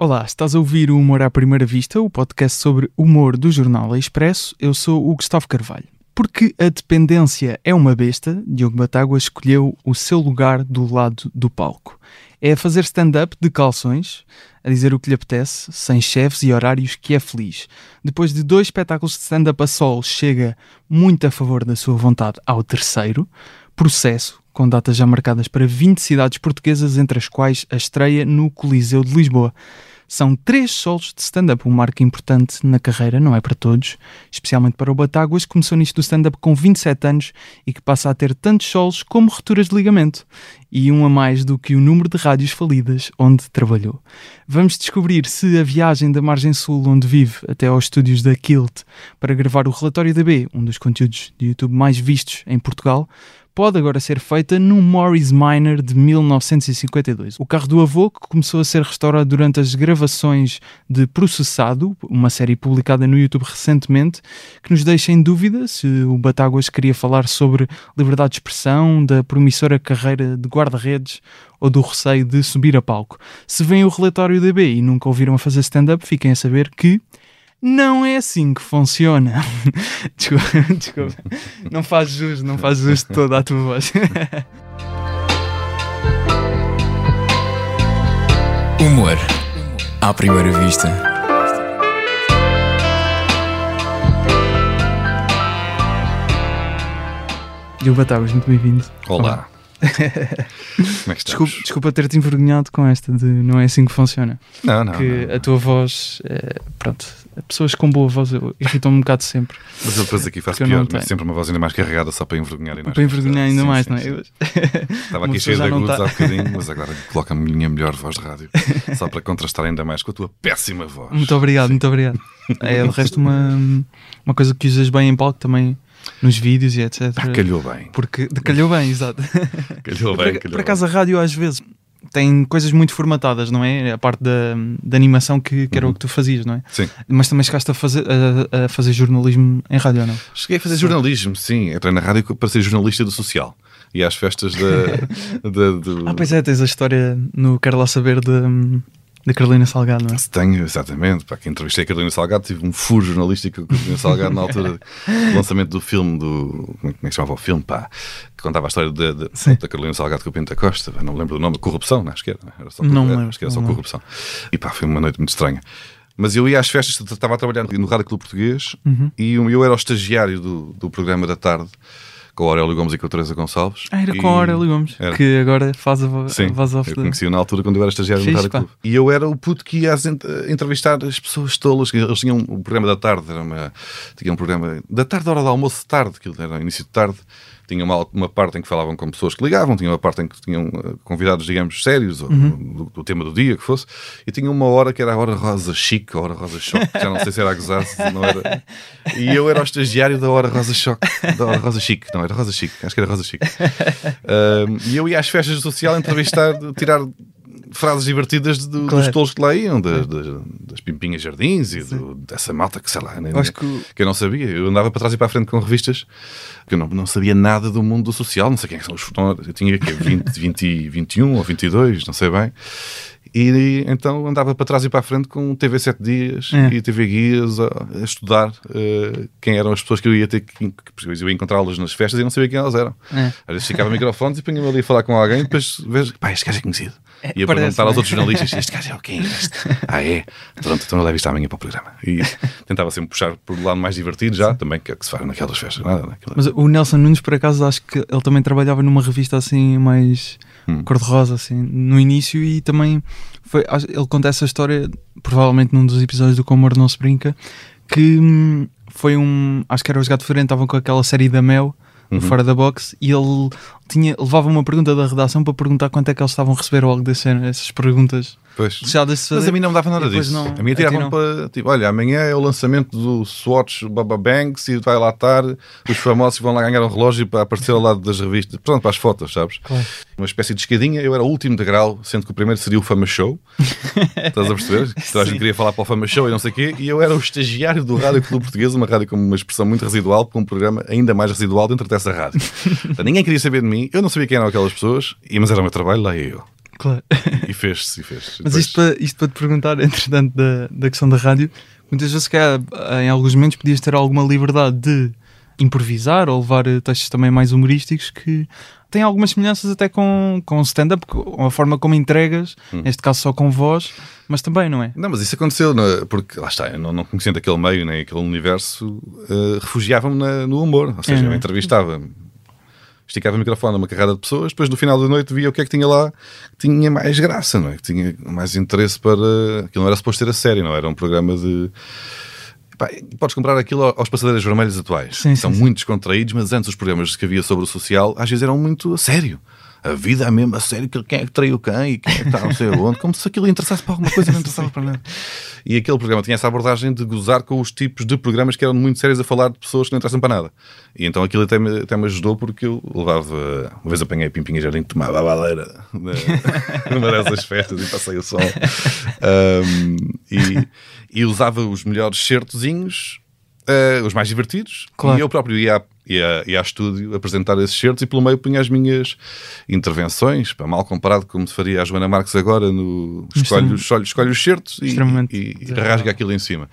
Olá, estás a ouvir o Humor à Primeira Vista, o podcast sobre humor do jornal Expresso. Eu sou o Gustavo Carvalho. Porque a dependência é uma besta, Diogo Batágua escolheu o seu lugar do lado do palco. É fazer stand-up de calções, a dizer o que lhe apetece, sem chefes e horários que é feliz. Depois de dois espetáculos de stand-up a sol, chega muito a favor da sua vontade ao terceiro, Processo, com datas já marcadas para 20 cidades portuguesas, entre as quais a estreia no Coliseu de Lisboa. São três solos de stand-up, um marco importante na carreira, não é para todos, especialmente para o Batáguas, que começou nisto do stand-up com 27 anos e que passa a ter tantos solos como rupturas de ligamento, e um a mais do que o número de rádios falidas onde trabalhou. Vamos descobrir se a viagem da margem sul onde vive até aos estúdios da Kilt para gravar o Relatório da B, um dos conteúdos de YouTube mais vistos em Portugal, pode agora ser feita num Morris Minor de 1952. O carro do avô, que começou a ser restaurado durante as gravações de Processado, uma série publicada no YouTube recentemente, que nos deixa em dúvida se o Batáguas queria falar sobre liberdade de expressão, da promissora carreira de guarda-redes ou do receio de subir a palco. Se vem o relatório da B e nunca ouviram a fazer stand-up, fiquem a saber que não é assim que funciona. desculpa, desculpa. Não faz jus, não faz jus toda a tua voz. Humor à primeira vista. Diogo Batáguas, muito bem-vindo. Olá. Como é que? Desculpa, desculpa ter-te envergonhado com esta de não é assim que funciona. Não, não. que não. a tua voz, é, pronto, pessoas com boa voz irritam-me um bocado sempre. Mas eu depois aqui faço não pior, mas sempre uma voz ainda mais carregada só para envergonhar. E nós para envergonhar ainda Sim, mais, sim, não é? sim. Estava aqui cheio de não agudos tá- há bocadinho, mas agora coloca a minha melhor voz de rádio só para contrastar ainda mais com a tua péssima voz. Muito obrigado, muito obrigado. É de resto uma, uma coisa que usas bem em palco também, nos vídeos e etc. Ah, calhou bem. Porque calhou bem, exato. Calhou por, bem, por calhou acaso a rádio às vezes tem coisas muito formatadas, não é? A parte da, da animação que, que era Uhum. o que tu fazias, não é? Sim. Mas também chegaste a fazer, a, a fazer jornalismo em rádio, não? Cheguei a fazer jornalismo, sim. Entrei na rádio para ser jornalista do social. E às festas da. da- do... Ah, pois é, tens a história no Quero Lá Saber de, da Carolina Salgado, não é? Tenho, exatamente. Para que entrevistei a Carolina Salgado, tive um furo jornalístico com a Carolina Salgado na altura do lançamento do filme, do. Como é que se chamava o filme? Pá, que contava a história da, da, Sim. da Carolina Salgado com o Pinta Costa. Não me lembro do nome, Corrupção, não, acho que era. era só, Não era- lembro, acho que era só me lembro. Corrupção. E pá, foi uma noite muito estranha. Mas eu ia às festas, estava a trabalhar no Rádio Clube Português Uhum. e eu era o estagiário do, do programa da tarde com o Aurélio Gomes e com a Teresa Gonçalves. Ah, era E- com a Aurélio Gomes, Era. que agora faz a, vo Sim, a voz off. eu de- conheci-o na altura quando eu era estagiário Fixe, no Rádio. Clube. E eu era o puto que ia ent- entrevistar as pessoas tolas. que Eles tinham um programa da tarde, era uma, tinha um programa da tarde, hora do almoço de tarde, aquilo era início de tarde. Tinha uma, uma parte em que falavam com pessoas que ligavam, tinha uma parte em que tinham eh, convidados, digamos, sérios, Uhum. do, do tema do dia que fosse, e tinha uma hora que era a hora rosa chique, a hora rosa choque, que já não sei se era a gozar, se não era. E eu era o estagiário da hora rosa choque, da hora rosa chique, não, era rosa chique, acho que era rosa chique. Ahm, e eu ia às festas do social entrevistar, tirar frases divertidas do- Claro. dos tolos que lá iam, das, das, das Pimpinhas Jardins e do- dessa malta que sei lá, nem, acho que que eu não sabia. Eu andava para trás e para a frente com revistas que eu não, não sabia nada do mundo do social, não sei quem é são os fotógrafos. Eu tinha que 20, 20, 21 ou 22, não sei bem. E então andava para trás e para a frente com TV 7 Dias É. e TV Guias a, a estudar eh, quem eram as pessoas que eu ia ter que, que eu ia encontrá-las nas festas e não sabia quem elas eram. É. Às vezes ficava microfones e punha-me ali a falar com alguém e depois vejo, pá, este gajo é conhecido. e a parece, perguntar aos outros jornalistas, este gajo é o quem? Este? Ah, é? Pronto, então leve isto amanhã para o programa. E tentava sempre puxar por um lado mais divertido já, também, que é o que se faz naquelas festas. Nada, naquela... Mas o Nelson Nunes, por acaso, acho que ele também trabalhava numa revista assim mais Hum. cor-de-rosa, assim, no início e também foi, ele conta essa história, provavelmente num dos episódios do Com Amor Não Se Brinca, que hum, foi um, acho que era os Gato Fedorento, estavam com aquela série da Mel, Uhum. fora da box, e ele tinha, levava uma pergunta da redação para perguntar quanto é que eles estavam a receber ou algo desse essas perguntas Pois. Mas a mim não me dava nada disso. não- a mim a ti tiravam não. para tipo, olha, amanhã é o lançamento do Swatch Baba Banks e vai lá estar os famosos que vão lá ganhar um relógio para aparecer ao lado das revistas, pronto, para as fotos, sabes? Claro. Uma espécie de escadinha, eu era o último degrau, sendo que o primeiro seria o Fama Show. Estás a perceber? Toda a gente queria falar para o Fama Show e não sei o quê, e eu era o estagiário do Rádio Clube Português, uma rádio com uma expressão muito residual, com um programa ainda mais residual dentro dessa rádio. Portanto, ninguém queria saber de mim, eu não sabia quem eram aquelas pessoas, mas era o meu trabalho, lá ia eu. Claro. E fez-se, e fez-se. Mas isto para, isto para te perguntar, entretanto, da, da questão da rádio, muitas vezes, se calhar, em alguns momentos, podias ter alguma liberdade de improvisar ou levar eh, textos também mais humorísticos que têm algumas semelhanças até com, com o stand-up, com a forma como entregas, Hum. neste caso só com voz, mas também, não é? Não, mas isso aconteceu, é? porque lá está, eu não, não conhecendo aquele meio nem aquele universo, eh, refugiava-me no humor. Ou seja, É, eu é? Esticava o microfone a uma carrada de pessoas, depois no final da noite via o que é que tinha lá que tinha mais graça, não é? Que tinha mais interesse para. Aquilo não era suposto ser a série, não era um programa de. Pá, podes comprar aquilo aos passadeiros vermelhos atuais. Sim, São sim, sim. muito descontraídos, mas antes os programas que havia sobre o social às vezes eram muito a sério. A vida é mesmo a sério, que- quem é que traiu quem e quem é que está não sei aonde, como se aquilo interessasse para alguma coisa e não interessava para nada. E aquele programa tinha essa abordagem de gozar com os tipos de programas que eram muito sérios a falar de pessoas que não interessam para nada. E então aquilo até me, até me ajudou porque eu levava. Uma vez apanhei Pimpinha Jardim, tomava a baleira numa dessas festas e passei o som. Um, e, e usava os melhores certozinhos, eh, os mais divertidos, Claro. e eu próprio ia, a- ia, ia a estúdio apresentar esses certos e pelo meio punha as minhas intervenções, pá, mal comparado como faria a Joana Marques agora no escolhe, os- escolhe, escolhe os certos e, e, e rasga aquilo em cima.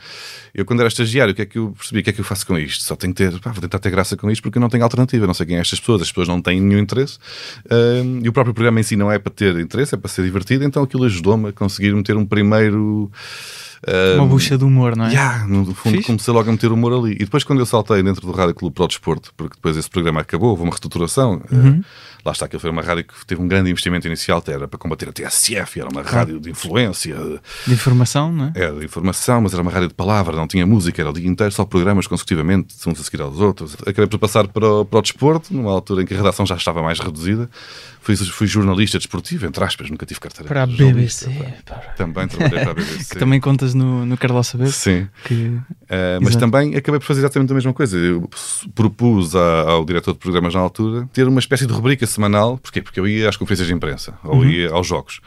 Eu, quando era estagiário, o que é que eu percebi? O que é que eu faço com isto? Só tenho que ter, pá, vou tentar ter graça com isto porque não tenho alternativa. Não sei quem é estas pessoas, as pessoas não têm nenhum interesse. Ahm, e o próprio programa em si não é para ter interesse, é para ser divertido. Então aquilo ajudou-me a conseguir meter um primeiro. Uma ahm, bucha de humor, não é? Yeah, no fundo Fixe. comecei logo a meter humor ali. E depois quando eu saltei dentro do Rádio Clube para o Desporto, porque depois esse programa acabou, houve uma reestruturação. Uhum. eh, lá está, aquilo foi uma rádio que teve um grande investimento inicial, era para combater a TSF, era uma rádio de influência, De informação, não é? era de informação, mas era uma rádio de palavra, não tinha música, era o dia inteiro, só programas consecutivamente, uns a seguir aos outros. Acabei por passar para o, para o desporto, numa altura em que a redação já estava mais reduzida. Fui, fui jornalista desportivo, entre aspas, nunca tive carteira Para a BBC. para- Também trabalhei para a BBC. Que também contas no, no Lá Saber. Sim. Que... Uh, mas Exato. também acabei por fazer exatamente a mesma coisa. Eu propus a- ao diretor de programas na altura ter uma espécie de rubrica semanal. Porquê? Porque eu ia às conferências de imprensa ou Uhum. ia aos jogos.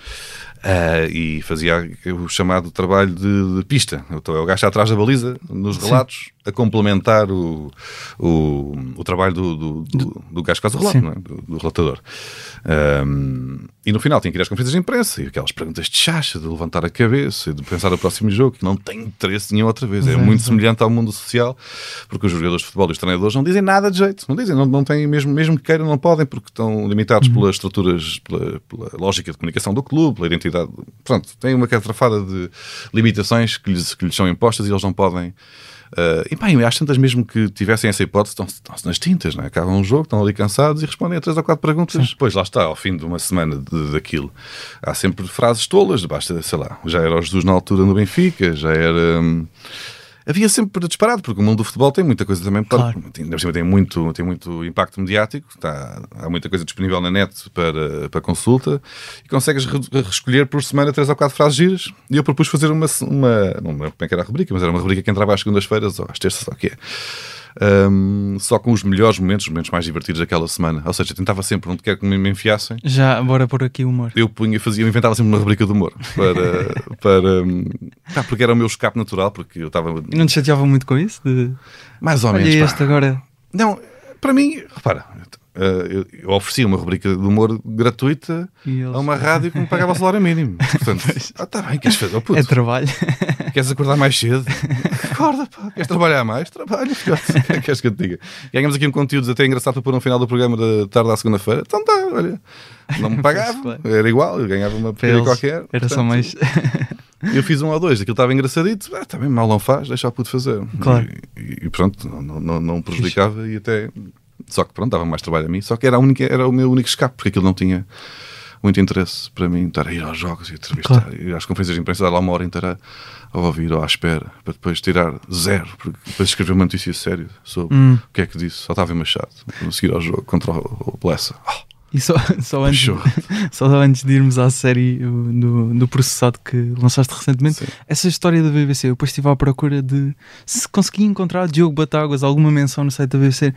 Uh, e fazia o chamado trabalho de, de pista. Então é o gajo atrás da baliza, nos relatos, a complementar o, o, o trabalho do, do, do, do gajo que faz o relato, é? do, do relatador. Um, e no final tinha que ir às conferências de imprensa e aquelas perguntas de chacha, de levantar a cabeça e de pensar no próximo jogo, que não tem interesse nenhum outra vez. É Exato, muito exato. semelhante ao mundo social, porque os jogadores de futebol e os treinadores não dizem nada de jeito. Não dizem, não, não têm, mesmo, mesmo que queiram, não podem, porque estão limitados pelas estruturas, pela, pela lógica de comunicação do clube, pela identidade. Pronto, têm uma catrafada de limitações que lhes, que lhes são impostas e eles não podem. Uh, e e às tantas, mesmo que tivessem essa hipótese, estão-se nas tintas, não é? acabam um jogo, estão ali cansados e respondem a três ou quatro perguntas. Pois lá está, ao fim de uma semana de, daquilo, há sempre frases tolas, basta, sei lá, já era o Jesus na altura no Benfica, já era. hum, Havia sempre disparado, porque o mundo do futebol tem muita coisa também para. Claro. Tem, tem, muito, tem muito impacto mediático, está, há muita coisa disponível na net para, para consulta e consegues re- escolher por semana três ou quatro frases giras. E eu propus fazer uma. uma não me lembro como é que era a rubrica, mas era uma rubrica que entrava às segundas-feiras ou às terças, ou o que é. Hum, só com os melhores momentos, os momentos mais divertidos daquela semana. Ou seja, tentava sempre onde quer que me enfiassem. Já, bora por aqui o humor. Eu punha, fazia, eu inventava sempre uma rubrica de humor para, para hum, pá, porque era o meu escape natural, porque eu estava não te chateava muito com isso? De... mais ou Olha menos. pá. este agora. Não, para mim, repara, eu, eu oferecia uma rubrica de humor gratuita a uma rádio que me pagava o salário mínimo. Portanto, ah, tá bem, queres fazer? Oh, puto, É trabalho. queres acordar mais cedo? Acorda, pá. Queres trabalhar mais? Trabalha, filhote. O que que queres que eu te diga? Ganhamos aqui um conteúdo até engraçado para pôr no final do programa da tarde à segunda-feira. Então tá, olha. Não me pagava, era igual, eu ganhava uma eles qualquer. Era só Portanto, mais. Eu fiz um ou dois, aquilo estava engraçadito, ah, também mal não faz, deixa o puto fazer. Claro. E, e pronto, não, não, não, não prejudicava e até. Só que pronto, dava mais trabalho a mim, só que era, a única, era o meu único escape, porque aquilo não tinha muito interesse para mim, estar a ir aos jogos e entrevistar, Claro. ir às conferências de imprensa, dar lá uma hora inteira a ouvir ou à espera, para depois tirar zero, porque depois escrever uma notícia séria sobre Hum. o que é que disse, Otávio Machado, a seguir ao jogo contra o, o Blessa. Ah, E só, só, antes, só antes de irmos à série do, do processado que lançaste recentemente, Sim. essa história da BBC, eu depois estive à procura de se consegui encontrar Diogo Batáguas, alguma menção no site da BBC,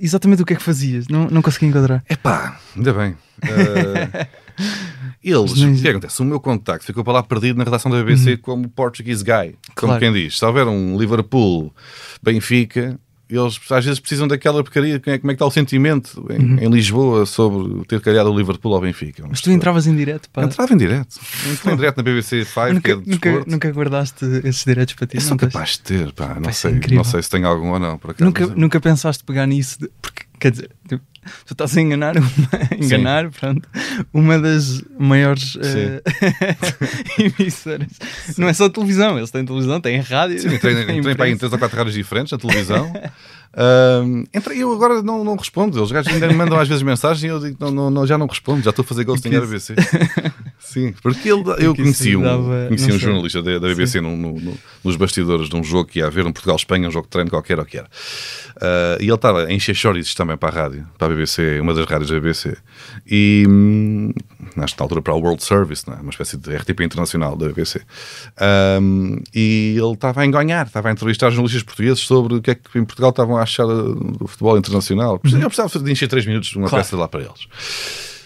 exatamente o que é que fazias, não, não consegui encontrar. Epá, ainda bem. Eh, eles, o que acontece? O meu contacto ficou para lá perdido na redação da BBC como Portuguese Guy. Como Claro. quem diz, se houver um Liverpool Benfica, eles às vezes precisam daquela porcaria. Como é, como é que está o sentimento em, em Lisboa sobre ter calhado o Liverpool ao Benfica? Uhum. Mas tu entravas em direto, pá. Entrava em direto. Entrei em direto na BBC 5, que Nunca, é de nunca, nunca guardaste esses direitos para ti? Eu sou capaz de ter, pá. Não Vai ser sei, não sei se tenho algum ou não, acaso. Nunca, mas- nunca pensaste pegar nisso? de- porque, quer dizer, tu, tu estás a enganar, uma, enganar pronto, uma das maiores eh, emissoras. Não é só televisão, eles têm televisão, têm rádio. Sim, entrei, têm entrei para aí em imprensa. três ou quatro rádios diferentes na televisão. Entrei, eu agora não, não respondo. Eles gajos ainda me mandam às vezes mensagens e eu digo: não, não, não, já não respondo, já estou a fazer ghosting BBC. Sim, porque ele, eu Porque conheci um, dava- conheci um jornalista da, da BBC no- no- no- nos bastidores de um jogo que ia haver, um Portugal-Espanha, um jogo de treino qualquer, ou que era. Ah, e ele estava a encher chouriços também para a rádio, para a BBC, uma das rádios da BBC. E hum, acho que na altura para a World Service, é? uma espécie de RTP internacional da BBC. Ahm, e ele estava a enganhar, estava a entrevistar jornalistas portugueses sobre o que é que em Portugal estavam a achar uh, do futebol internacional. Eu precisava de encher 3 minutos de uma Claro. peça lá para eles.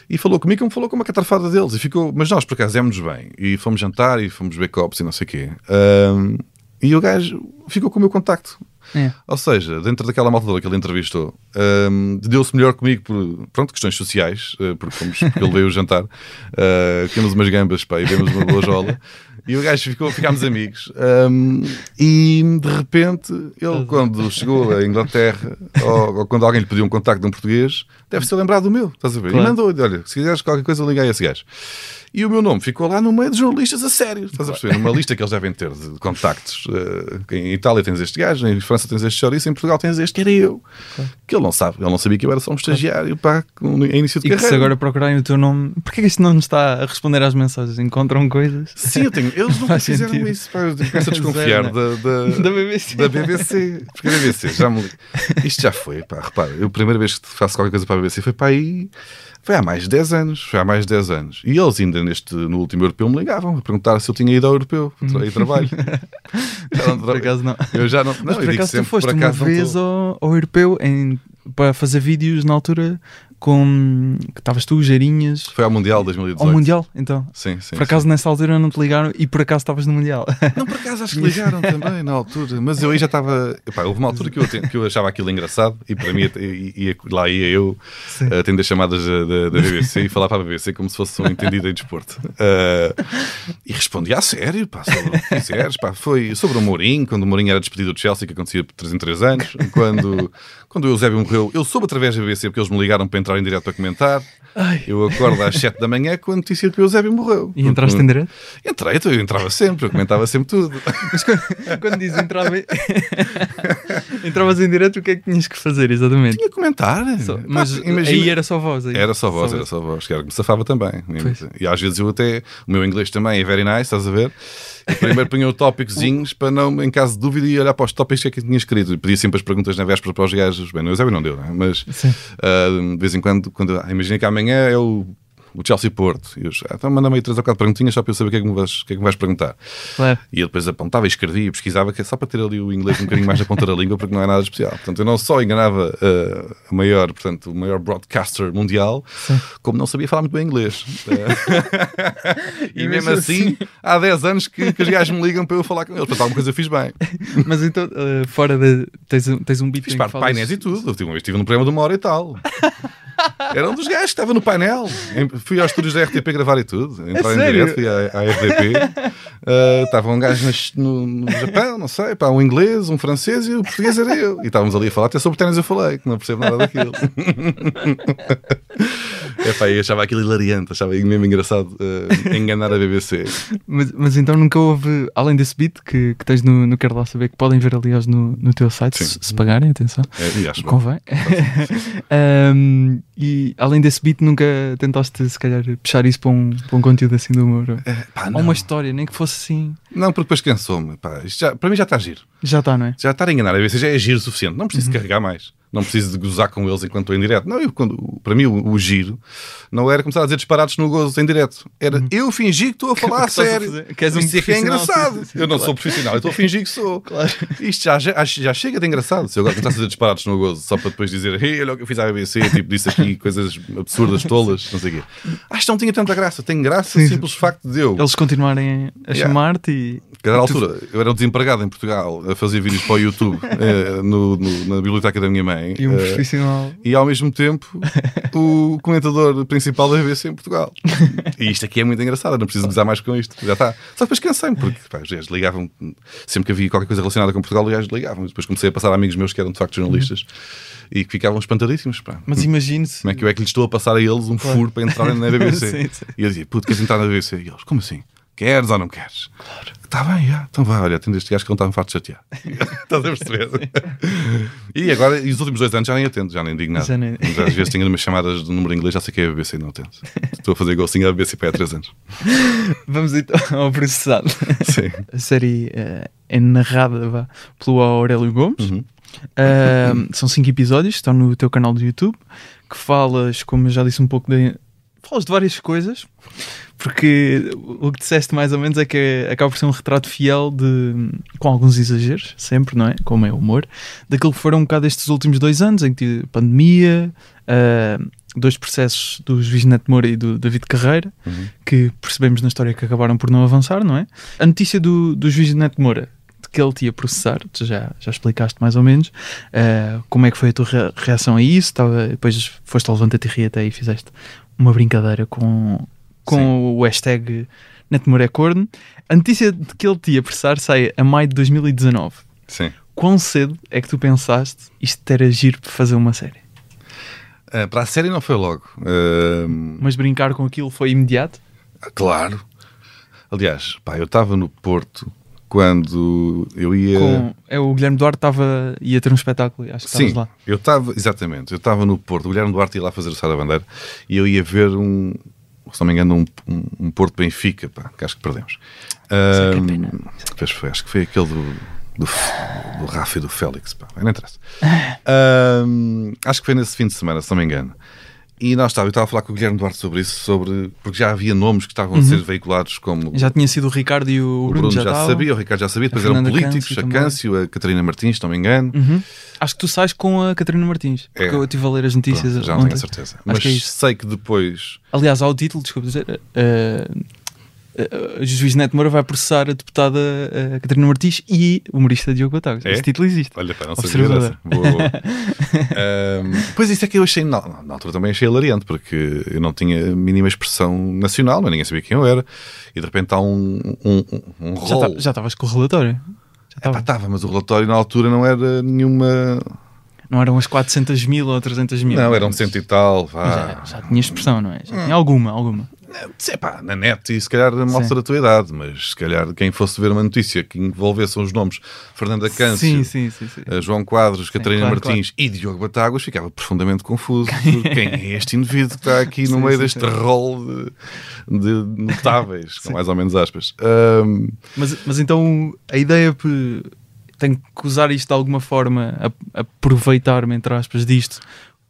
E falou comigo como falou com uma catarfada deles. E ficou, mas nós por acaso demos bem. E fomos jantar e fomos ver copos e não sei o quê. Ahm, e o gajo ficou com o meu contacto. É. Ou seja, dentro daquela malta toda que ele entrevistou, hum, deu-se melhor comigo por pronto, questões sociais, eh, porque, fomos, porque ele veio jantar, uh, comemos umas gambas pá, e vemos uma boa jola. E o gajo ficou, ficámos amigos. Hum, e de repente, ele, quando chegou à Inglaterra, ou, ou quando alguém lhe pediu um contacto de um português, deve ser lembrado do meu, estás a ver? Claro. E mandou, olha, se quiseres qualquer coisa, liga a esse gajo. E o meu nome ficou lá no meio de jornalistas a sério, estás a perceber? Numa lista que eles devem ter de contactos. eh, em Itália tens este gajo, em França tens este chouriço, em Portugal tens este, que era eu. Que ele não sabe, ele não sabia que eu era só um estagiário pá, com- em início de E carreira. se agora procurarem o teu nome, porquê que isto não está a responder às mensagens? Encontram coisas? Sim, eu tenho. Eles nunca fizeram sentido. isso. Pá, eu começo a desconfiar Zero, da, da, Da BBC. da BBC. Porque a BBC já me. Isto já foi, pá, repara. Eu a primeira vez que faço qualquer coisa para a BBC foi para aí. Foi há mais de 10 anos. Foi há mais de 10 anos. E eles ainda neste, no último europeu me ligavam a perguntar se eu tinha ido ao europeu tra- e trabalho. Já não Por acaso não. Eu já não. não Mas por acaso tu foste por uma acaso não vez ao, ao europeu em- para fazer vídeos na altura com que estavas tu, Geirinhas, Foi ao Mundial 2018. ao Mundial, então. Sim, sim. por acaso nessa altura não te ligaram e por acaso estavas no Mundial. Não, por acaso acho que ligaram também na altura, mas eu aí já estava. epá, Houve uma altura que eu, que eu achava aquilo engraçado e para mim ia- ia- lá ia eu Sim. atender chamadas da, da- BBC e falar para a BBC como se fosse um entendido em desporto. Ah, e respondi a sério, pá, sobre o que quiseres, pá, foi sobre o Mourinho, quando o Mourinho era despedido do Chelsea, que acontecia de 3 em 3 anos, quando, quando o Eusébio morreu, eu soube através da BBC porque eles me ligaram para entrar em direto para comentar. Ai. Eu acordo às 7 da manhã com a notícia de que o Eusébio morreu. E entraste em direto? Entrei, eu entrava sempre, eu comentava sempre tudo. Mas quando, quando diz entrava, entravas em direto, o que é que tinhas que fazer exatamente? Tinha que comentar. Só- Pá, mas imagina- aí era só voz. Aí. Era só voz, era só voz, que era que me safava também. Pois. E às vezes eu até, o meu inglês também é very nice, estás a ver? Primeiro punha tópicozinhos para não, em caso de dúvida, ir olhar para os tópicos que é que tinha escrito. E pedia sempre as perguntas na véspera para os gajos. Bem, no Eusébio não deu, né? mas Sim. ah, de vez em quando, quando ah, imagina que amanhã é o, o Chelsea Porto. E eu, ah, então manda-me aí três ou quatro perguntinhas só para eu saber o que é que me vais, que é que me vais perguntar. Claro. E eu depois apontava e escrevia e pesquisava, que é só para ter ali o inglês um bocadinho mais na ponta da língua, porque não é nada especial. Portanto, eu não só enganava uh, a maior, portanto, o maior broadcaster mundial, como não sabia falar muito bem inglês. Uh, e, E mesmo mesmo assim, há 10 anos que, que os gajos me ligam para eu falar com eles. Portanto, alguma coisa eu fiz bem. Mas então, eh, fora de. Tens, um- tens um beat Fiz parte de painéis e tudo. Eu uma vez estive num programa de uma hora e tal. Era um dos gajos que estava no painel. Fui aos estúdios da RTP gravar e tudo. Entrar em direto, fui à, à RTP. Uh, Estava um gajo no, no Japão, não sei, pá, um inglês, um francês e o português era eu. E estávamos ali a falar, até sobre ténis eu falei, que não percebo nada daquilo. É pá, eu achava aquilo hilariante, achava mesmo engraçado uh, enganar a BBC. Mas, mas então nunca houve, além desse beat que, que tens no, no Quero Lá Saber, que podem ver aliás no, no teu site, se, se pagarem, atenção, É, e acho convém. Ahm, e além desse beat, nunca tentaste se calhar puxar isso para um, para um conteúdo assim do humor? É, pá, Ou uma história, nem que fosse assim. não, porque depois cansou-me. Para mim já está giro. Já está, não é? Já estar a enganar a BBC já é giro o suficiente. Não preciso carregar mais. Não preciso de gozar com eles enquanto estou em direto. Não, eu, quando, para mim o, o giro não era começar a dizer disparados no gozo em direto. Era eu fingir que estou a falar a Uhum. Que a sério. que és um Isso é que é engraçado. Sim, sim, eu não claro. sou profissional, eu estou a fingir que sou. Claro. Isto já, já, já chega de engraçado. Se eu agora começasse a dizer disparados no gozo só para depois dizer "Ei, olha o que eu fiz à BBC, tipo, disse aqui coisas absurdas, tolas, não sei o quê. Acho que não tinha tanta graça. Tem graça Sim. o simples facto de eu. Eles continuarem a Yeah. chamar-te e. Cada altura, eu era um desempregado em Portugal a fazer vídeos para o YouTube eh, no- no- na biblioteca da minha mãe. E um eh, profissional. e ao mesmo tempo o comentador principal da BBC em Portugal. E isto aqui é muito engraçado, não preciso gozar mais com isto. Já está. Só depois cansei-me, porque pá, os gajos ligavam sempre que havia qualquer coisa relacionada com Portugal, os gajos ligavam. Depois comecei a passar a amigos meus que eram de facto jornalistas e que ficavam espantadísimos. Pá. Mas imagine-se. Como é que eu é que lhes estou a passar a eles um furo para entrarem na BBC? Sim, sim. E eu dizia, puto, queres entrar na BBC? E eles, como assim? Queres ou não queres? Claro. Está bem, já. Então vá, olha, atende este gajo que não está-me farto de chatear. Estás a perceber? e agora, e os últimos dois anos já nem atendo, já nem digo nada. Já nem- Mas às vezes tenho umas chamadas de número inglês, já sei que é a BBC e não atendo. Estou a fazer golzinho à BBC para há três anos. Vamos então ao processado. Sim. A série eh, é narrada vá, pelo Aurélio Gomes. Uhum. São cinco episódios, estão no teu canal do YouTube, que falas, como eu já disse um pouco de. Falas de várias coisas, porque o que disseste mais ou menos é que acaba por ser um retrato fiel de. com alguns exageros, sempre, não é? Como é o humor, daquilo que foram um bocado estes últimos dois anos, em que tive pandemia, ah, dois processos do Juiz Neto Moura e do David Carreira, Uhum. que percebemos na história que acabaram por não avançar, não é? A notícia do, do Juiz Neto Moura de que ele te ia processar, tu já, já explicaste mais ou menos ah, como é que foi a tua rea- reação a isso, Tava, depois foste ao Levanta-te e até e fizeste uma brincadeira com, com o hashtag é corno. A notícia de que ele te ia processar sai a maio de 2019. Sim. Quão cedo é que tu pensaste isto era giro para fazer uma série? Ah, para a série não foi logo. Ah, Mas brincar com aquilo foi imediato? claro. Aliás, pá, eu estava no Porto quando eu ia. Com, é, o Guilherme Duarte estava ia ter um espetáculo, acho que Sim, lá. eu estava, exatamente, eu estava no Porto, o Guilherme Duarte ia lá fazer o Sá da Bandeira e eu ia ver um, se não me engano, um, um, um Porto Benfica, pá, que acho que perdemos. é que é Ahm, pena. pois foi, acho que foi aquele do, do, do Rafa e do Félix, pá, não interessa. Acho que foi nesse fim de semana, se não me engano. E nós estava, eu estava a falar com o Guilherme Duarte sobre isso, sobre, porque já havia nomes que estavam a ser veiculados como Já tinha sido o Ricardo e o, o Bruno, Bruno já, estavam. sabia, o Ricardo já sabia, depois eram políticos, Câncio a. Câncio, a Catarina Martins, se não me engano. Uhum. Acho que tu sais com a Catarina Martins, porque É. eu estive a ler as notícias Pronto, já não ontem. tenho a certeza. Acho Mas que é sei que depois. Aliás, há o título, desculpa dizer, eh, o juiz Neto Moura vai processar a deputada eh, Catarina Martins e o humorista Diogo Batagas. É? Esse título existe. Olha, pá, não sabia Observador. dessa. Boa, boa. Ahm, pois isso é que eu achei, na, na altura também achei hilariante, porque eu não tinha mínima expressão nacional, mas ninguém sabia quem eu era. E de repente há um, um, um, um Já rol. Já estavas com o relatório. Estava. estava, mas o relatório na altura não era nenhuma. Não eram as 400 mil ou 300 mil. Não, eram mas- cento e tal. Vá. Já, já tinha expressão, não é? Já Hum. tinha alguma, alguma. Sei pá, na net e se calhar mostra a tua idade, mas se calhar quem fosse ver uma notícia que envolvesse os nomes Fernanda Câncio, Sim, sim, sim. a João Quadros, Catarina claro, Martins e Diogo Batáguas, ficava profundamente confuso. Quem é este indivíduo que está aqui no meio deste rol de, de notáveis, com mais ou menos aspas? Ahm, Mas, mas então a ideia pe- tenho que usar isto de alguma forma, a- aproveitar-me, entre aspas, disto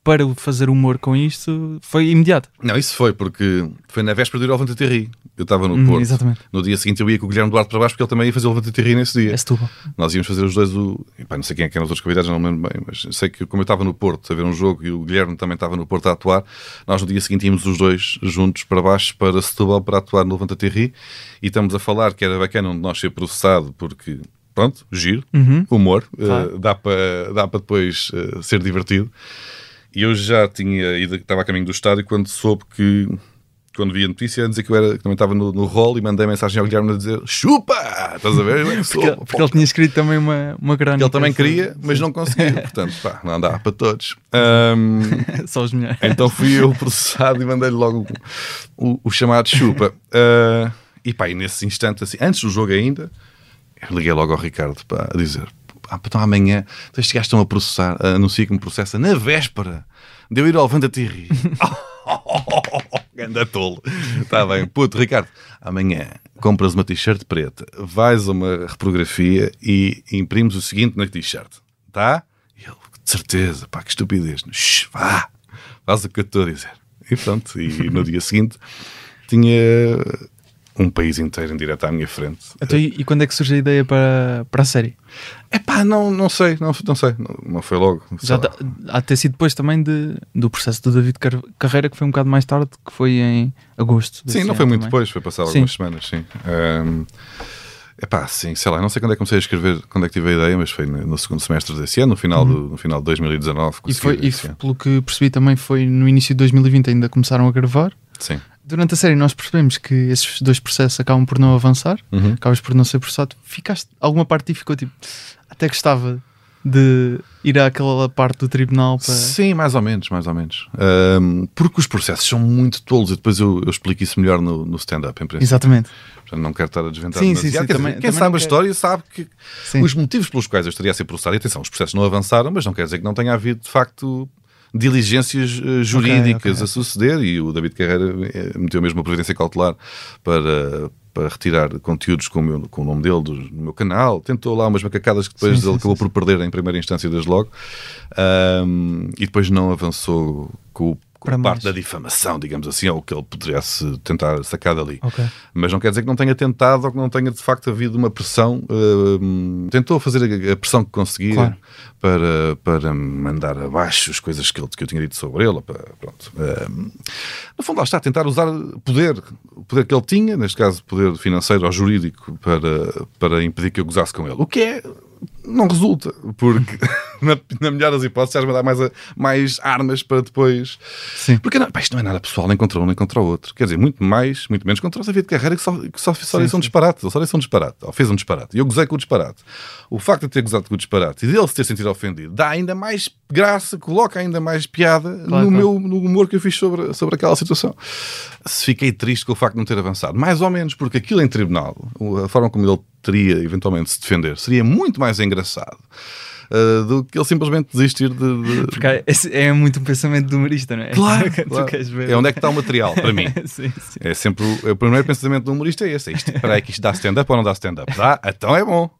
para fazer humor com isto foi imediato. não, isso foi porque foi na véspera do ir ao Levanta Terri. Eu estava no Hum, Porto. exatamente. No dia seguinte eu ia com o Guilherme Duarte para baixo porque ele também ia fazer o Levanta Terri nesse dia. É Setúbal. Nós íamos fazer os dois o. Epá, não sei quem é que eram os outros convidados, não me lembro bem, mas sei que como eu estava no Porto a ver um jogo e o Guilherme também estava no Porto a atuar, nós no dia seguinte íamos os dois juntos para baixo para Setúbal para atuar no Levanta Terri e estamos a falar que era bacana onde nós ser processado porque, pronto, giro, Uhum. humor, Claro. eh, dá para dá depois eh, ser divertido. E eu já tinha ido, estava a caminho do estádio quando soube que, quando vi a notícia, a dizer que eu era, que também estava no, no rol e mandei mensagem ao Guilherme a dizer chupa! Estás a ver? Eu é que sou, Porque, porque ele tinha escrito também uma, uma crónica. ele também queria, mas não conseguiu. Portanto, pá, não dá para todos. Ahm, Só os melhores. então fui eu processado e mandei-lhe logo o, o chamado chupa. Ah, e pá, e nesse instante, assim, antes do jogo ainda, eu liguei logo ao Ricardo pá, a dizer: ah, então amanhã, então estes gajos estão a processar, a anunciar que me processa na véspera de eu ir ao Levanta-te e rir. Ganda tolo. Está bem. Puto, Ricardo, amanhã compras uma t-shirt preta, vais a uma reprografia e imprimes o seguinte na t-shirt. Tá? E ele, de certeza, pá, que estupidez. Shhh, vá, faz o que eu estou a dizer. E pronto, e no dia seguinte tinha um país inteiro em direto à minha frente. Então, e, e quando é que surge a ideia para, para a série? É pá, não, não sei, não, não sei, não, não foi logo. Já tá- há de ter sido depois também de, do processo do David Car- Carreira, que foi um bocado mais tarde, que foi em agosto. Sim, não foi muito também. depois, foi passado Sim. algumas semanas, sim. É epá, sim, sei lá, não sei quando é que comecei a escrever, quando é que tive a ideia, mas foi no no segundo semestre desse ano, no final, do, no final de 2019. E, foi, e pelo que percebi também foi no início de 2020 ainda começaram a gravar. Sim. Durante a série nós percebemos que esses dois processos acabam por não avançar, Uhum. acabas por não ser processado. Ficaste, alguma parte de ti ficou tipo, até gostava de ir àquela parte do tribunal para... Sim, mais ou menos, mais ou menos. Ahm, porque os processos são muito tolos e depois eu, eu explico isso melhor no, no stand-up, em princípio. Exatamente. Portanto, não quero estar a desventar Sim, sim, sim, quem também sabe a história sabe que Sim. os motivos pelos quais eu estaria a ser processado, e atenção, os processos não avançaram, mas não quer dizer que não tenha havido, de facto, diligências eh, jurídicas ok. a suceder e o David Carreira eh, meteu mesmo a providência cautelar para, para retirar conteúdos com o, meu- com o nome dele do- no meu canal. Tentou lá umas macacadas que depois Sim, ele sim, acabou sim, por perder em primeira instância desde logo Ahm, e depois não avançou com, o- parte mais. da difamação, digamos assim, ou que ele pudesse tentar sacar dali. Ok. Mas não quer dizer que não tenha tentado ou que não tenha de facto havido uma pressão. hum, tentou fazer a, pressão que conseguia Claro. para, para mandar abaixo as coisas que, ele, que eu tinha dito sobre ele. Para, pronto. Hum, no fundo, lá está, tentar usar poder, o poder que ele tinha, neste caso, poder financeiro ou jurídico, para, para impedir que eu gozasse com ele. O que é. Não resulta, porque na, na melhor das hipóteses, estás-me a dar mais, a- mais armas para depois Sim. porque não, pá, isto não é nada pessoal, nem contra um nem contra o outro. Quer dizer, muito mais, muito menos contra o David Carreira, que só, que só, só disse um disparate. Só disse um disparate. Ou fez um disparate. E eu gozei com o disparate. O facto de ter gozado com o disparate e dele se ter sentido ofendido dá ainda mais graça, coloca ainda mais piada no, claro. meu no humor que eu fiz sobre, sobre aquela situação. Se fiquei triste com o facto de não ter avançado, mais ou menos, porque aquilo em tribunal, a forma como ele teria eventualmente se defender, seria muito mais engraçado. Uh, do que ele simplesmente desistir de, de- Porque é- é muito um pensamento do humorista, não é? Claro, claro. É onde é que está o material, para mim. sim, sim. É sempre o, o primeiro pensamento do humorista é esse. É isto, espera aí, que isto dá stand-up ou não dá stand-up? Dá? Então é bom.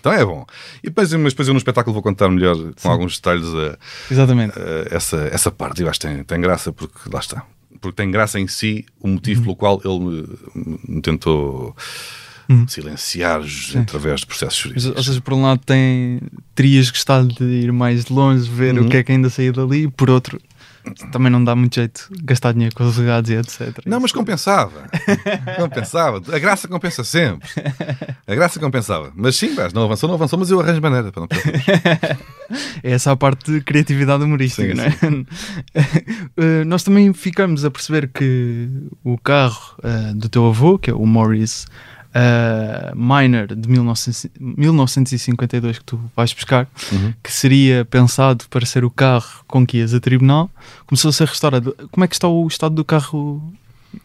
Então é bom. E depois, mas depois eu no espetáculo vou contar melhor, com alguns detalhes, a, Exatamente. a- essa, essa parte. Eu acho que tem, tem graça, porque lá está. Porque tem graça em si o motivo pelo qual ele me, me tentou silenciar através de processos jurídicos. Ou seja, por um lado tem, terias gostado de ir mais longe, ver Uhum. o que é que ainda saía dali, por outro, também não dá muito jeito gastar dinheiro com os legados e etc. Não, mas compensava. compensava. A graça compensa sempre. A graça compensava. Mas sim, mas não avançou, não avançou, mas eu arranjo maneira para não perder. É essa a parte de criatividade humorística, Sim, não é? Eh, nós também ficamos a perceber que o carro eh, do teu avô, que é o Morris eh, Minor de 1900 1952, que tu vais buscar, Uhum. que seria pensado para ser o carro com que ias a tribunal, começou a ser restaurado. Como é que está o estado do carro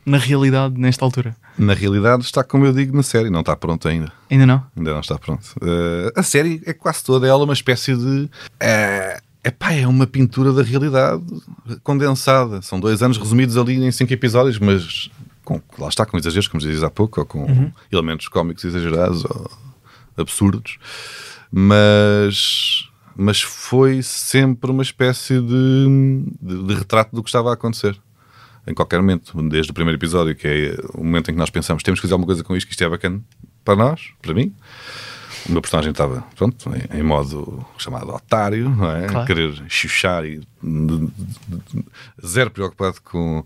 na realidade nesta altura? Na realidade, está como eu digo na série, não está pronto ainda. Ainda não? Ainda não está pronto. Eh, a série é quase toda ela uma espécie de. É epá, é uma pintura da realidade condensada. São dois anos resumidos ali em cinco episódios, mas com, lá está, com exageros, como dizias há pouco, ou com elementos cómicos exagerados ou absurdos. Mas, mas foi sempre uma espécie de, de, de retrato do que estava a acontecer. Em qualquer momento, desde o primeiro episódio, que é o momento em que nós pensamos temos que fazer alguma coisa com isto, que isto é bacana para nós, para mim. O meu personagem estava, pronto, em, em modo chamado otário, não é? Claro. Querer chuchar e de- de- de- zero preocupado com,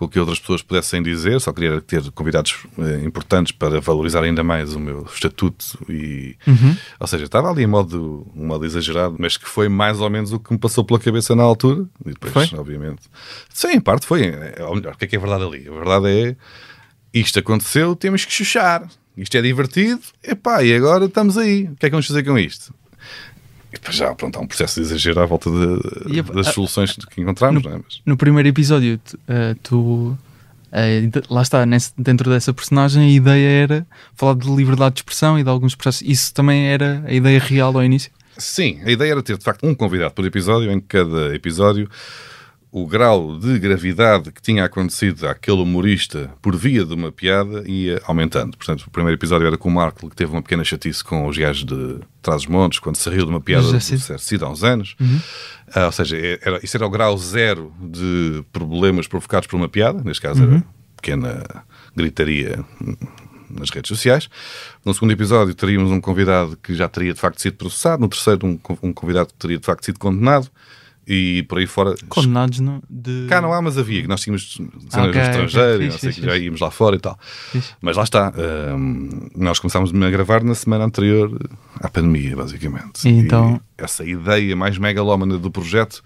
com o que outras pessoas pudessem dizer, só queria ter convidados eh, importantes para valorizar ainda mais o meu estatuto e, ou seja, estava ali em modo, um modo exagerado, mas que foi mais ou menos o que me passou pela cabeça na altura e depois, Foi? obviamente, sim, em parte foi, é, ou melhor, o que é que é verdade ali? A verdade é isto aconteceu, temos que chuchar. Isto é divertido, epá, e agora estamos aí. O que é que vamos fazer com isto? E depois já, pronto, há um processo de exagero à volta de- a- das a- soluções que encontramos, não é? Mas, No primeiro episódio, tu, eh, tu, de- lá está, nesse- dentro dessa personagem, a ideia era falar de liberdade de expressão e de alguns processos. Isso também era a ideia real ao início? sim, a ideia era ter de facto um convidado por episódio, em cada episódio o grau de gravidade que tinha acontecido àquele humorista por via de uma piada ia aumentando. Portanto, o primeiro episódio era com o Marco, que teve uma pequena chatice com os gajos de Trás-os-Montes, quando se riu de uma piada sei. Cid há uns anos. Ah, ou seja, era, isso era o grau zero de problemas provocados por uma piada, neste caso era pequena gritaria nas redes sociais. No segundo episódio teríamos um convidado que já teria de facto sido processado, no terceiro um, um convidado que teria de facto sido condenado e por aí fora. Condenados não? de. Cá não há, mas havia, que nós tínhamos cenas ok, no estrangeiro, ok, não fixe, sei, fixe, que já fixe. íamos lá fora e tal. Fixe. Mas lá está, hum, nós começámos a gravar na semana anterior à pandemia, basicamente. E então- E essa ideia mais megalómana do projeto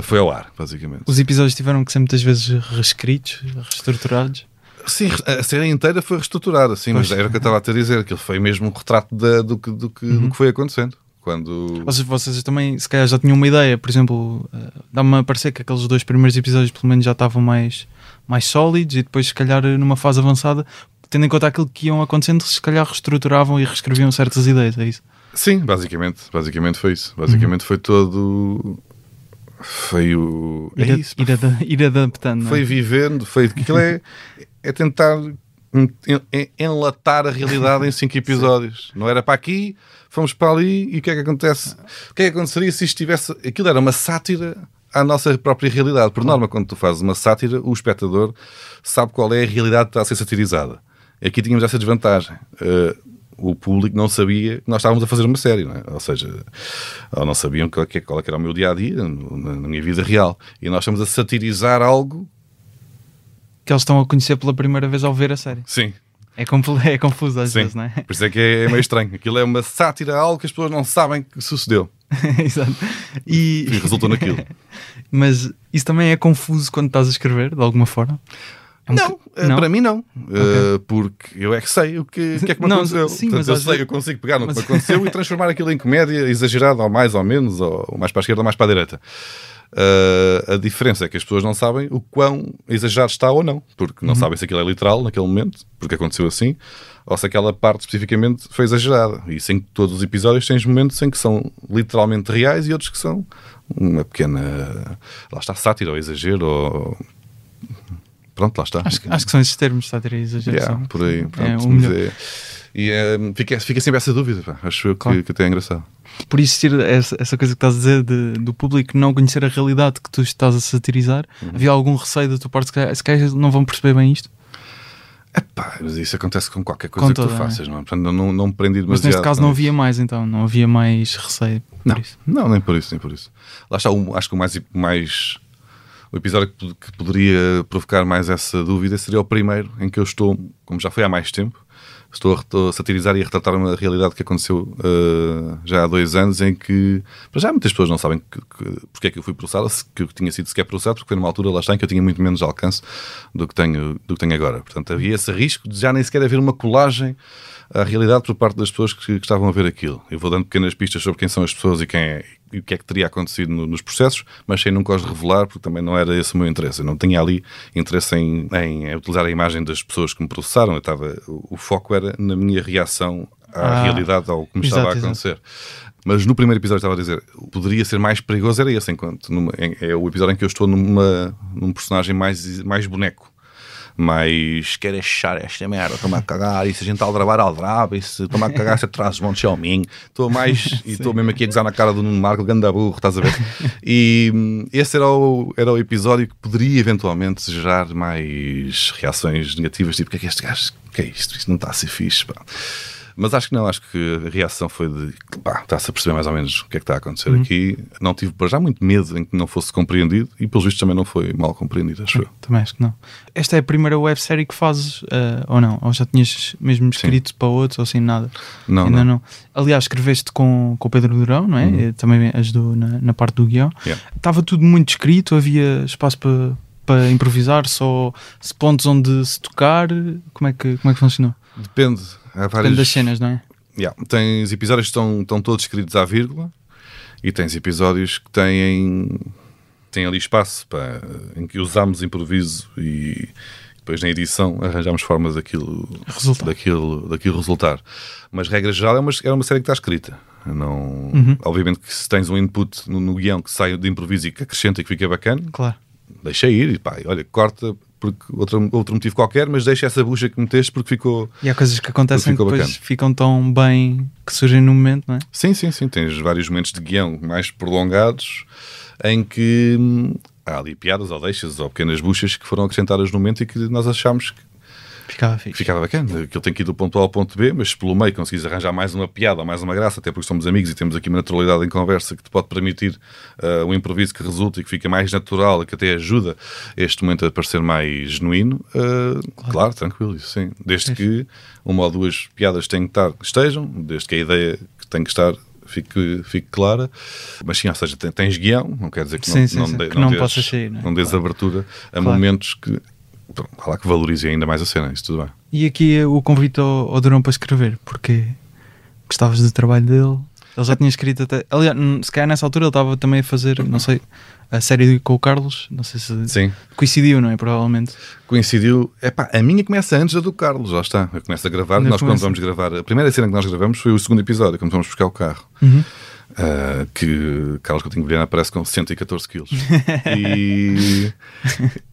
foi ao ar, basicamente. Os episódios tiveram que ser muitas vezes reescritos, reestruturados. Sim, a série inteira foi reestruturada, sim, mas Pois. era o que eu estava a te dizer, aquilo foi mesmo um retrato da- do, que, do, que, Uhum. do que foi acontecendo. Quando. Vocês, vocês também, se calhar, já tinham uma ideia. Por exemplo, eh, dá-me a parecer que aqueles dois primeiros episódios, pelo menos, já estavam mais, mais sólidos e depois, se calhar, numa fase avançada, tendo em conta aquilo que iam acontecendo, se calhar reestruturavam e reescreviam certas ideias. É isso? Sim, basicamente, basicamente foi isso. Basicamente Uhum. foi todo. Foi o. É Ir, a- isso. ir, ir adaptando. é? Foi vivendo, foi. Aquilo é, é tentar en- en- enlatar a realidade em cinco episódios. Não era para aqui, fomos para ali e o que é que acontece? O que é que aconteceria se isto tivesse. Aquilo era uma sátira à nossa própria realidade. Por norma, quando tu fazes uma sátira, o espectador sabe qual é a realidade que está a ser satirizada. Aqui tínhamos essa desvantagem. Eh, o público não sabia que nós estávamos a fazer uma série, não é? ou seja, ou não sabiam qual, que- qual é era o meu dia a dia, na minha vida real. E nós estamos a satirizar algo Que eles estão a conhecer pela primeira vez ao ver a série. Sim, É, é confuso às sim. vezes, não é? Por isso é que é, é meio estranho. Aquilo é uma sátira a algo que as pessoas não sabem que sucedeu. Exato. E, E resultou naquilo. mas isso também é confuso quando estás a escrever, de alguma forma? É um Não, eh, para mim não. Uh, porque eu é que sei o que, que é que me Não, aconteceu. sim, Portanto, mas eu sei, vezes- eu consigo pegar no Mas- que me aconteceu e transformar aquilo em comédia exagerada, ou mais ou menos, ou mais para a esquerda ou mais para a direita. Uh, a diferença é que as pessoas não sabem o quão exagerado está ou não, porque não Uhum. sabem se aquilo é literal naquele momento, porque aconteceu assim, ou se aquela parte especificamente foi exagerada. E sem todos os episódios tens momentos em que são literalmente reais e outros que são uma pequena. Lá está, sátira ou exagero, ou. Pronto, lá está. Acho, que- acho que são esses termos, sátira e exageração. Yeah, por aí. É pronto, é- e é, fica, fica sempre essa dúvida, pá. acho eu que, Claro. que até é engraçado. Por existir essa, essa coisa que estás a dizer de- do público não conhecer a realidade que tu estás a satirizar, Uhum. havia algum receio da tua parte? Se calhar, não vão perceber bem isto? Epá, mas isso acontece com qualquer coisa Com que tu toda, faças, não é? Portanto, não, não me prendi Mas demasiado. neste caso não isso. havia mais, então, não havia mais receio. por Não, isso. não, nem por isso, nem por isso. Lá está, o- acho que o mais, mais o episódio que, que poderia provocar mais essa dúvida seria o primeiro, em que eu estou, como já foi há mais tempo, estou a, satirizar e a retratar uma realidade que aconteceu uh, já há dois anos, em que para já muitas pessoas não sabem que, que, porque é que eu fui processado, que eu tinha sido sequer processado, porque foi numa altura lá está em que eu tinha muito menos alcance do que tenho, do que tenho agora. Portanto, havia esse risco de já nem sequer haver uma colagem à realidade por parte das pessoas que, que estavam a ver aquilo. Eu vou dando pequenas pistas sobre quem são as pessoas e, quem é, o que é que teria acontecido no- nos processos, mas sem nunca os revelar, porque também não era esse o meu interesse. Eu não tinha ali interesse em, em utilizar a imagem das pessoas que me processaram. Eu estava, o, o foco era na minha reação à Ah, realidade, ao que me exato, estava a exato. acontecer. Mas no primeiro episódio estava a dizer, poderia ser mais perigoso, era esse, enquanto numa- é o episódio em que eu estou numa, num personagem mais, mais boneco mas quer achar esta merda, estou-me a cagar, e se a gente aldrabar, aldraba, e se estou-me a cagar, se atrás montes Xiaoming, estou mais, e estou mesmo aqui a gozar na cara do Nuno Marco, ganda burro, estás a ver? E hum, esse era o, era o episódio que poderia eventualmente gerar mais reações negativas, tipo, o que é que este gajo, o que é isto? Isto não está a ser fixe, pá. Mas acho que não, acho que a reação foi de pá, está-se a perceber mais ou menos o que é que está a acontecer aqui. Não tive para já muito medo em que não fosse compreendido e pelos vistos também não foi mal compreendido, acho eu. Também acho que não. Esta é a primeira websérie que fazes, eh, ou não? Ou já tinhas mesmo escrito para outros, ou assim, nada? Não, Ainda não. não. Aliás, escreveste com, com o Pedro Durão, não é? Eh, Também ajudou na, na parte do guião. Yeah. Estava tudo muito escrito, havia espaço para, para improvisar, só pontos onde se tocar. Como é que, como é que funcionou? Depende. Há várias... Das cenas, não é? Yeah. Tens episódios que estão, estão todos escritos à vírgula e tens episódios que têm, têm ali espaço pá, em que usamos improviso e depois na edição arranjámos formas daquilo Resultar. daquilo, daquilo resultar. Mas regra geral é uma, é uma série que está escrita. Não, Obviamente que se tens um input no, no guião que sai de improviso e que acrescenta e que fica bacana, Claro. deixa ir e pá, olha, corta porque outro, outro motivo qualquer, mas deixa essa bucha que meteste porque ficou. E há coisas que acontecem que depois bacana. ficam tão bem que surgem no momento, não é? Sim, sim, sim. Tens vários momentos de guião mais prolongados em que hum, há ali piadas ou deixas ou pequenas buchas que foram acrescentadas no momento e que nós achámos que Ficava fixe. ficava bacana. Que tem que ir do ponto A ao ponto B, mas pelo meio conseguis arranjar mais uma piada ou mais uma graça, até porque somos amigos e temos aqui uma naturalidade em conversa que te pode permitir uh, um improviso que resulta e que fica mais natural e que até ajuda este momento a parecer mais genuíno, uh, claro. tranquilo, isso sim. Desde que uma ou duas piadas têm que estar, estejam, desde que a ideia que tem que estar fique, fique clara. Mas sim, ou seja, ten- tens guião, não quer dizer que Sim, não, sim, não, sim, dê- que não dês- possas sair, não é? não dês Claro. abertura a Claro. momentos que. Vá lá que valorizem ainda mais a cena, isso tudo bem. E aqui o convite ao, ao Durão para escrever, porque gostavas do trabalho dele. Ele já tinha escrito até. Aliás, se calhar nessa altura ele estava também a fazer, não sei, a série com o Carlos. Não sei se Sim. coincidiu, não é? Provavelmente. coincidiu. Epá, a minha começa antes da do Carlos, já está. Eu começo a gravar. Ainda nós, quando começa. vamos gravar, a primeira cena que nós gravamos foi o segundo episódio, quando vamos buscar o carro. Uhum. Ah, que Carlos Coutinho Vilhena aparece com 114 quilos. e.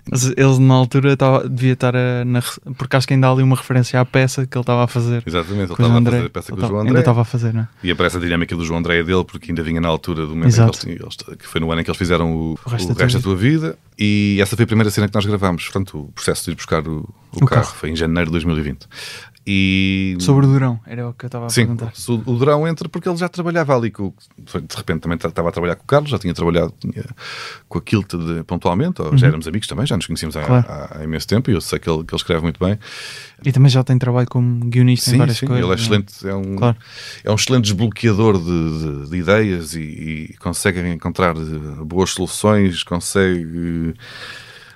Mas ele na altura estava- devia estar a. Na, porque acho que ainda há ali uma referência à peça que ele estava a fazer. Exatamente, ele estava a fazer a peça com o João André. Ainda estava a fazer, não é? E aparece a dinâmica do João André dele, porque ainda vinha na altura do momento em que Exato. eles, que foi no ano em que eles fizeram o, O resto o da resto tua da tua vida. E essa foi a primeira cena que nós gravámos. Portanto, o processo de ir buscar o, o O carro. carro. foi em janeiro de 2020. E Sobre o Durão, era o que eu estava a Sim, perguntar. o, Durão entra porque ele já trabalhava ali com. De repente também estava a trabalhar com o Carlos, já tinha trabalhado tinha, com a Kilt de- pontualmente, ou já éramos amigos também, já nos conhecíamos há, Uhum. Claro. há- há imenso tempo e eu sei que ele, que ele escreve muito bem. E também já tem trabalho como guionista em Sim, várias sim, coisas. ele é não excelente, é um, Claro. é um excelente desbloqueador de, de- de ideias e, e consegue encontrar eh, boas soluções, consegue.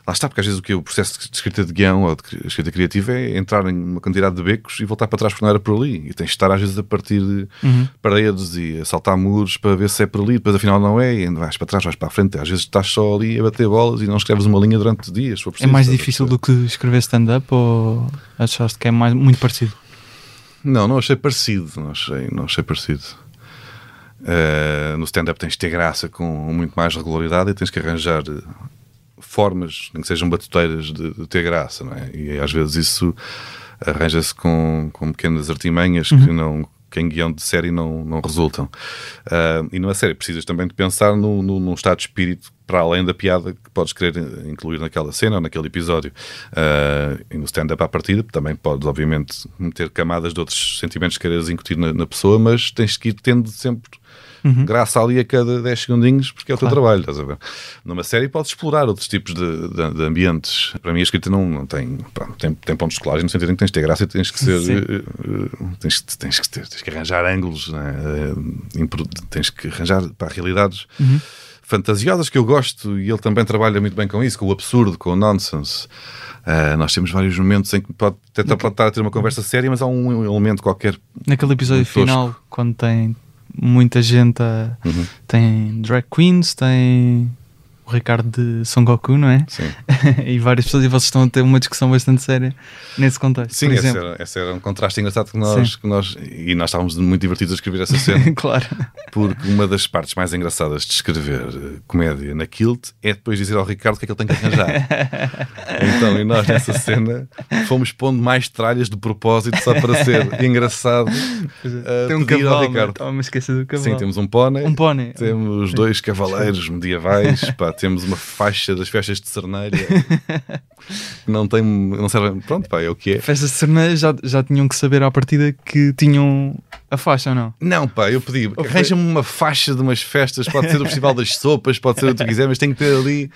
Lá está, porque às vezes o que é o processo de escrita de guião ou de cri- escrita criativa é entrar em uma quantidade de becos e voltar para trás porque não era por ali. E tens de estar às vezes a partir de Uhum. paredes e a saltar muros para ver se é por ali, depois afinal não é, e vais para trás, vais para a frente. Às vezes estás só ali a bater bolas e não escreves uma linha durante dias. for É preciso, mais difícil do que escrever stand-up ou achaste que é mais, muito parecido? Não, não achei parecido. Não achei, não achei parecido. Eh, no stand-up tens de ter graça com muito mais regularidade e tens que arranjar formas, nem que sejam batuteiras, de, de ter graça, não é? E às vezes isso arranja-se com, com pequenas artimanhas que não que em guião de série não, não resultam. Ah, e numa série precisas também de pensar no, no, num estado de espírito para além da piada que podes querer incluir naquela cena ou naquele episódio. Ah, e no stand-up à partida também podes, obviamente, meter camadas de outros sentimentos que queiras incutir na, na pessoa, mas tens que ir tendo sempre graça ali a cada 10 segundinhos, porque é o teu Claro. trabalho, estás a ver? Numa série podes explorar outros tipos de, de- de ambientes. Para mim a escrita não, não tem, pá, tem, tem pontos colagem no sentido em que tens de ter graça e tens que ser eh, tens, que- tens, que ter, tens que arranjar ângulos, né? Impro- tens que arranjar para realidades fantasiosas que eu gosto e ele também trabalha muito bem com isso, com o absurdo, com o nonsense. Ah, nós temos vários momentos em que pode, até pode estar a ter uma conversa séria, mas há um elemento qualquer Naquele episódio tosco. final, quando tem muita gente, a- Uhum. tem drag queens, tem o Ricardo de Son Goku, não é? Sim. e várias pessoas, e vocês estão a ter uma discussão bastante séria nesse contexto. Sim, esse era, esse era um contraste engraçado que nós, que nós. E nós estávamos muito divertidos a escrever essa cena, claro. porque uma das partes mais engraçadas de escrever eh, comédia na Kilt é depois dizer ao Ricardo o que é que ele tem que arranjar. então, e nós nessa cena fomos pondo mais tralhas de propósito só para ser engraçado. eh, tem um cavalo, Ricardo. estava-me a esquecer do cavalo. Sim, temos um pônei. Um pônei. Temos dois cavaleiros medievais, pá, temos uma faixa das festas de Cerneira que não tem, não serve, pronto, pá, é o que é. Festas de Cerneira já, já tinham que saber à partida que tinham a faixa ou não? Não, pá, eu pedi, arranja-me uma faixa de umas festas, pode ser o Festival das Sopas, pode ser o que tu quiser, mas tem que ter ali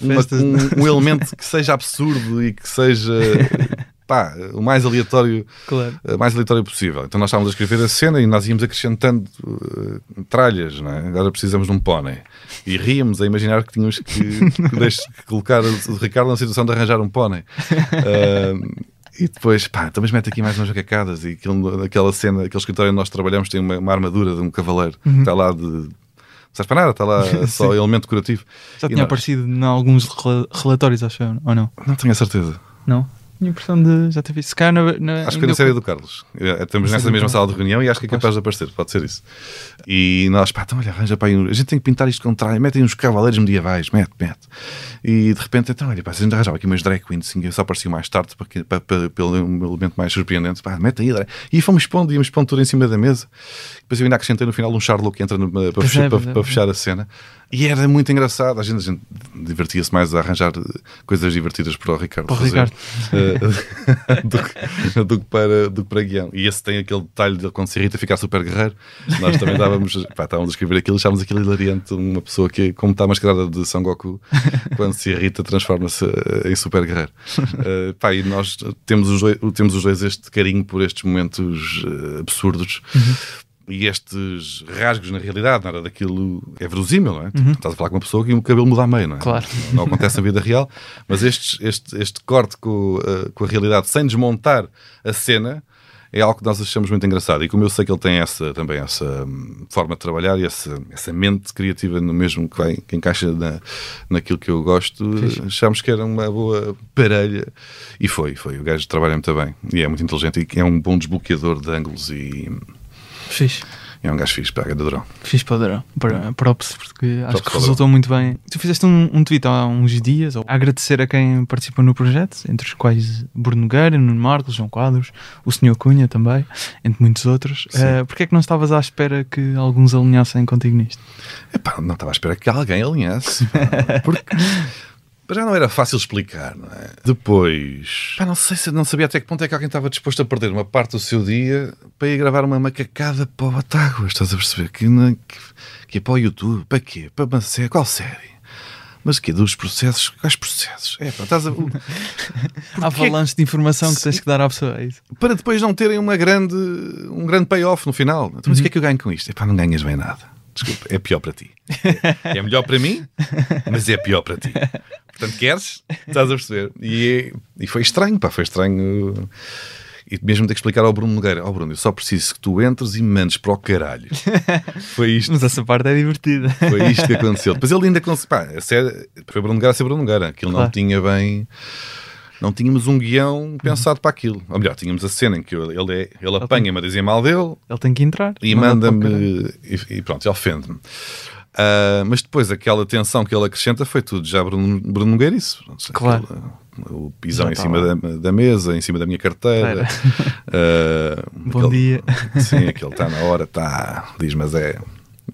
uma- um, um elemento que seja absurdo e que seja pá, o mais aleatório, Claro. o mais aleatório possível. Então nós estávamos a escrever a cena e nós íamos acrescentando eh, tralhas, não é? Agora precisamos de um pônei. E ríamos a imaginar que tínhamos que, que deixe- que colocar o, Ricardo na situação de arranjar um pônei. Ah, e depois, pá, então mas mete aqui mais umas jacacadas e aquilo, aquela cena, aquele escritório onde nós trabalhamos tem uma, uma armadura de um cavaleiro que está lá de. Não serve para nada, está lá só elemento decorativo. Já E tinha aparecido em alguns rela- relatórios, acho eu, ou não? Não tenho a certeza. Não? Tinha a impressão de já ter visto. Se calhar na, na, Acho que foi na série do Carlos. É, Estamos nessa mesma sala de reunião e acho que é capaz de aparecer, pode ser isso. E nós, pá, então olha, arranja para aí. um- A gente tem que pintar isto com tralha, metem uns cavaleiros medievais, mete, mete. E de repente, então, olha, pá, se a gente arranjava aqui umas drag queens, assim, só apareciam mais tarde, para, que- para, para- pelo um elemento mais surpreendente, pá, mete aí, drag. E fomos pondo, íamos pondo tudo em cima da mesa. Depois eu ainda acrescentei no final um Charlot que entra no- para, Pois fechar, é, para, é, para é. fechar a cena. E era muito engraçado. A gente, gente divertia-se mais a arranjar coisas divertidas para o Ricardo. Para fazer, Ricardo. eh, do, que, do, que para, do que para guião. E esse tem aquele detalhe de quando se irrita ficar super guerreiro. Nós também dávamos, pá, estávamos a escrever aquilo e achávamos aquilo hilariante. Uma pessoa que, como está mascarada de Son Goku, quando se irrita, transforma-se eh, em super guerreiro. Eh, pá, e nós temos os, dois, temos os dois este carinho por estes momentos absurdos. E estes rasgos, na realidade, nada daquilo é verosímil, não é? Tipo, Estás a falar com uma pessoa que o cabelo muda a meio, não é? Claro. Não, acontece na vida real, mas estes- este, este corte com, eh, com a realidade sem desmontar a cena é algo que nós achamos muito engraçado. E como eu sei que ele tem essa, também essa hum, forma de trabalhar e essa, essa mente criativa no mesmo que, vai, que encaixa na, naquilo que eu gosto, achámos que era uma boa parelha. E foi, foi. O gajo trabalha muito bem e é muito inteligente e é um bom desbloqueador de ângulos e Fiz. é um gajo fixe, pega de Durão. Fiz padrão. Para, props, porque acho que resultou muito bem. Tu fizeste um, um tweet há uns dias a agradecer a quem participou no projeto, entre os quais Bruno Nogueira, Nuno Marcos, João Quadros, o Sr. Cunha também, entre muitos outros. Uh, Porquê é que não estavas à espera que alguns alinhassem contigo nisto? Epá, não estava à espera que alguém alinhasse. pá. Porque já não era fácil explicar, não é? Depois, pá, não sei se não sabia até que ponto é que alguém estava disposto a perder uma parte do seu dia para ir gravar uma macacada para o Batáguas, estás a perceber? Que, que, que é para o YouTube, para quê? Para uma série? Qual série? Mas que dos processos? Quais processos? É, pá, estás a... Há avalanche de informação que tens que dar à pessoa. É isso. para depois não terem uma grande, um grande payoff no final. Então, Mas o que é que eu ganho com isto? Epá, não ganhas bem nada. Desculpa, é pior para ti. É melhor para mim, mas é pior para ti. Portanto, queres? Estás a perceber? E, e foi estranho, pá, foi estranho. E mesmo ter que explicar ao Bruno Nogueira: Ó Bruno, eu só preciso que tu entres e me mandes para o caralho. Foi isto. Mas essa parte é divertida. Foi isto que aconteceu. Depois ele ainda conseguiu. Pá, sério, foi Bruno Nogueira a ser Bruno Nogueira. Aquilo não Claro. tinha bem. Não tínhamos um guião pensado para aquilo. Ou melhor, tínhamos a cena em que ele, ele, é- ele apanha-me a dizer mal dele Ele tem que entrar. e manda manda-me. E, e pronto, ofende-me. Ah, mas depois aquela tensão que ele acrescenta foi tudo já Bruno, Bruno Nogueirice. Pronto, Claro. o pisão Já em tá cima da, da mesa, em cima da minha carteira. Ah, Bom aquele- dia. Sim, aquele está na hora, está, diz, mas é.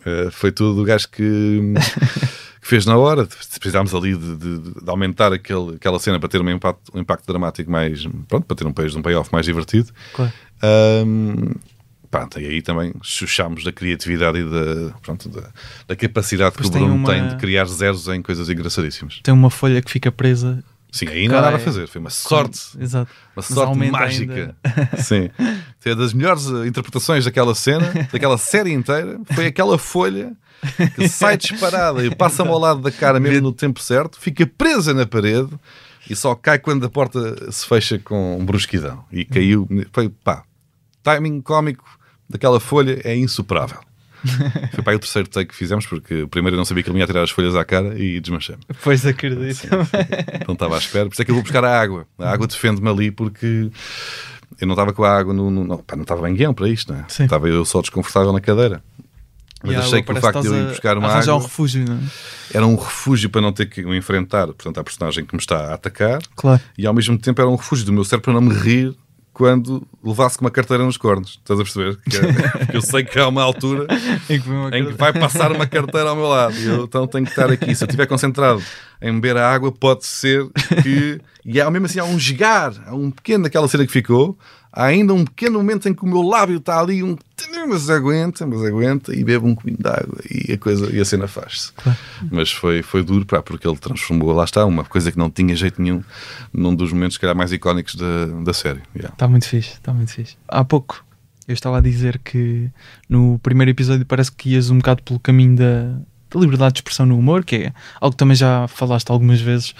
Eh, foi tudo o gajo que, que fez na hora. Precisámos ali de, de- de aumentar aquele, aquela cena para ter um impacto, um impacto dramático mais. Pronto, para ter um, país- um payoff mais divertido. Claro. Ahm, pronto, e aí também chuchámos da criatividade e da, pronto, da, da capacidade Pois que o tem Bruno uma- tem de criar zeros em coisas engraçadíssimas. Tem uma folha que fica presa. Sim, aí não há nada a fazer. Foi uma sorte. Exato. Uma sorte mágica. Sim. É das melhores eh, interpretações daquela cena, daquela série inteira, foi aquela folha que sai disparada e passa-me ao lado da cara mesmo no tempo certo, fica presa na parede e só cai quando a porta se fecha com brusquidão. E caiu. Foi pá. Timing cómico daquela folha é insuperável. Foi para o terceiro take que fizemos, porque o primeiro eu não sabia que ele ia tirar as folhas à cara e desmanchei-me. Pois acredito. Não estava à espera. Por isso é que eu vou buscar a água. A água defende-me ali porque eu não estava com a água no. no- não, pá, não estava bem guião para isto, não é? Sim. Estava eu só desconfortável na cadeira. Mas E que o facto de eu ir buscar uma água um refúgio, não é? era um refúgio para não ter que o enfrentar, portanto, a personagem que me está a atacar Claro. e ao mesmo tempo era um refúgio do meu cérebro para não me rir quando levasse com uma carteira nos cornos. Estás a perceber? Que é- porque eu sei que há uma altura Em que, uma em que vai passar uma carteira ao meu lado. Eu então tenho que estar aqui. Se eu estiver concentrado em beber a água, pode ser que. E há mesmo assim, há um jogar, há um pequeno daquela cena que ficou. Há ainda um pequeno momento em que o meu lábio está ali, um. Mas aguenta, mas aguenta, e bebo um cominho de água e a, coisa, e a cena faz-se. Mas foi, foi duro, pá, porque ele transformou, lá está, uma coisa que não tinha jeito nenhum num dos momentos, se calhar, mais icónicos da, da série. Yeah. Está muito fixe, está muito fixe. Há pouco eu estava a dizer que no primeiro episódio parece que ias um bocado pelo caminho da liberdade de expressão no humor, que é algo que também já falaste algumas vezes.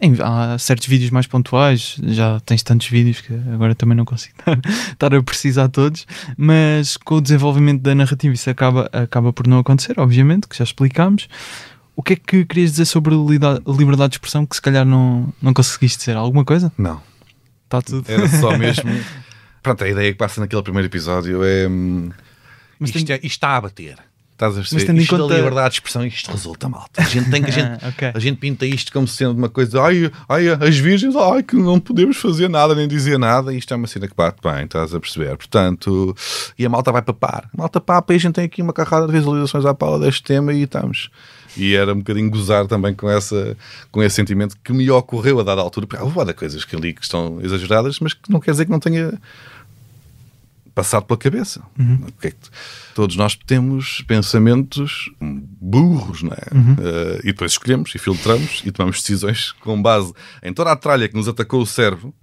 Em, há certos vídeos mais pontuais, já tens tantos vídeos que agora também não consigo estar, estar a precisar todos, mas com o desenvolvimento da narrativa isso acaba, acaba por não acontecer, obviamente, que já explicámos. O que é que querias dizer sobre a liberdade de expressão que se calhar não, não conseguiste dizer? Alguma coisa? Não. Está tudo. Era só mesmo. Pronto, a ideia que passa naquele primeiro episódio é. hum, Mas isto, tem- é- isto está a bater. Estás a perceber? tendo em isto conta- da liberdade de expressão, isto resulta mal. A gente tem que. A gente, Ah, ok. a gente pinta isto como sendo uma coisa. Ai, ai, as virgens, ai, que não podemos fazer nada, nem dizer nada. Isto é uma cena que bate bem, estás a perceber? Portanto, e a malta vai papar. A malta papa e a gente tem aqui uma carrada de visualizações à pala deste tema e estamos. E era um bocadinho gozar também com, essa, com esse sentimento que me ocorreu a dada altura. Porque há coisas que ali que estão exageradas, mas que não quer dizer que não tenha passado pela cabeça. Que é todos nós temos pensamentos burros, não é? Eh, e depois escolhemos e filtramos e tomamos decisões com base em toda a tralha que nos atacou o cérebro.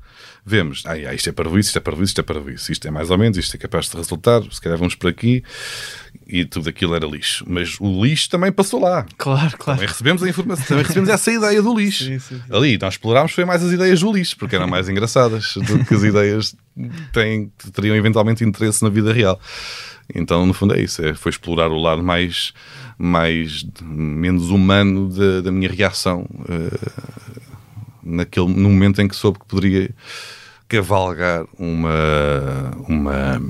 Vemos, ai, isto é para isso, isto é para isso, isto é para isso, isto é mais ou menos, isto é capaz de resultar, se calhar vamos por aqui e tudo aquilo era lixo. Mas o lixo também passou lá. Claro, claro. Também recebemos a informação, também recebemos essa ideia do lixo. Sim, sim, sim. Ali, nós explorámos foi mais as ideias do lixo, porque eram mais engraçadas do que as ideias têm, que teriam eventualmente interesse na vida real. Então, no fundo, é isso. É, foi explorar o lado mais, mais menos humano da, da minha reação eh, naquele, no momento em que soube que poderia cavalgar uma, uma,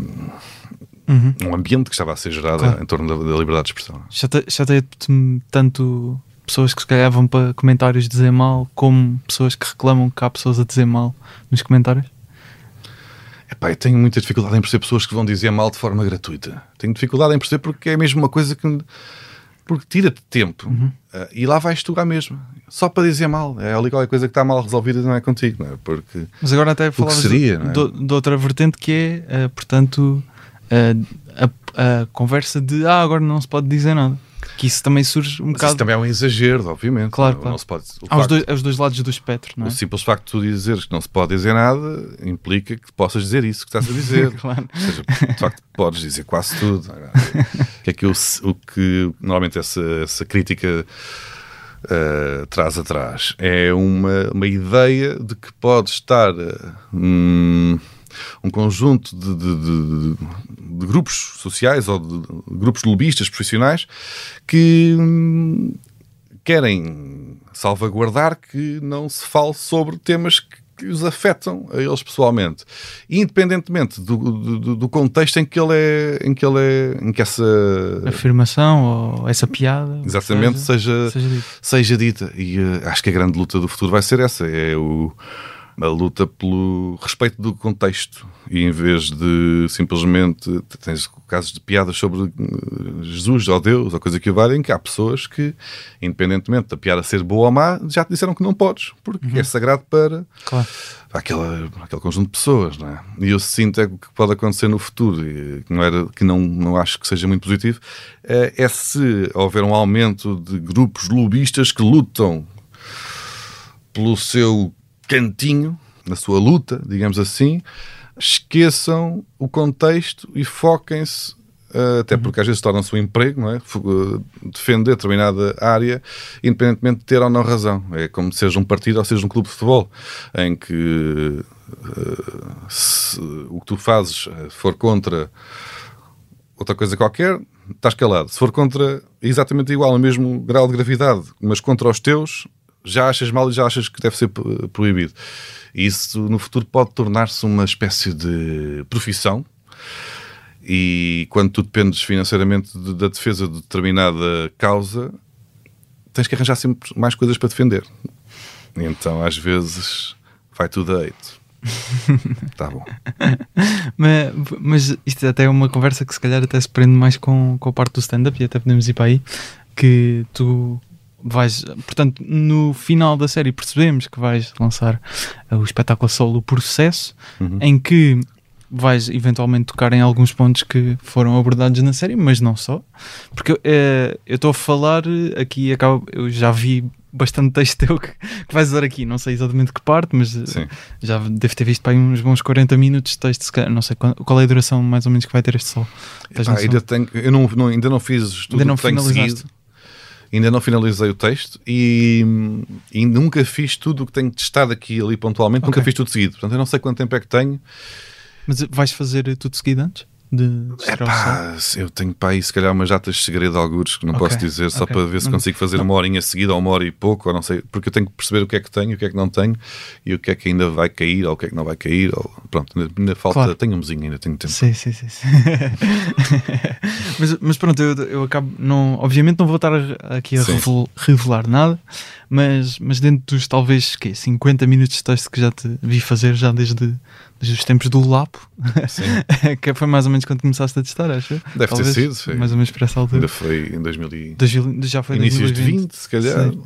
um ambiente que estava a ser gerado Claro. em torno da, da liberdade de expressão. Chate- Chateia-te tanto pessoas que se calhar vão para comentários dizer mal, como pessoas que reclamam que há pessoas a dizer mal nos comentários? Epá, eu tenho muita dificuldade em perceber pessoas que vão dizer mal de forma gratuita. Tenho dificuldade em perceber porque é mesmo uma coisa que. Porque tira-te tempo Uhum. eh, e lá vais tu à mesma. Só para dizer mal. É ali qualquer coisa que está mal resolvida não é contigo, não é? Porque. Mas agora até falavas seria, de, é? de- de outra vertente que é, eh, portanto, eh, a, a conversa de ah, agora não se pode dizer nada. Que isso também surge um Mas bocado isso também é um exagero, obviamente. Claro, não, claro. não se pode. O, aos facto- dois, aos dois lados do espectro, não é? o simples facto de tu dizeres que não se pode dizer nada implica que possas dizer isso que estás a dizer. Claro. Ou seja, de facto, podes dizer quase tudo. O que é que eu- o que normalmente essa, essa crítica uh, traz atrás? É uma, uma ideia de que pode estar uh, hum, um conjunto de, de- de- de grupos sociais ou de, grupos de lobistas profissionais que hum, querem salvaguardar que não se fale sobre temas que, que os afetam a eles pessoalmente, independentemente do, do, do contexto em que ele é, em que ele é, em que essa Afirmação ou essa piada. exatamente seja, seja, seja dito. seja dita. E eh, acho que a grande luta do futuro vai ser essa: é o, a luta pelo respeito do contexto. E em vez de simplesmente tens casos de piadas sobre eh, Jesus ou Deus ou coisa que o valha, em que há pessoas que, independentemente da piada ser boa ou má, já te disseram que não podes, porque é sagrado para Claro. aquela, aquele conjunto de pessoas, não é? E eu sinto é que pode acontecer no futuro, e que não, era, que não, não acho que seja muito positivo, é, é se houver um aumento de grupos lobistas que lutam pelo seu cantinho, na sua luta, digamos assim, esqueçam o contexto e foquem-se Uh, até porque às vezes torna-se um emprego, não é? Uh, defender determinada área, independentemente de ter ou não razão. É como seja um partido ou seja um clube de futebol, em que uh, se o que tu fazes for contra outra coisa qualquer, estás calado. Se for contra exatamente igual, no mesmo grau de gravidade, mas contra os teus, já achas mal e já achas que deve ser proibido. E isso no futuro pode tornar-se uma espécie de profissão e quando tu dependes financeiramente de- da defesa de determinada causa, tens que arranjar sempre mais coisas para defender. Então, às vezes, vai tudo a eito. tá bom. Mas, mas isto até é uma conversa que se calhar até se prende mais com, com a parte do stand-up e até podemos ir para aí. Que tu vais, portanto, no final da série percebemos que vais lançar uh, o espetáculo solo O Processo, Uhum. em que vais eventualmente tocar em alguns pontos que foram abordados na série, mas não só. Porque eh, eu estou a falar eh, aqui, acaba, eu já vi bastante texto teu que, que vais usar aqui, não sei exatamente que parte, mas eh, Sim. já devo ter visto para aí uns bons 40 minutos de texto, não sei qual, qual é a duração mais ou menos que vai ter este sol. Noção? ainda, tenho, eu não, não- ainda não fiz tudo Ainda não que tenho seguido. Ainda não finalizei o texto e, e nunca fiz tudo o que tenho testado aqui e ali pontualmente. Nunca Ok. fiz tudo seguido. Portanto, eu não sei quanto tempo é que tenho. Mas vais fazer tudo seguido antes? De, de som? Epá, eu tenho para aí se calhar umas datas de segredo de algures que não Ok, posso dizer, só ok. para ver se Não- consigo fazer uma horinha seguida ou uma hora e pouco, ou não sei, porque eu tenho que perceber o que é que tenho, o que é que não tenho e o que é que ainda vai cair ou o que é que não vai cair. Ou, pronto, ainda, ainda falta, Claro. tenho um mozinho, ainda tenho tempo. Sim, sim, sim. sim. mas, mas pronto, eu, eu acabo. Não, obviamente não vou estar aqui a revel- revelar nada, mas, mas dentro dos talvez quê, 50 minutos de texto que já te vi fazer já desde, desde os tempos do Lapo, que foi mais ou menos quando começaste a testar, acho. deve Talvez, ter sido. Foi. Mais ou menos para essa altura. Ainda foi em 2000 e... 2000 já foi inícios de 2020. 20, se calhar. Sim.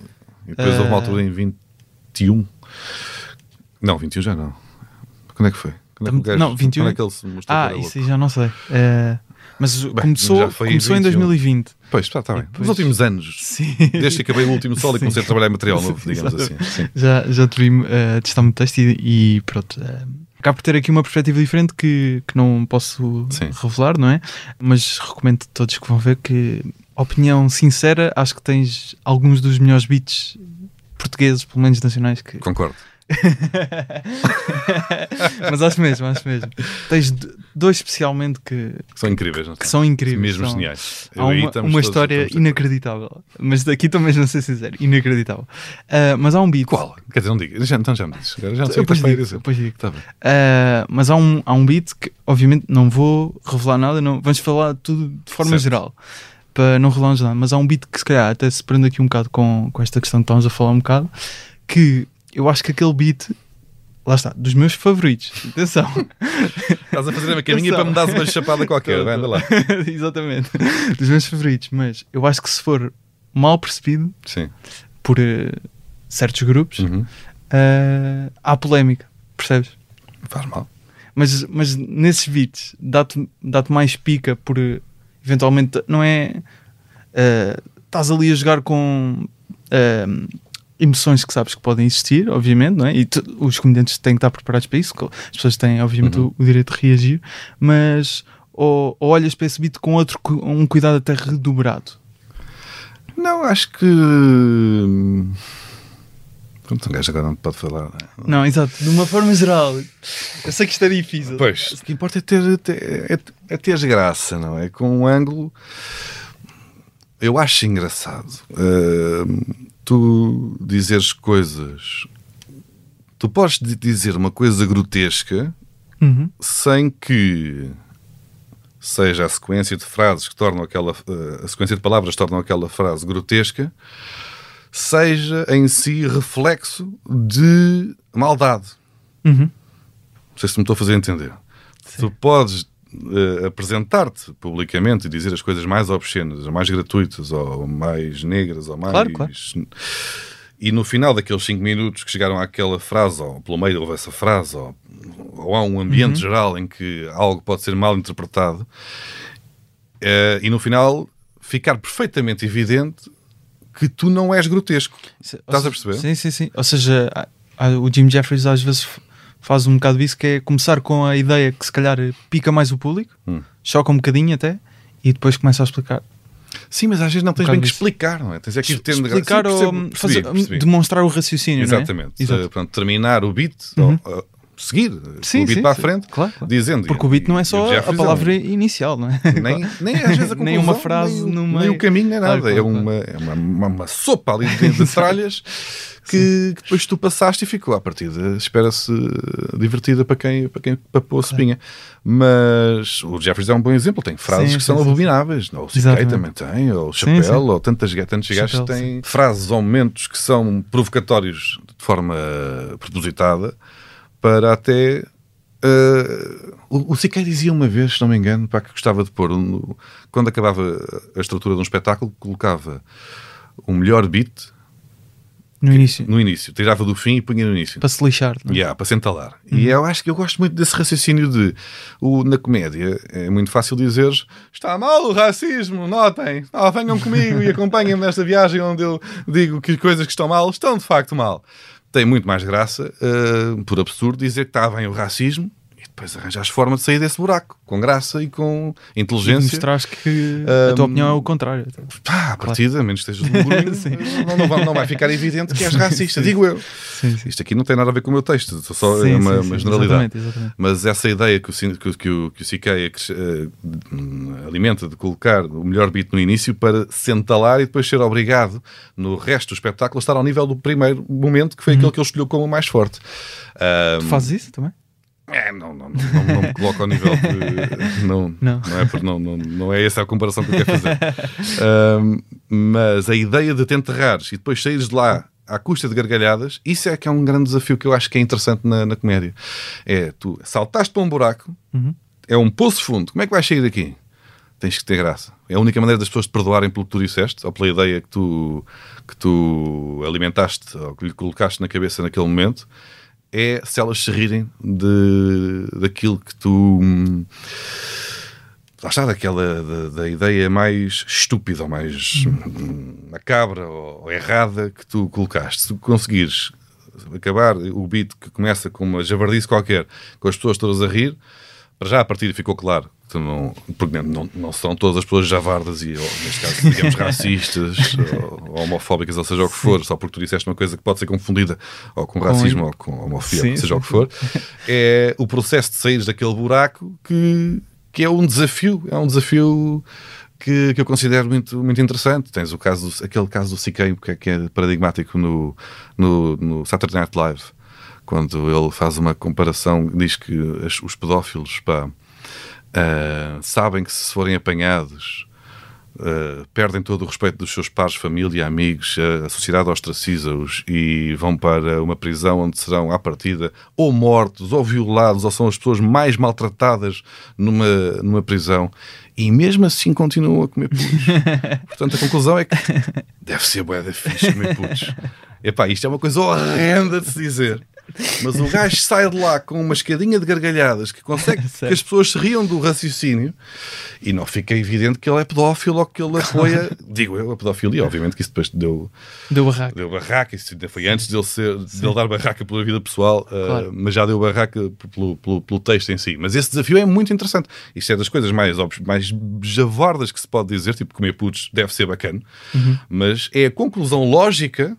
E depois houve uma Eh, altura em 21. Não, 21 já não. Quando é que foi? Quando é que o gajo- Não, 21? Quando é que ele se mostrou Ah, isso aí já não sei. Eh, mas Bem, começou, em começou em 21. 2020. Pois, está, está bem. depois- Nos últimos anos, Sim. desde que acabei o último solo e comecei a trabalhar em material novo, digamos assim. Sim. já, já te vi eh, testar muito texto e, e pronto. Uh, acabo por ter aqui uma perspectiva diferente que, que não posso Sim. revelar, não é? Mas recomendo a todos que vão ver que, opinião sincera, acho que tens alguns dos melhores beats portugueses, pelo menos nacionais, que, Concordo. mas acho mesmo, acho mesmo. Tens dois especialmente que, São incríveis, não que são incríveis. Mesmo são- geniais. Há Eu uma, uma história inacreditável. Mas daqui também não sei sincero, inacreditável. Ah, mas há um beat. Qual? Quer dizer, não diga. Já, então já me dizes. Agora já não sei que depois digo, dizer. depois digo. Tá bem. Uh, mas há um, há um beat que, obviamente, não vou revelar nada, não, vamos falar tudo de forma Certo. geral, para não revelarmos nada. Mas há um beat que, se calhar, até se prende aqui um bocado com, com esta questão que estamos a falar um bocado, que eu acho que aquele beat, lá está, dos meus favoritos. Atenção, Estás a fazer uma caminha Atenção. para me dares uma chapada qualquer. Tô, anda lá. exatamente, dos meus favoritos. Mas eu acho que se for mal percebido Sim. por uh, certos grupos, Uhum. uh, há polémica, percebes? Faz mal. mas, mas nesses beats dá-te dá mais pica por eh, eventualmente não é eh, estás ali a jogar com eh, emoções que sabes que podem existir, obviamente, não é? E os comediantes têm que estar preparados para isso, as pessoas têm, obviamente, Uhum. o, o direito de reagir, mas ou, ou olhas para esse beat com outro um cuidado até redobrado. Não, acho que. hum, Pronto, um gajo agora não te pode falar. não é? Não, exato, de uma forma geral. Eu sei que isto é difícil. Pois, o que importa é ter, ter- é, é teres graça, não é? Com um ângulo. Eu acho engraçado hum, tu dizeres coisas. Tu podes di- dizer uma coisa grotesca Uhum. sem que seja a sequência de frases que tornam aquela eh, a sequência de palavras que tornam aquela frase grotesca seja em si reflexo de maldade. Uhum. Não sei se me estou a fazer entender. Tu podes eh, apresentar-te publicamente e dizer as coisas mais obscenas, ou mais gratuitas, ou mais negras, ou mais. Claro, claro. E no final daqueles 5 minutos que chegaram àquela frase, ou pelo meio houve essa frase, ou, ou há um ambiente geral em que algo pode ser mal interpretado, eh, e no final ficar perfeitamente evidente que tu não és grotesco. Ou Estás a perceber? Sim, sim, sim. Ou seja, o Jim Jeffries às vezes faz um bocado isso, que é começar com a ideia que se calhar pica mais o público, Hum. choca um bocadinho até, e depois começa a explicar. Sim, mas às vezes não tens Um bem que explicar, não é? Tens é que ir tendo explicar Sim, ou percebo, fazer- percebi, percebi. demonstrar o raciocínio, não é? Exatamente. Exato. Eh, pronto, terminar o beat, Uhum. ou, uh, seguir Sim, o beat sim, para a frente, Claro, claro. dizendo. Porque o beat não é só a palavra inicial, não é? nem, nem às vezes a Nem uma frase nem, o- no nem o caminho, nem nada. claro, é uma, é uma, uma, uma sopa ali de, de tralhas que, que depois tu passaste e ficou à partida. Espera-se divertida para quem, para quem papou a sopinha. Mas o Jeffries é um bom exemplo. Tem frases Sim, que são abomináveis. Ou o CK também tem, ou o Chapéu, ou tantas, tantos gajos têm frases ou momentos que são provocatórios de forma propositada para até. eh, o, o CK dizia uma vez, se não me engano, para que gostava de pôr, um- quando acabava a estrutura de um espetáculo, colocava o melhor beat No início, no início, tirava do fim e punha no início. para se lixar. não é? Yeah, para se entalar. Uhum. E eu acho que eu gosto muito desse raciocínio de o, na comédia é muito fácil dizer está mal o racismo, notem, ah, venham comigo e acompanhem-me nesta viagem onde eu digo que coisas que estão mal estão de facto mal. Tem muito mais graça, uh, por absurdo, dizer que está bem o racismo depois arranjaste forma de sair desse buraco, com graça e com E inteligência. mostrares que a tua opinião é o contrário. Pá, a partida, a menos que estejas no burrinho, Sim. não, não vai, não vai ficar evidente que és racista, Sim. digo eu. Sim, sim. Isto aqui não tem nada a ver com o meu texto, só é uma, uma generalidade. Exatamente, exatamente. Mas essa ideia que o, que, que o, que o CK acres- eh, hum, alimenta de colocar o melhor beat no início para se entalar e depois ser obrigado no resto do espetáculo a estar ao nível do primeiro momento, que foi aquele que ele escolheu como o mais forte. Ah, Tu fazes isso também? É, não, não, não, não, me coloco ao nível de. Não, Não. não. é, não, não, não é essa a comparação que eu quero fazer. Ahm, mas a ideia de te enterrares e depois saíres de lá à custa de gargalhadas, isso é que é um grande desafio que eu acho que é interessante na, na comédia. É, tu saltaste para um buraco, Uhum. é um poço fundo, como é que vais sair daqui? Tens que ter graça. É a única maneira das pessoas te perdoarem pelo que tu disseste ou pela ideia que tu, que tu alimentaste ou que lhe colocaste na cabeça naquele momento é se elas se rirem de, daquilo que tu. hum, Lá está, daquela da, da ideia mais estúpida ou mais hum, macabra ou, errada que tu colocaste. Se conseguires acabar o beat que começa com uma javardice qualquer, com as pessoas todas a rir, para já a partida ficou claro. que não, porque não, não são todas as pessoas javardas e, ou, neste caso, digamos, racistas ou homofóbicas, ou seja o que for, só porque tu disseste uma coisa que pode ser confundida ou com racismo ou com homofobia, Sim, seja o que for. É o processo de sair daquele buraco que, que é um desafio, é um desafio que, que eu considero muito, muito interessante. Tens o caso, aquele caso do CK, que é, que é paradigmático no, no, no Saturday Night Live, quando ele faz uma comparação, diz que as- os pedófilos pá, ah, sabem que se forem apanhados Uh, perdem todo o respeito dos seus pares, família, amigos, a, a sociedade ostraciza-os e vão para uma prisão onde serão, à partida, ou mortos, ou violados, ou são as pessoas mais maltratadas numa, numa prisão. E mesmo assim continuam a comer putos. Portanto, a conclusão é que deve ser bué da fixe comer putos. Epá, isto é uma coisa horrenda de se dizer. Mas o gajo sai de lá com uma escadinha de gargalhadas que consegue que as pessoas se riam do raciocínio e não fica evidente que ele é pedófilo ou que ele apoia, digo eu, a pedofilia. Obviamente que isso depois deu, Deu barraco. deu barraca, isso ainda foi antes de ele, ser, de ele dar barraca pela vida pessoal, uh, Claro. mas já deu barraca pelo, pelo, pelo texto em si. Mas esse desafio é muito interessante. Isto é das coisas mais, óbvias, mais javardas que se pode dizer, tipo comer putos deve ser bacana, Uhum. mas é a conclusão lógica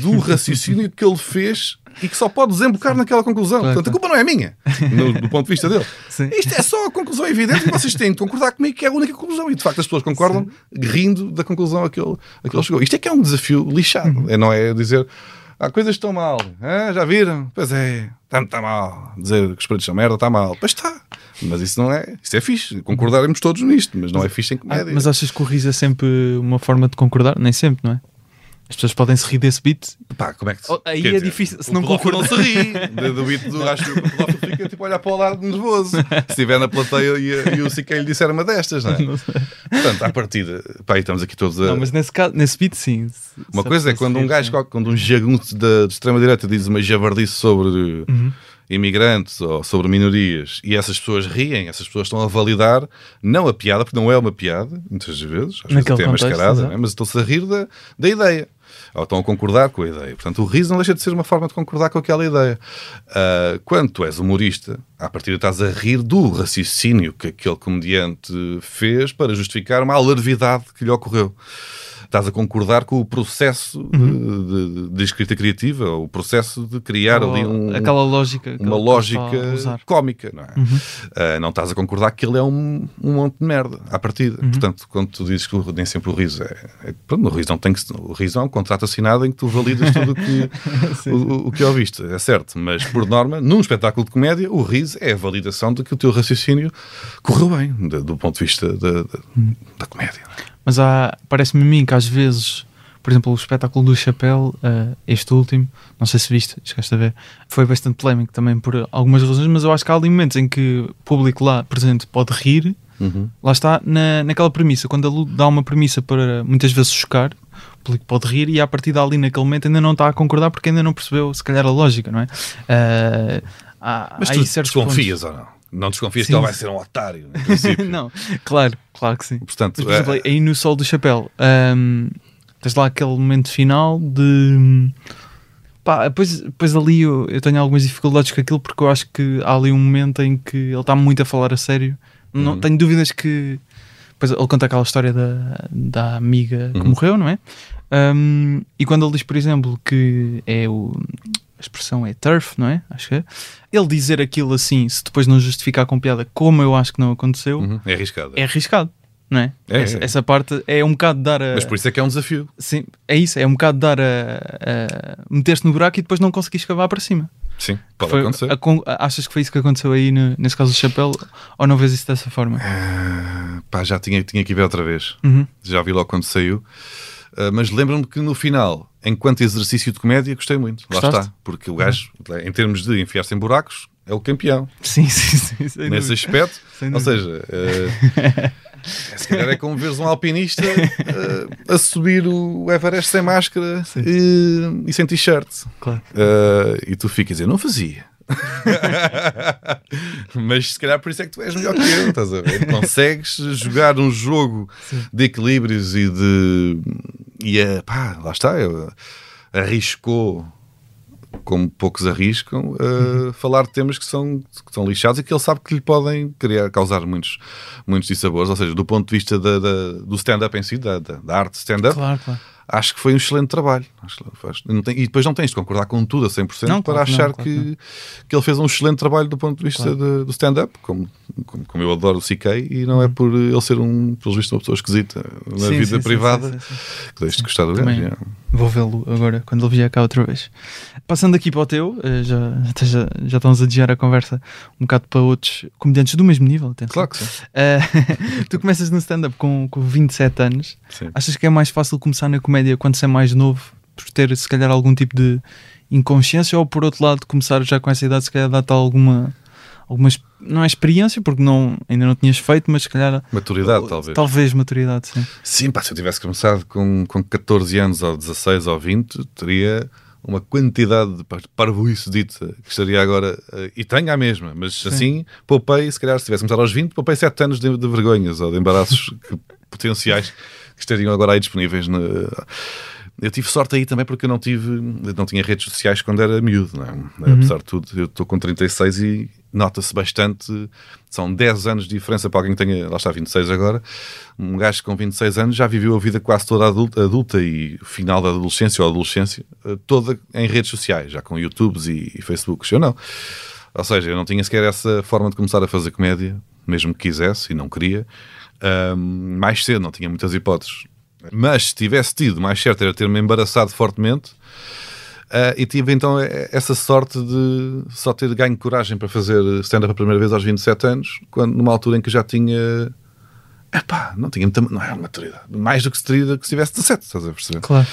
do raciocínio que ele fez e que só pode desembocar naquela conclusão. Claro, Portanto, a culpa não é minha, no- do ponto de vista dele. Sim. Isto é só a conclusão evidente e vocês têm de concordar comigo que é a única conclusão. E de facto as pessoas concordam rindo da conclusão a que ele, a que ele chegou. Isto é que é um desafio lixado. Uhum. É, não é dizer há coisas que estão mal. Ah, já viram? Pois é, está tá mal. Dizer que os pretos são merda está mal. Pois está. Mas isso não é. Isso é fixe. Concordaremos todos nisto, mas não é fixe em Ah, comédia. mas achas que o riso é sempre uma forma de concordar? Nem sempre, não é? As pessoas podem se rir desse beat. Pá, como é que se- Oh, aí é difícil, se o não concordar. não se ri. Do, do beat do acho que o pedófilo fica tipo a olhar para o lado nervoso. Se estiver na plateia e, e o CK lhe disser uma destas, não é? Portanto, à partida, pá, aí estamos aqui todos a. Não, mas nesse, caso, nesse beat, sim. Se- Uma coisa é quando um gajo, quando um jagunço da de extrema-direita diz uma javardice sobre Uhum. imigrantes ou sobre minorias e essas pessoas riem, essas pessoas estão a validar, não a piada, porque não é uma piada, muitas vezes, às vezes Naquele até é mascarada, exato. não é? mas estão-se a rir da, da ideia. Ou estão a concordar com a ideia. Portanto, o riso não deixa de ser uma forma de concordar com aquela ideia. Ah, quando tu és humorista, à partida estás a rir do raciocínio que aquele comediante fez para justificar uma alarvidade que lhe ocorreu. Estás a concordar com o processo de- de, de escrita criativa, o processo de criar Ou ali um, aquela lógica. uma ele lógica cómica, não é? Ah, não estás a concordar que ele é um, um monte de merda à partida. Portanto, quando tu dizes que o- nem sempre o riso é. é pronto, o riso não tem que. O riso é um contrato assinado em que tu validas tudo o que, o, o que ouviste, é certo. Mas, por norma, num espetáculo de comédia, o riso é a validação de que o teu raciocínio correu bem, de- do ponto de vista da, da, da comédia. Mas há, parece-me a mim que às vezes, por exemplo, o espetáculo do Chapéu, eh, este último, não sei se viste, chegaste a ver, foi bastante polémico também por algumas razões, mas eu acho que há ali momentos em que o público lá presente pode rir, lá está, na, naquela premissa, quando ele dá uma premissa para muitas vezes chocar, o público pode rir e a partir dali naquele momento ainda não está a concordar porque ainda não percebeu se calhar a lógica, não é? Eh, há, Mas tu desconfias ou não? Não desconfias Sim. que ele vai ser um otário, não, claro, claro que sim. Portanto, Mas, por exemplo, é- aí no Sol do Chapéu, hum, tens lá aquele momento final de Pá, depois, depois ali eu, eu tenho algumas dificuldades com aquilo porque eu acho que há ali um momento em que ele está muito a falar a sério. Não Uhum. tenho dúvidas que. Depois ele conta aquela história da, da amiga que Uhum. morreu, não é? Um, e quando ele diz, por exemplo, que é o. A expressão é turf, não é? Acho que é. Ele dizer aquilo assim, se depois não justificar com piada, como eu acho que não aconteceu, Uhum. É arriscado. é arriscado, não é? É, essa, é. essa parte é um bocado dar a. Mas por isso é que é um desafio. Sim, é isso, é um bocado dar a, a meter-se no buraco e depois não conseguir escavar para cima. Sim, pode Foi- acontecer. a achas que foi isso que aconteceu aí no- nesse caso do chapéu ou não vês isso dessa forma? Ah, pá, já tinha, tinha que ver outra vez. Uhum. Já vi logo quando saiu. Ah, mas lembro-me que no final, enquanto exercício de comédia, gostei muito. Lá Gostaste? está. Porque o gajo, em termos de enfiar-se em buracos, é o campeão. Sim, sim, sim. Nesse aspecto. Ou seja, eh, se calhar é como veres um alpinista eh, a subir o Everest sem máscara e, e sem t-shirt. Claro. Eh, e tu ficas a dizer, não fazia. Mas se calhar por isso é que tu és melhor que eu, estás a ver? Consegues jogar um jogo de equilíbrios e de. E a, pá, lá está, arriscou como poucos arriscam, uh, falar de temas que são, que são lixados e que ele sabe que lhe podem criar, causar muitos, muitos dissabores. Ou seja, do ponto de vista da- da- do stand-up em si, da, da, da arte stand-up, Claro, claro. Acho que foi um excelente trabalho. Não tem- e depois não tens de concordar com tudo a 100% Não, para claro não, achar claro que que, que ele fez um excelente trabalho do ponto de vista Claro. de- do stand-up, como, como, como eu adoro o CK, e não é por ele ser um, pelos vistos, uma pessoa esquisita na Uhum. Sim, vida sim, privada sim, que deixes de gostar do gajo. é. Vou vê-lo agora, quando ele vier cá outra vez. Passando aqui para o teu, eh, já, já, já estamos a desviar a conversa um bocado para outros comediantes do mesmo nível. Atenção. Claro que sim. Eh, tu começas no stand-up com, com 27 anos. Achas que é mais fácil começar na comédia quando se é mais novo, por ter se calhar algum tipo de inconsciência, ou por outro lado, começar já com essa idade, se calhar dá-te alguma, alguma não é experiência, porque não, ainda não tinhas feito, mas se calhar Maturidade, talvez. talvez maturidade, sim. Sim, pá, se eu tivesse começado com, com 14 anos, ou 16 ou 20, teria uma quantidade de par- parvoíce dita que estaria agora, eh, e tenho a mesma, mas assim, poupei, se calhar, se tivesse começado aos 20, poupei 7 anos de, de vergonhas ou de embaraços potenciais que estariam agora aí disponíveis. Na... Eu tive sorte aí também porque eu não tive, não tinha redes sociais quando era miúdo, não é? Apesar de tudo, eu estou com 36 e nota-se bastante, são 10 anos de diferença para alguém que tenha, lá está, 26 agora. Um gajo com 26 anos já viveu a vida quase toda adulta, adulta e final da adolescência ou adolescência, eh, toda em redes sociais, já com YouTubes e, e Facebooks. Eu não. Ou seja, eu não tinha sequer essa forma de começar a fazer comédia, mesmo que quisesse e não queria. Ahm, mais cedo, não tinha muitas hipóteses. Mas se tivesse tido, mais certo era ter-me embaraçado fortemente. ah, e tive então essa sorte de só ter ganho coragem para fazer stand-up a primeira vez aos 27 anos, quando, numa altura em que já tinha. Epá, não tinha muita. Não é maturidade. Mais do que se teria que se tivesse 17, estás a perceber? Claro.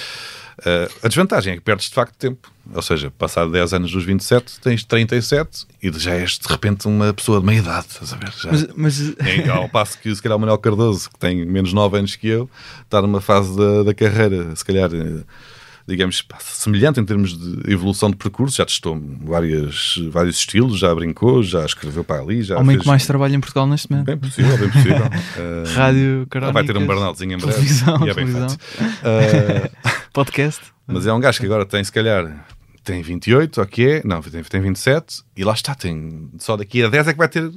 Uh, a desvantagem é que perdes de facto tempo. Ou seja, passado 10 anos dos 27, tens 37 e já és de repente uma pessoa de meia idade, estás a ver? Já. Mas, mas Em- ao passo que se calhar o Manuel Cardoso, que tem menos 9 anos que eu, está numa fase da, da carreira, se calhar, eh, digamos, semelhante em termos de evolução de percurso, já testou várias, vários estilos, já brincou, já escreveu para ali, já homem fez- que mais trabalha em Portugal neste momento. Bem possível, bem possível. Uh, Rádio, ele vai ter um crónicas, burnoutinho em breve. televisão, e é bem televisão. Uh, podcast. mas é um gajo que agora tem, se calhar, tem 28, ou que é, não, tem, tem 27, e lá está, tem, só daqui a 10 é que vai ter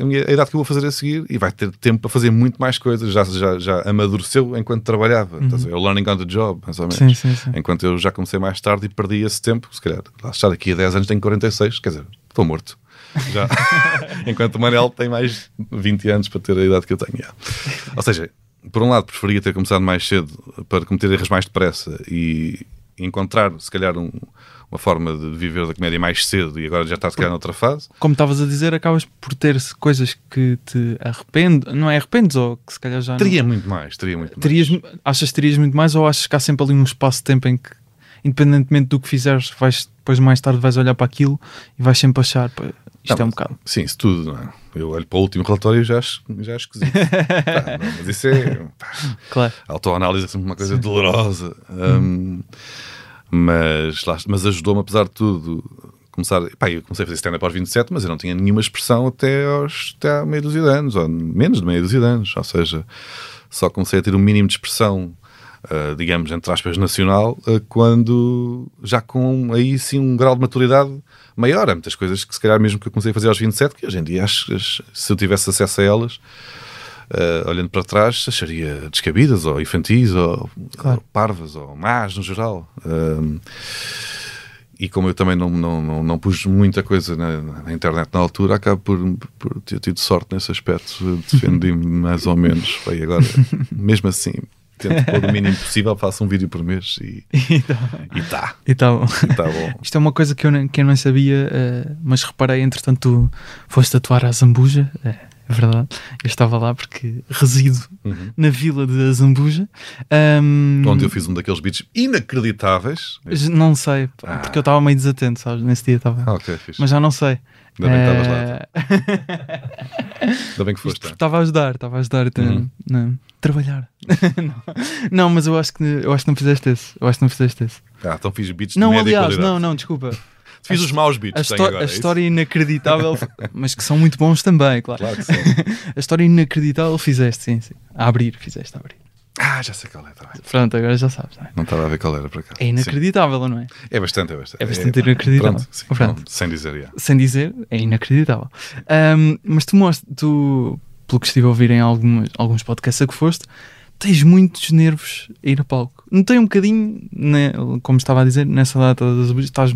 a, minha, a idade que eu vou fazer a seguir, e vai ter tempo para fazer muito mais coisas, já, já, já amadureceu enquanto trabalhava, estás a ver? É o learning on the job, mais ou menos. Sim, sim, sim. Enquanto eu já comecei mais tarde e perdi esse tempo, se calhar, lá está, daqui a 10 anos tenho 46, quer dizer, estou morto. Já. Enquanto o Manel tem mais 20 anos para ter a idade que eu tenho. Ou seja, por um lado, preferia ter começado mais cedo para cometer erros mais depressa e encontrar, se calhar, um- uma forma de viver da comédia mais cedo e agora já está, se calhar, noutra fase. Como estavas a dizer, acabas por ter coisas que te arrependes, não é arrependes, ou que se calhar já não- Teria muito mais, teria muito mais. terias, achas que terias muito mais, ou achas que há sempre ali um espaço de tempo em que, independentemente do que fizeres, vais, depois mais tarde vais olhar para aquilo e vais sempre achar, isto Não, é um bocado. Sim, isso tudo, não é? Eu olho para o último relatório e já acho, já acho esquisito. Pá, não, mas isso é. pá, Claro. a autoanálise é sempre uma coisa dolorosa. Um, mas, mas ajudou-me, apesar de tudo, começar. Pá, eu comecei a fazer stand-up aos 27, mas eu não tinha nenhuma expressão até, aos, até meia dúzia de anos, ou menos de meia dúzia de anos. Ou seja, só comecei a ter um mínimo de expressão uh, digamos, entre aspas, nacional, uh, quando já com aí sim um grau de maturidade maior. Há muitas coisas que se calhar mesmo que eu comecei a fazer aos 27, que hoje em dia acho que se eu tivesse acesso a elas, uh, olhando para trás, acharia descabidas ou infantis ou, Claro. ou parvas ou más no geral. Uh, e como eu também não, não, não, não pus muita coisa na, na internet na altura, acabo por, por ter tido sorte nesse aspecto. Defendi-me mais ou menos. Bem, agora, mesmo assim, tento pôr o mínimo possível, faço um vídeo por mês e E está. e tá bom. E está bom. Isto é uma coisa que eu, nem- que eu não sabia, eh, mas reparei, entretanto, tu foste atuar à Zambuja. É, é verdade. Eu estava lá porque resido Uhum. na vila de Zambuja. Ahm, Onde eu fiz um daqueles beats inacreditáveis. Não sei, Ah. porque eu estava meio desatento, sabes? Nesse dia estava. Ah, ok, fixe. Mas já não sei. Ainda bem que estavas lá. Eh, Ainda bem que foste. porque Estava a ajudar, estava a ajudar a Uhum. não, trabalhar. não. não, mas eu acho, que, eu acho que não fizeste esse. Eu acho que não fizeste esse. Ah, então fiz beats Não, de média aliás, qualidade. não, não, desculpa. Fiz a os maus beats. A, histó- agora, a é história inacreditável, mas que são muito bons também, claro. Claro que sim. A história inacreditável fizeste, sim, sim. A abrir, fizeste a abrir. Ah, já sei qual é. Tá bem. Pronto, agora já sabes. Não é? Não estava a ver qual era para cá. É inacreditável, não é? É bastante, é bastante. É bastante inacreditável. Pronto, sim, Pronto. não, sem dizer, já. Sem dizer, é inacreditável. Ahm, mas tu mostras, tu, pelo que estive a ouvir em algumas, alguns podcasts a que foste, tens muitos nervos a ir a palco. Notei um bocadinho, né, como estava a dizer, nessa data das estás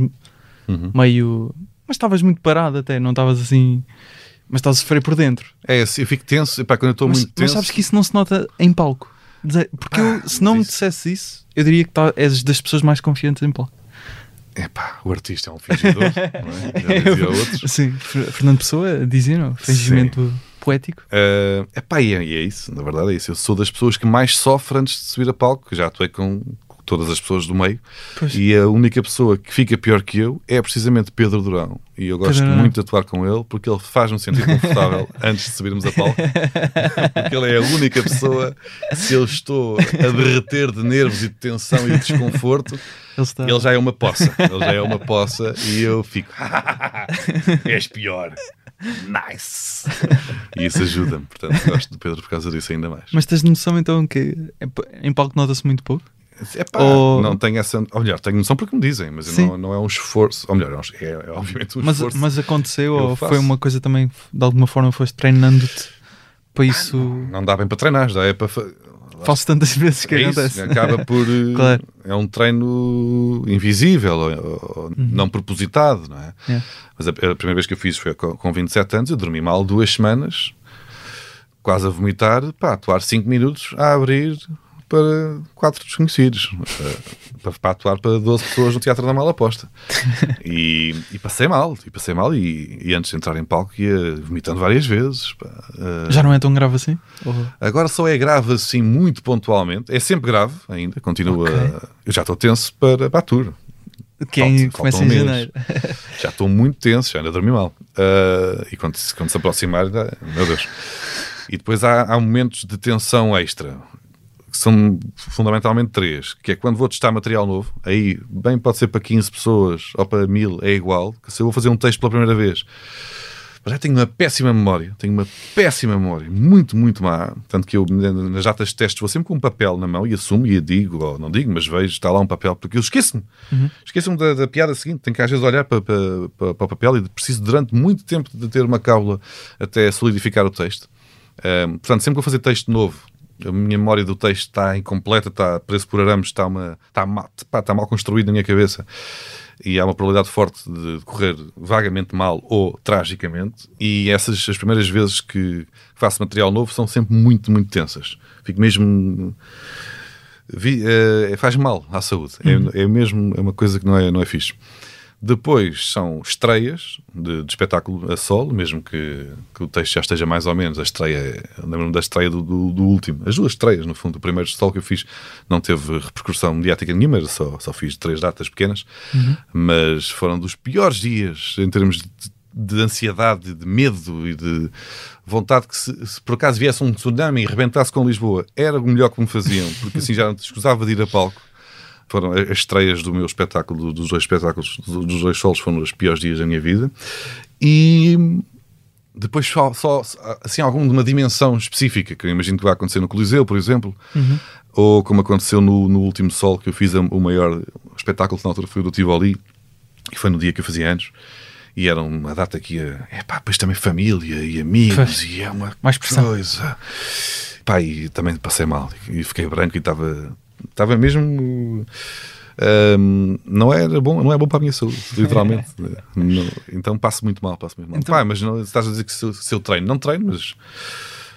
Uhum. meio. Mas estavas muito parado até, não estavas assim. Mas estás a sofrer por dentro. É eu fico tenso. Epá, quando eu estou Mas, muito mas tenso. sabes que isso não se nota em palco. Porque eu, Pá, se não mas me dissesse isso, eu diria que tá, és das pessoas mais confiantes em palco. Epá, o artista é um fingidor. não é? Já dizia outros. Sim, Fer- Fernando Pessoa dizia, não? Fingimento poético. Uh, epá, e é, é isso, na verdade é isso. Eu sou das pessoas que mais sofre antes de subir a palco, já atuei com todas as pessoas do meio, Pois. e a única pessoa que fica pior que eu é precisamente Pedro Durão. E eu gosto muito de atuar com ele porque ele faz-me sentir confortável antes de subirmos a palco. porque ele é a única pessoa, se eu estou a derreter de nervos e de tensão e de desconforto, Ele está. ele já é uma poça. Ele já é uma poça e eu fico. És pior. Nice. E isso ajuda-me. Portanto, gosto do Pedro por causa disso ainda mais. Mas tens noção então que em palco nota-se muito pouco? Epá, Ou- Não tenho essa. Ou melhor, tenho noção porque me dizem, mas não, não é um esforço. Ou melhor, é, é, é obviamente um Mas, esforço. mas aconteceu eu ou faço. foi uma coisa também, de alguma forma foste treinando-te para isso? Não dá bem para treinar, já é para. fa- Faço tantas vezes que É isso, acontece. acaba por. eh, Claro. É um treino invisível, ou, ou não propositado, não é? É. Mas a, a primeira vez que eu fiz foi com, com 27 anos, eu dormi mal duas semanas, quase a vomitar, pá, atuar 5 minutos a abrir para quatro desconhecidos, eh, para, para atuar para 12 pessoas no Teatro da Mala Aposta. E, e passei mal, e passei mal, e, e antes de entrar em palco ia vomitando várias vezes. eh, Já não é tão grave assim? Ou- Agora só é grave assim muito pontualmente. É sempre grave ainda, continua. Ok. Eu já estou tenso para, para a tour. Que em- Falta- começa em um janeiro. Já estou muito tenso, já ainda dormi mal. Ah, e quando, se- quando se aproximar, meu Deus. E depois há, há momentos de tensão extra, que são fundamentalmente três, que é quando vou testar material novo, aí bem pode ser para 15 pessoas ou para mil, é igual, que se eu vou fazer um texto pela primeira vez, mas já tenho uma péssima memória, tenho uma péssima memória, muito, muito má. Tanto que eu, nas datas de testes, vou sempre com um papel na mão e assumo e digo, ou não digo, mas vejo, está lá um papel, porque eu esqueço-me. Esqueço-me da, da piada seguinte, tenho que às vezes olhar para, para, para, para o papel e preciso durante muito tempo de ter uma cábula até solidificar o texto. Ahm, portanto, sempre que eu fazer texto novo, a minha memória do texto está incompleta, está preso por arames, está, uma, está, mal, pá, está mal construído na minha cabeça e há uma probabilidade forte de correr vagamente mal ou tragicamente. E essas as primeiras vezes que faço material novo são sempre muito, muito tensas. Fico mesmo. vi- eh, faz mal à saúde. É, é mesmo é uma coisa que não é, não é fixe. Depois são estreias de, de espetáculo a solo, mesmo que, que o texto já esteja mais ou menos. A estreia, eu lembro-me da estreia do, do, do último, as duas estreias, no fundo. O primeiro solo que eu fiz não teve repercussão mediática nenhuma, eu só, só fiz três datas pequenas, mas foram dos piores dias em termos de, de ansiedade, de medo e de vontade que, se, se por acaso viesse um tsunami e rebentasse com Lisboa, era o melhor que me faziam, porque assim já não te escusava de ir a palco foram as estreias do meu espetáculo, dos dois espetáculos, dos dois solos, foram os piores dias da minha vida. E, depois só, só assim, algum de uma dimensão específica, que eu imagino que vai acontecer no Coliseu, por exemplo, ou como aconteceu no, no último Sol, que eu fiz o maior espetáculo que na altura foi o do Tivoli, e foi no dia que eu fazia anos. E era uma data que ia, é pá, depois também família e amigos, e é uma Mais pressão. coisa. Pá, e também passei mal, e fiquei branco e estava estava mesmo. hum, não era bom, não é bom para a minha saúde, literalmente. Não- então passo muito mal, passo muito mal. Então- mas não, estás a dizer que se, eu- se eu treino, não treino, mas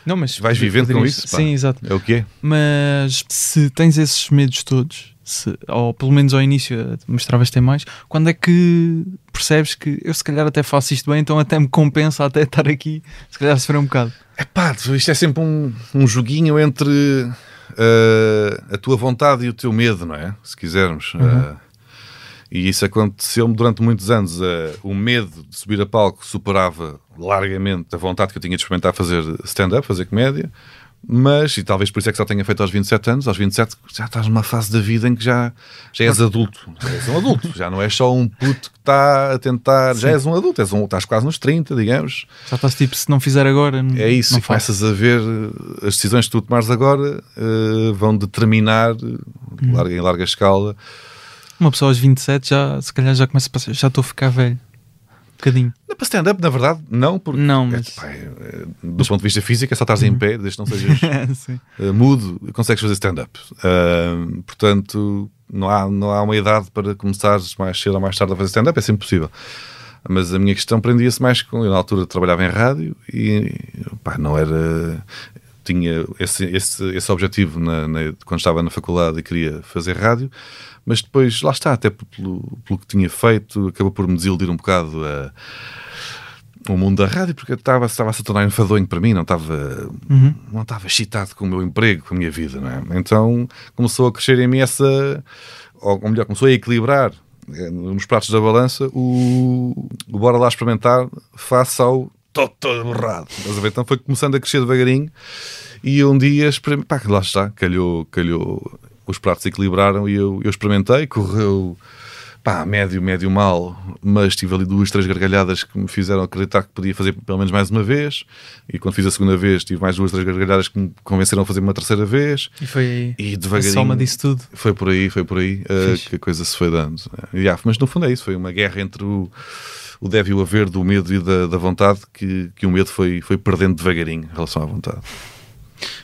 Não, mas vais vivendo com isso. pá. Sim, exato. É o que é. Mas se tens esses medos todos, se- ou pelo menos ao início eh, mostravas ter mais, quando é que percebes que eu se calhar até faço isto bem, então até me compensa até estar aqui, se calhar sofrer um bocado. É pá, isto é sempre um, um joguinho entre uh, a tua vontade e o teu medo, não é? Se quisermos. Uh, e isso aconteceu-me durante muitos anos. Uh, o medo de subir a palco superava largamente a vontade que eu tinha de experimentar fazer stand-up, fazer comédia. Mas, e talvez por isso é que só tenha feito aos 27 anos, aos 27 já estás numa fase da vida em que já, já és adulto. Já és um adulto. Já não és só um puto que está a tentar. Já és um adulto. És um, estás quase nos 30, digamos. Já estás tipo, se não fizer agora, não, É isso, não começas a ver uh, as decisões que tu tomares agora uh, vão determinar Hum. larga, em larga escala. Uma pessoa aos 27 já, se calhar já começa a passar, já estou a ficar velho. Bocadinho. Para stand-up, na verdade, não, porque Não, é, mas- pá, é, é, do ponto de vista físico é só estares em pé, desde que não sejas uh, mudo, consegues fazer stand-up. Uh, portanto, não há, não há uma idade para começares mais cedo ou mais tarde a fazer stand-up, é sempre possível. Mas a minha questão prendia-se mais com. Eu, na altura, trabalhava em rádio e pá, não era. Tinha esse, esse, esse objetivo na- na- quando estava na faculdade e queria fazer rádio, mas depois, lá está, até pelo, pelo que tinha feito, acabou por me desiludir um bocado a, o mundo da rádio, porque estava, estava a se tornar enfadonho para mim, não estava, não estava excitado com o meu emprego, com a minha vida, não é? Então começou a crescer em mim essa, ou melhor, começou a equilibrar eh, nos pratos da balança o, o bora lá experimentar face ao todo, todo borrado. Estás a ver? Então foi começando a crescer devagarinho e um dia, pá, lá está, calhou, calhou, os pratos equilibraram e eu, eu experimentei, correu pá, médio, médio mal, mas tive ali duas, três gargalhadas que me fizeram acreditar que podia fazer pelo menos mais uma vez. E quando fiz a segunda vez, tive mais duas, três gargalhadas que me convenceram a fazer uma terceira vez. E foi aí E a devagarinho. soma disso tudo. Foi por aí, foi por aí uh, que a coisa se foi dando. Uh, yeah, mas no fundo é isso, foi uma guerra entre o, o deve e o haver do medo e da, da vontade que, que o medo foi, foi perdendo devagarinho em relação à vontade.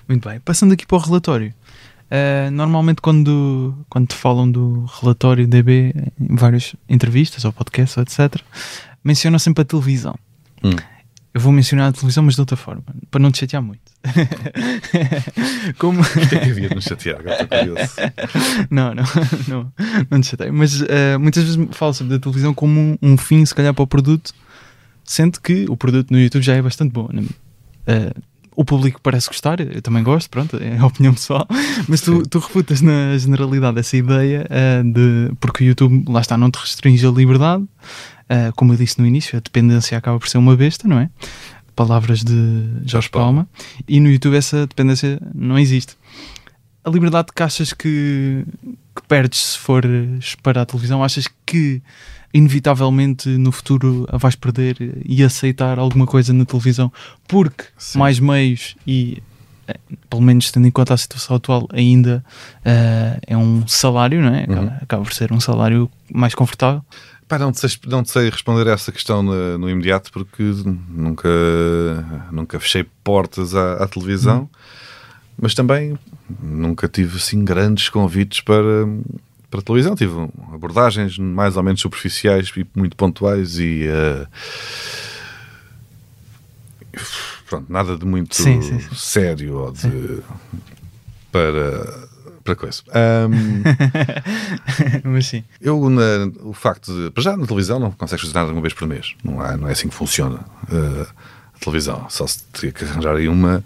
Muito bem. Passando aqui para o relatório. Uh, normalmente quando, quando te falam do relatório DB em várias entrevistas ou podcasts, ou etc., mencionam sempre a televisão. Hum. Eu vou mencionar a televisão, mas de outra forma, para não te chatear muito. Como... O que é que havia de chatear? Agora estou curioso. não, não, não, não te chatei. Mas eh, muitas vezes falo sempre da televisão como um, um fim, se calhar, para o produto, sendo que o produto no YouTube já é bastante bom. né? Eh, o público parece gostar, eu também gosto, pronto, é a opinião pessoal, mas tu, tu refutas na generalidade essa ideia eh, de. porque o YouTube, lá está, não te restringe a liberdade, eh, como eu disse no início, a dependência acaba por ser uma besta, não é? Palavras de Jorge Palma, e no YouTube essa dependência não existe a liberdade que achas que, que perdes se fores para a televisão, achas que inevitavelmente no futuro a vais perder e aceitar alguma coisa na televisão porque Sim. mais meios e eh, pelo menos tendo em conta a situação atual ainda eh, é um salário, não é? Acaba, Uhum. acaba por ser um salário mais confortável. Pá, não, te sei, não te sei responder a essa questão no, no imediato porque nunca, nunca fechei portas à, à televisão, mas também nunca tive assim grandes convites para, para a televisão. Tive abordagens mais ou menos superficiais e muito pontuais e eh, pronto, nada de muito Sim, sim, sim. sério ou de, para, para coisa. Ahm, Mas sim. eu, na- o facto de. Para já na televisão não consegues fazer nada uma vez por mês. Não, há, não é assim que funciona uh, a televisão. Só se teria que arranjar aí uma.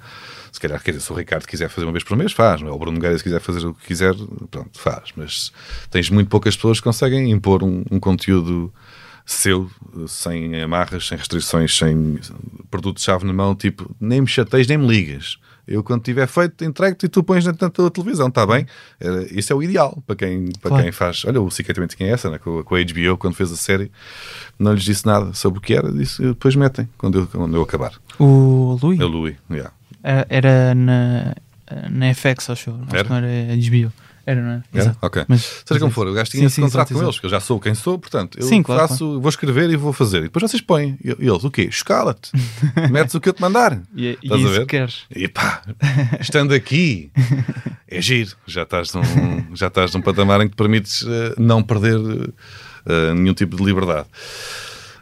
Se calhar, quer dizer, se o Ricardo quiser fazer uma vez por mês, faz. Não é? O Bruno Nogueira, se quiser fazer o que quiser, pronto, faz. Mas tens muito poucas pessoas que conseguem impor um, um conteúdo seu, sem amarras, sem restrições, sem produto-chave na mão, tipo, nem me chateis, nem me ligas. Eu, quando tiver feito, entrego-te e tu pões na tua televisão, está bem? Era- Isso é o ideal para quem, para Claro. quem faz. Olha, o Sica também tinha essa, né? com, a- com a HBO, quando fez a série, não lhes disse nada sobre o que era, disse, depois metem, quando eu, quando eu acabar. O Louis É o Louis, yeah. era, era na, na FX, acho. Acho Era? que não era HBO. Era, não é? Era? Ok. Mas, Seja como for, o gajo tinha Sim, esse sim, contrato exato, com exato. eles, que eu já sou quem sou, portanto, eu Sim, claro, faço, vou escrever e vou fazer. E depois vocês põem. E eles, o quê? Escala-te. Metes o que eu te mandar. E, e Estás a isso ver? que queres. E pá, estando aqui, é giro. Já estás num, já estás num patamar em que te permites eh, não perder eh, nenhum tipo de liberdade.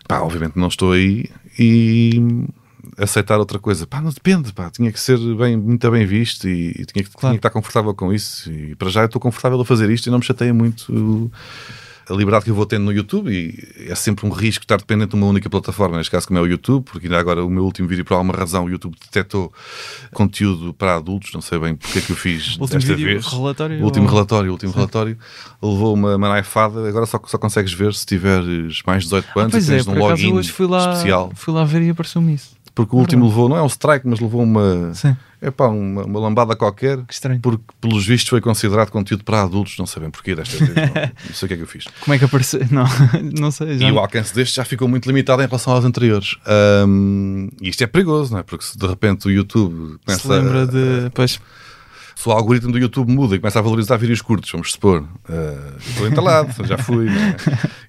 Pá, obviamente não estou aí e aceitar outra coisa. Pá, não depende, pá. Tinha que ser bem, muito bem visto e, e tinha, que, tinha que estar confortável com isso. E para já eu estou confortável a fazer isto e não me chateia muito a liberdade que eu vou tendo no YouTube e é sempre um risco estar dependente de uma única plataforma, neste caso como é o YouTube, porque ainda agora o meu último vídeo, por alguma razão, o YouTube detectou conteúdo para adultos, não sei bem porque é que eu fiz O último desta vez. relatório O último ou- relatório, o último relatório levou uma manaifada, agora só, só consegues ver se tiveres mais de 18 Ah, anos pois e é, tens um por acaso login hoje fui lá, especial. fui lá ver e apareceu-me isso. Porque o último levou, não é um strike, mas levou uma, Sim. é pá, uma, uma lambada qualquer. Que estranho. Porque, pelos vistos, foi considerado conteúdo para adultos. Não sei bem porquê desta vez. não, não sei o que é que eu fiz. Como é que apareceu? Não, não sei. Já E o alcance deste já ficou muito limitado em relação aos anteriores. E isto é perigoso, não é? Porque se de repente o YouTube começa se lembra de. Pois, se o algoritmo do YouTube muda e começa a valorizar vídeos curtos, vamos supor, ah, estou entalado, já fui. é?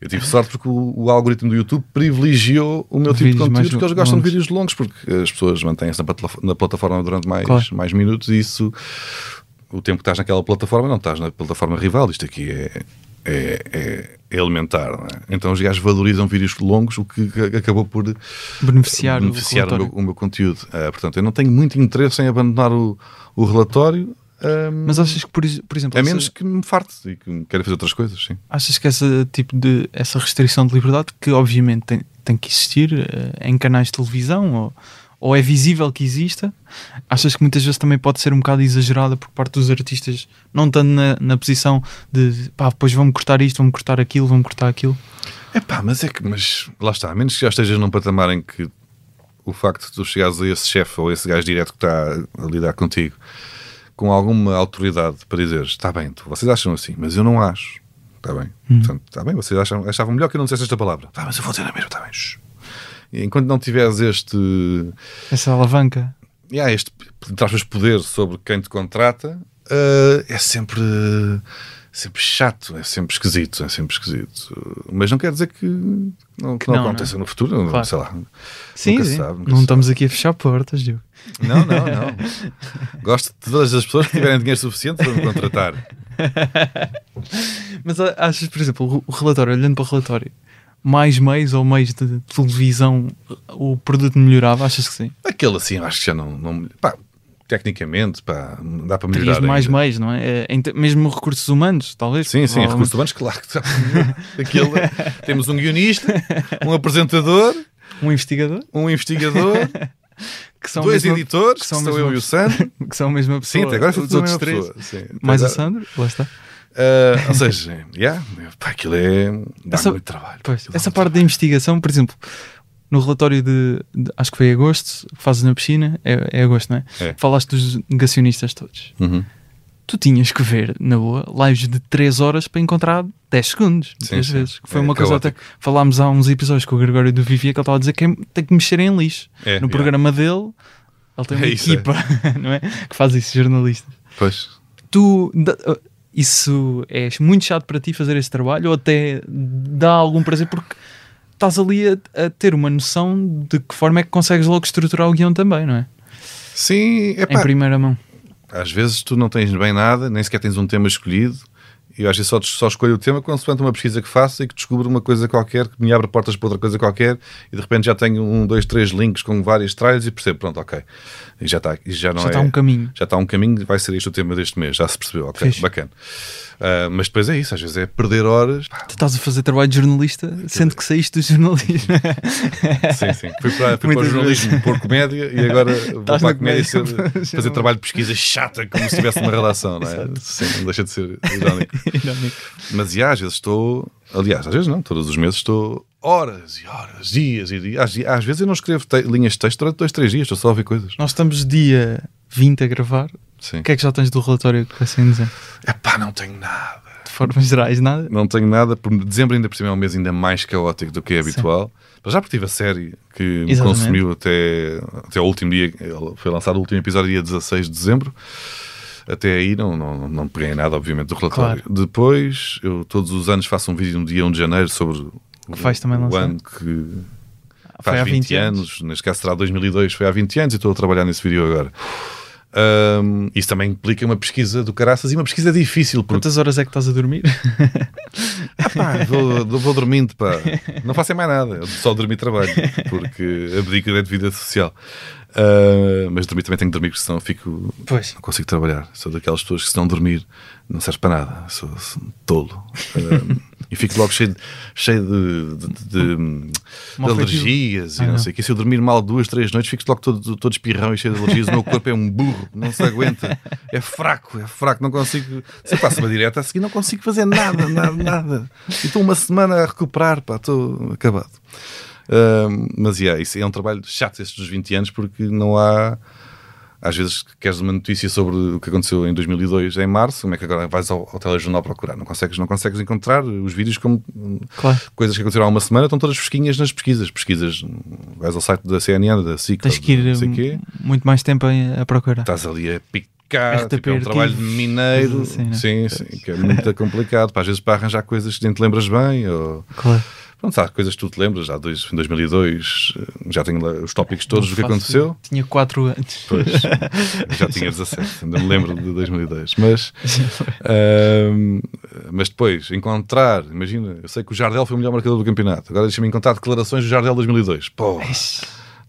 Eu tive sorte porque o, o algoritmo do YouTube privilegiou o meu tipo de Vídeos conteúdo porque eles gostam de longos. vídeos longos porque as pessoas mantêm-se na, na plataforma durante mais, Claro. mais minutos e isso, o tempo que estás naquela plataforma, não estás na plataforma rival. Isto aqui é. É, é- é elementar, é? Então os gajos valorizam vídeos longos, o que acabou por beneficiar, beneficiar o o, meu, o meu conteúdo. Ah, portanto, eu não tenho muito interesse em abandonar o, o relatório, ahm, Mas achas que, por, por exemplo, a essa- menos que me farte e que queira fazer outras coisas, sim. achas que essa tipo de essa restrição de liberdade, que obviamente tem, tem que existir eh, em canais de televisão ou, ou é visível que exista, achas que muitas vezes também pode ser um bocado exagerada por parte dos artistas, não estando na, na posição de pá, depois vão-me cortar isto, vão-me cortar aquilo, vão-me cortar aquilo. É pá, mas é que, mas lá está, a menos que já estejas num patamar em que o facto de tu chegares a esse chefe ou esse gajo direto que está a lidar contigo com alguma autoridade para dizer está bem, tu- vocês acham assim, mas eu não acho. Está bem. Portanto, está bem, vocês acham, achavam melhor que eu não dissesse esta palavra. Tá, mas eu vou dizer a mesma, está bem. shh. E enquanto não tiveres este, Essa alavanca. yeah, este entre aspas, poder sobre quem te contrata, eh, é sempre, sempre chato, é sempre esquisito, é sempre esquisito. Mas não quer dizer que não, que não não, aconteça no futuro, Claro. sei lá. Sim, sim. sabe, não estamos aqui a fechar portas, Diogo. Não, não, não. Gosto de todas as pessoas que tiverem dinheiro suficiente para me contratar. Mas a- achas, por exemplo, o- relatório, olhando para o relatório, mais meios ou meios de televisão, o produto melhorava? Achas que sim? Aquele assim, acho que já não. não pá, tecnicamente, pá, dá para melhorar. Terias mais ainda. meios, não é? É, mesmo recursos humanos, talvez. Sim, sim, recursos humanos, claro. que. Aquele, temos um guionista, um apresentador, Um investigador, um investigador, que são, dois editores, que que são sou mesmo eu e o Sandro. que são a mesma pessoa. Sim, até agora os outros três. Sim. Mais o Sandro, lá está. Ah, ou seja, yeah, pá, aquilo é. dá Essa- muito trabalho. Pois, essa parte da investigação, por exemplo, no relatório de, de- acho que foi agosto, que fazes na piscina, é, é agosto, não é? É. Falaste dos negacionistas todos. trabalho. Uhum. Tu tinhas que ver, na boa, lives de 3 horas para encontrar 10 segundos, Sim, muitas sim. vezes. Que foi É uma coisa até caótico. falámos há uns episódios com o Gregório do Vivia que ele estava a dizer que é- tem que mexer em lixo. É, no programa dele, ele tem uma É é. equipa, não é? Que faz isso, jornalista. Pois. Tu, da- isso é muito chato para ti fazer esse trabalho ou até dá algum prazer porque estás ali a, a ter uma noção de que forma é que consegues logo estruturar o guião também, não é? Sim, é Em primeira mão. Às vezes tu não tens bem nada, nem sequer tens um tema escolhido. E eu às vezes só, só escolho o tema consoante uma pesquisa que faço e que descubro uma coisa qualquer que me abre portas para outra coisa qualquer e de repente já tenho um, dois, três links com vários trailers e percebo, pronto, ok. E já está, já não Já é, está um caminho. Já está um caminho, vai ser este o tema deste mês, já se percebeu, ok, bacana. Ah, mas depois é isso, às vezes é perder horas. Tu estás a fazer trabalho de jornalista, sendo que saíste do jornalismo. sim, sim. Fui para, fui para o jornalismo por comédia e agora vou para a comédia ser- fazer trabalho de pesquisa chata, como se tivesse uma relação, não é? Sim, não deixa de ser irónico. Irónico. Mas já, às vezes estou. Aliás, às vezes não, todos os meses estou horas e horas, dias e dias. Às, às vezes eu não escrevo te- linhas de texto durante dois, três dias, estou só a ouvir coisas. Nós estamos dia 20 a gravar. Sim. O que é que já tens do relatório que assim dizer? Epá, não tenho nada. De formas gerais, nada? Não tenho nada. Dezembro ainda por cima é um mês ainda mais caótico do que é habitual. Mas já porque tive a série que me Exatamente. consumiu até, até o último dia. Foi lançado o último episódio dia 16 de dezembro. Até aí não, não, não peguei nada, obviamente, do relatório. Depois, eu todos os anos faço um vídeo no dia 1 de janeiro sobre o, vais também o ano que Foi faz há 20, 20 anos. anos. Neste caso será 2002, foi há 20 anos e estou a trabalhar nesse vídeo agora. Ahm, isso também implica uma pesquisa do caraças e uma pesquisa difícil, porque Quantas horas é que estás a dormir? ah, pá, vou, vou dormindo, pá. Não faço mais nada, eu só dormir trabalho, porque abdico da vida social. Ah, mas dormir também tenho que dormir, porque senão fico. Pois. Não consigo trabalhar. Sou daquelas pessoas que se não dormir não serve para nada. Sou, sou um tolo. Ah, e fico logo cheio de, cheio de, de, de- de feitio. alergias e Ah, não não. sei o que. Se eu dormir mal duas, três noites, fico logo todo, todo espirrão e cheio de alergias. O meu corpo é um burro, não se aguenta. É fraco, é fraco. Não consigo. Se eu passo uma direta a seguir, não consigo fazer nada, nada, nada. E estou uma semana a recuperar, pá, estou acabado. Ahm, mas yeah, isso é um trabalho chato estes dos 20 anos porque não há. Às vezes queres uma notícia sobre o que aconteceu em 2002, em março, como é que agora vais ao, ao telejornal procurar? Não consegues, não consegues encontrar os vídeos como Claro. coisas que aconteceram há uma semana, estão todas fresquinhas nas pesquisas. Pesquisas, vais ao site da CNN, da SIC, Tens que ir muito mais tempo a, a procurar. estás ali a picar, tipo, é um trabalho de mineiro, assim, sim, sim, que é muito complicado. Pá, às vezes para arranjar coisas que nem te lembras bem, ou Claro. Pronto, há coisas que tu te lembras, já dois, em 2002 eh, já tenho os tópicos todos do que aconteceu. Tinha 4 anos. Pois, já tinha 17, ainda me lembro de 2010. Mas, ahm, mas depois, encontrar, imagina, eu sei que o Jardel foi o melhor marcador do campeonato, agora deixa-me encontrar declarações do Jardel 2002. Pô,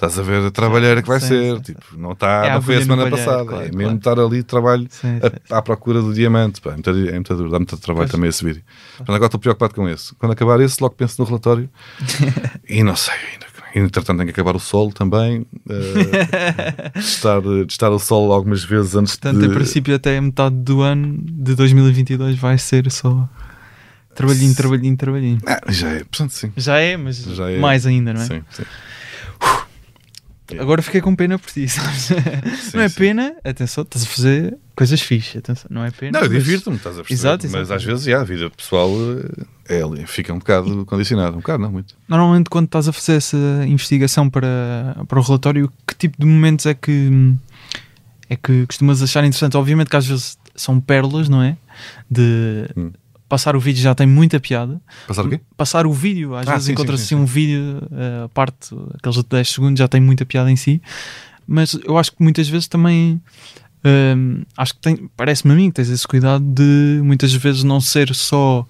estás a ver a trabalhar que vai Sim, ser, sim. tipo, não, está, É a não foi a semana passada, claro, é claro. mesmo estar ali de trabalho Sim, a- à procura do diamante. Pá, é, muito, é muito duro, dá muito trabalho Pois. também esse vídeo. Portanto, agora estou preocupado com esse. Quando acabar esse, logo penso no relatório e não sei ainda. Entretanto, tem que acabar o solo também. eh, testar, testar o solo algumas vezes antes Portanto, de. em princípio, até metade do ano de 2022 vai ser só trabalhinho, trabalhinho, trabalhinho. Ah, já é, portanto, sim. Já é, mas Já é. mais ainda, não é? Sim, sim. Agora fiquei com pena por ti, sabes? não é sim. pena, atenção, estás a fazer coisas fixes, atenção, não é pena. Não, eu mas- divirto-me, estás a perceber? Exato, Mas às vezes, já, a vida pessoal eh, é fica um bocado condicionada. Um bocado, não muito. Normalmente, quando estás a fazer essa investigação para, para o relatório, que tipo de momentos é que é que costumas achar interessante? Obviamente que às vezes são pérolas, não é? De Hum. Passar o vídeo já tem muita piada. Passar o quê? Passar o vídeo, às Ah, vezes sim, encontras sim, assim sim, um vídeo, eh, a parte, aqueles de 10 segundos já tem muita piada em si. Mas eu acho que muitas vezes também hum, acho que tem, parece-me a mim que tens esse cuidado de muitas vezes não ser só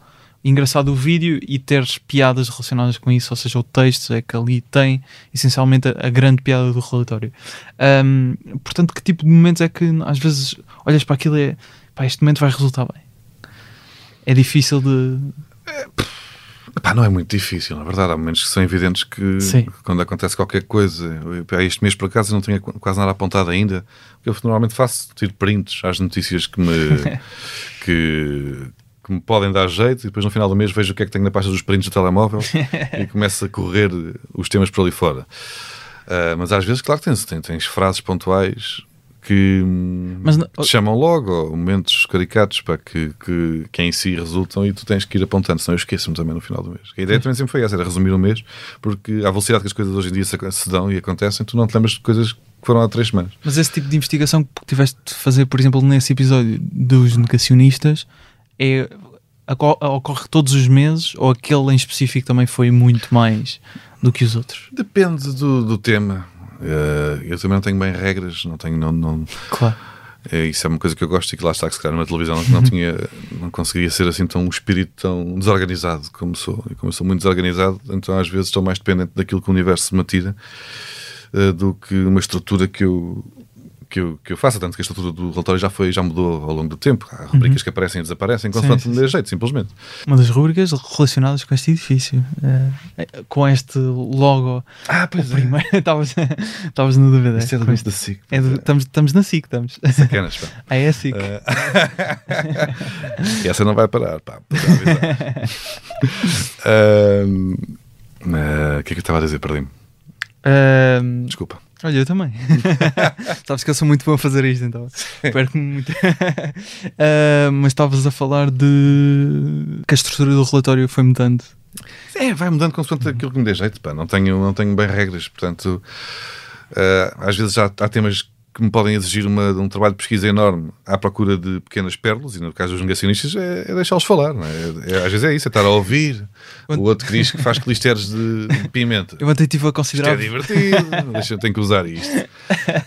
engraçado o vídeo e teres piadas relacionadas com isso, ou seja, o texto é que ali tem essencialmente a, a grande piada do relatório. Hum, portanto, que tipo de momentos é que às vezes olhas para aquilo e é pá, este momento vai resultar bem? É difícil de. Epá, não é muito difícil, na verdade. Há momentos que são evidentes que Sim. quando acontece qualquer coisa. eu- Este mês, por acaso, não tinha qu- quase nada apontado ainda. O que eu normalmente faço, tiro prints às notícias que me, que, que me podem dar jeito e depois no final do mês vejo o que é que tenho na pasta dos prints do telemóvel e começo a correr os temas por ali fora. Ah, mas às vezes, claro que tens, tens, tens frases pontuais que Mas te chamam logo, momentos caricatos para que, que, que em si resultam e tu tens que ir apontando, senão eu esqueço-me também no final do mês. A ideia também sempre foi essa, era resumir o mês, porque à velocidade que as coisas hoje em dia se, se dão e acontecem, tu não te lembras de coisas que foram há três semanas. Mas esse tipo de investigação que tiveste de fazer, por exemplo, nesse episódio dos negacionistas, é, ocorre todos os meses ou aquele em específico também foi muito mais do que os outros? Depende do, do tema. Eh, eu também não tenho bem regras, não tenho, não, não, Claro. É, isso é uma coisa que eu gosto e que lá está, que se calhar na televisão não, não tinha, não conseguiria ser assim tão um espírito tão desorganizado como sou. E como eu sou muito desorganizado, então às vezes estou mais dependente daquilo que o universo me tira eh, do que uma estrutura que eu, que eu, que eu faça. Tanto que a estrutura do relatório já, foi, já mudou ao longo do tempo. Há rubricas que aparecem e desaparecem, consoante dê jeito, simplesmente. Uma das rubricas relacionadas com este edifício, eh, com este logo. Ah, O primeiro, estavas na dúvida. Isto é do da SIC. é do- estamos, estamos na SIC, estamos. Sacanas, pá. Ah, é a SIC. E essa não vai parar, pá. avisar. Ahm, ah, O que é que eu estava a dizer? Perdi-me. Desculpa. Olha, eu também. Sabes que eu sou muito bom a fazer isto, então. Perco-me muito. Ah, mas estavas a falar de que a estrutura do relatório foi mudando. É, vai mudando consoante aquilo que me dê jeito, pá. Não tenho, não tenho bem regras, portanto, eh, às vezes já há temas que me podem exigir uma, um trabalho de pesquisa enorme à procura de pequenas pérolas, e no caso dos negacionistas é, é deixá-los falar, é? É- Às vezes é isso, é estar a ouvir. O outro que diz que faz clisteres de, de pimenta. Eu até estive a Isto considerar. é divertido, deixa eu tenho que usar isto.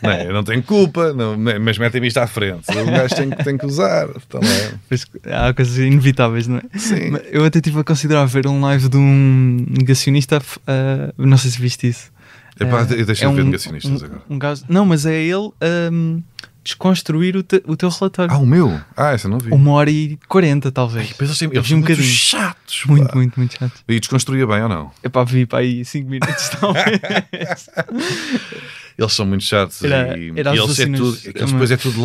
Não, é? eu não tenho culpa, não, mas metem-me isto à frente. O gajo tem, que- tem que usar. É. Pois, Há coisas inevitáveis, não é? Sim. Eu até estive a considerar ver um live de um negacionista. ah, não sei se viste isso. Epá, Ah, eu deixei é de ver um- negacionistas um- agora. um gajo- Não, mas é ele ahm, desconstruir o, te- o teu relatório. Ah, o meu? Ah, essa não vi. Uma hora e quarenta, talvez. Mas eles, têm- Eu eles são um muito bocadinho. chatos. Muito, pá. muito, muito chato. E desconstruía bem ou não? Epá, vi para aí 5 minutos, talvez. Eles são muito chatos Era- e, era e eles, é tudo, aqueles depois é tudo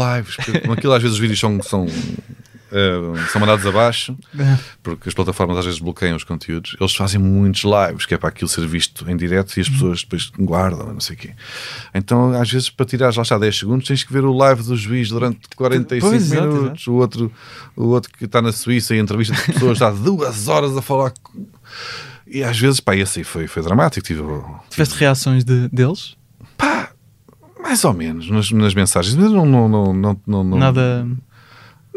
com aquilo às vezes os vídeos são, são, eh, são mandados abaixo porque as plataformas às vezes bloqueiam os conteúdos. Eles fazem muitos lives, que é para aquilo ser visto em direto e as pessoas depois guardam, não sei o quê. Então, às vezes, para tirar já está 10 segundos, tens que ver o live do juiz durante 45 Pois, exato, minutos. O, outro, o outro que está na Suíça e entrevista de pessoas está duas horas a falar. E às vezes, pá, esse aí foi, foi dramático. Tive, Tiveste reações de, deles? pá, mais ou menos nas, nas mensagens, mas não, não, não, não, não, não- Nada.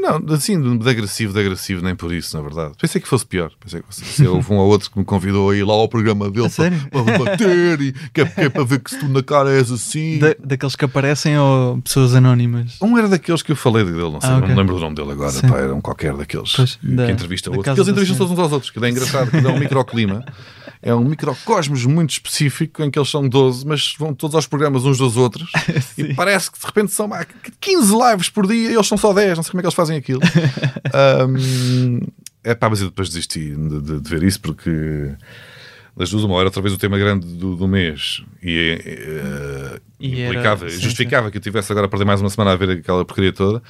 Não, assim, de agressivo, de agressivo, nem por isso, na verdade. Pensei que fosse pior. Pensei que fosse, se houve um ou outro que me convidou a ir lá ao programa dele para, para bater e que é, que é para ver que se tu na cara és assim. Da- daqueles que aparecem ou pessoas anónimas? Um era daqueles que eu falei dele, não sei, Ah, não ok. me lembro do nome dele agora, Sim. pá, era um qualquer daqueles Pois, que, da- entrevista da outros. casa Porque eles da entrevistam todos uns aos outros, que é engraçado, que dá um microclima. É um microcosmos muito específico em que eles são 12, mas vão todos aos programas uns dos outros e parece que de repente são ah, 15 lives por dia e eles são só 10, não sei como é que eles fazem aquilo. Ahm, é pá, mas eu depois desisti de, de- de ver isso porque das duas uma hora outra vez o tema grande do, do mês e, eh, E era- implicava, sim, justificava que eu tivesse agora a perder mais uma semana a ver aquela porcaria toda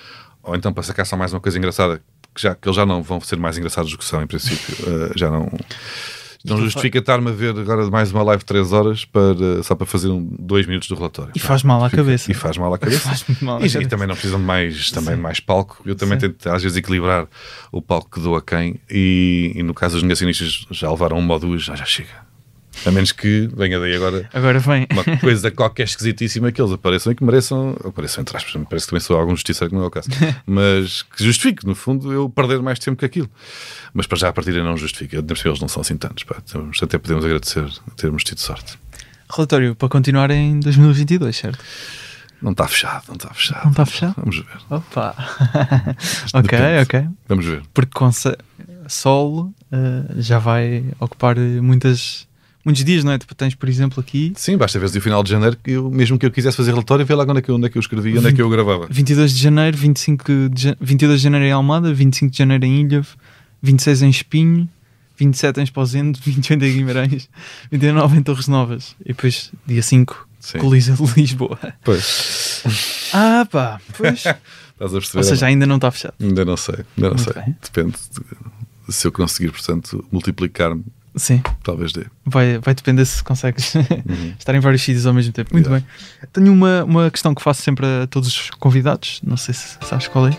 ou então para sacar só mais uma coisa engraçada que, já, que eles já não vão ser mais engraçados do que são em princípio eh, já não não justifica estar-me a ver agora mais uma live de 3 horas para, só para fazer um, dois minutos do relatório. E faz mal à Fica- cabeça. E faz mal à cabeça. Mal à E- e, cabeça. também não precisam de mais, também mais palco. Eu também tento às vezes equilibrar o palco que dou a quem. E, e no caso dos negacionistas já levaram uma ou duas, já, já chega. A menos que venha daí agora Agora vem. uma coisa qualquer esquisitíssima que eles apareçam e que mereçam, apareçam entre aspas, me parece que também sou algum justiceiro que não é o caso, mas que justifique, no fundo, eu perder mais tempo que aquilo. Mas para já a partida não justifica, eles não são assim tantos, pá. Até podemos agradecer termos tido sorte. Relatório para continuar em 2022, certo? Não está fechado, não está fechado. Não está fechado? Vamos ver, Opa! ok, ok. vamos ver. Porque com solo eh, já vai ocupar muitas, muitos dias, não é? Tipo, tens, por exemplo, aqui Sim, basta ver se o final de janeiro, que eu, mesmo que eu quisesse fazer relatório, vê lá onde é que eu, onde é que eu escrevia, onde é que eu gravava. 22 de janeiro, 25 de, ja- 22 de janeiro em Almada, 25 de janeiro em Ilha, 26 em Espinho, 27 em Esposende, 28 em Guimarães, 29 em Torres Novas e depois dia 5, Sim. Coliseu de Lisboa. Pois, Ah pá, pois. estás a perceber? Ou seja, ainda não está fechado. Ainda não sei, ainda não Muito sei. bem. Depende de- se eu conseguir, portanto, multiplicar-me, Sim, talvez dê. vai, vai depender se consegues Uhum. estar em vários sítios ao mesmo tempo. Muito Yeah. bem. Tenho uma, uma questão que faço sempre a todos os convidados, não sei se sabes qual é,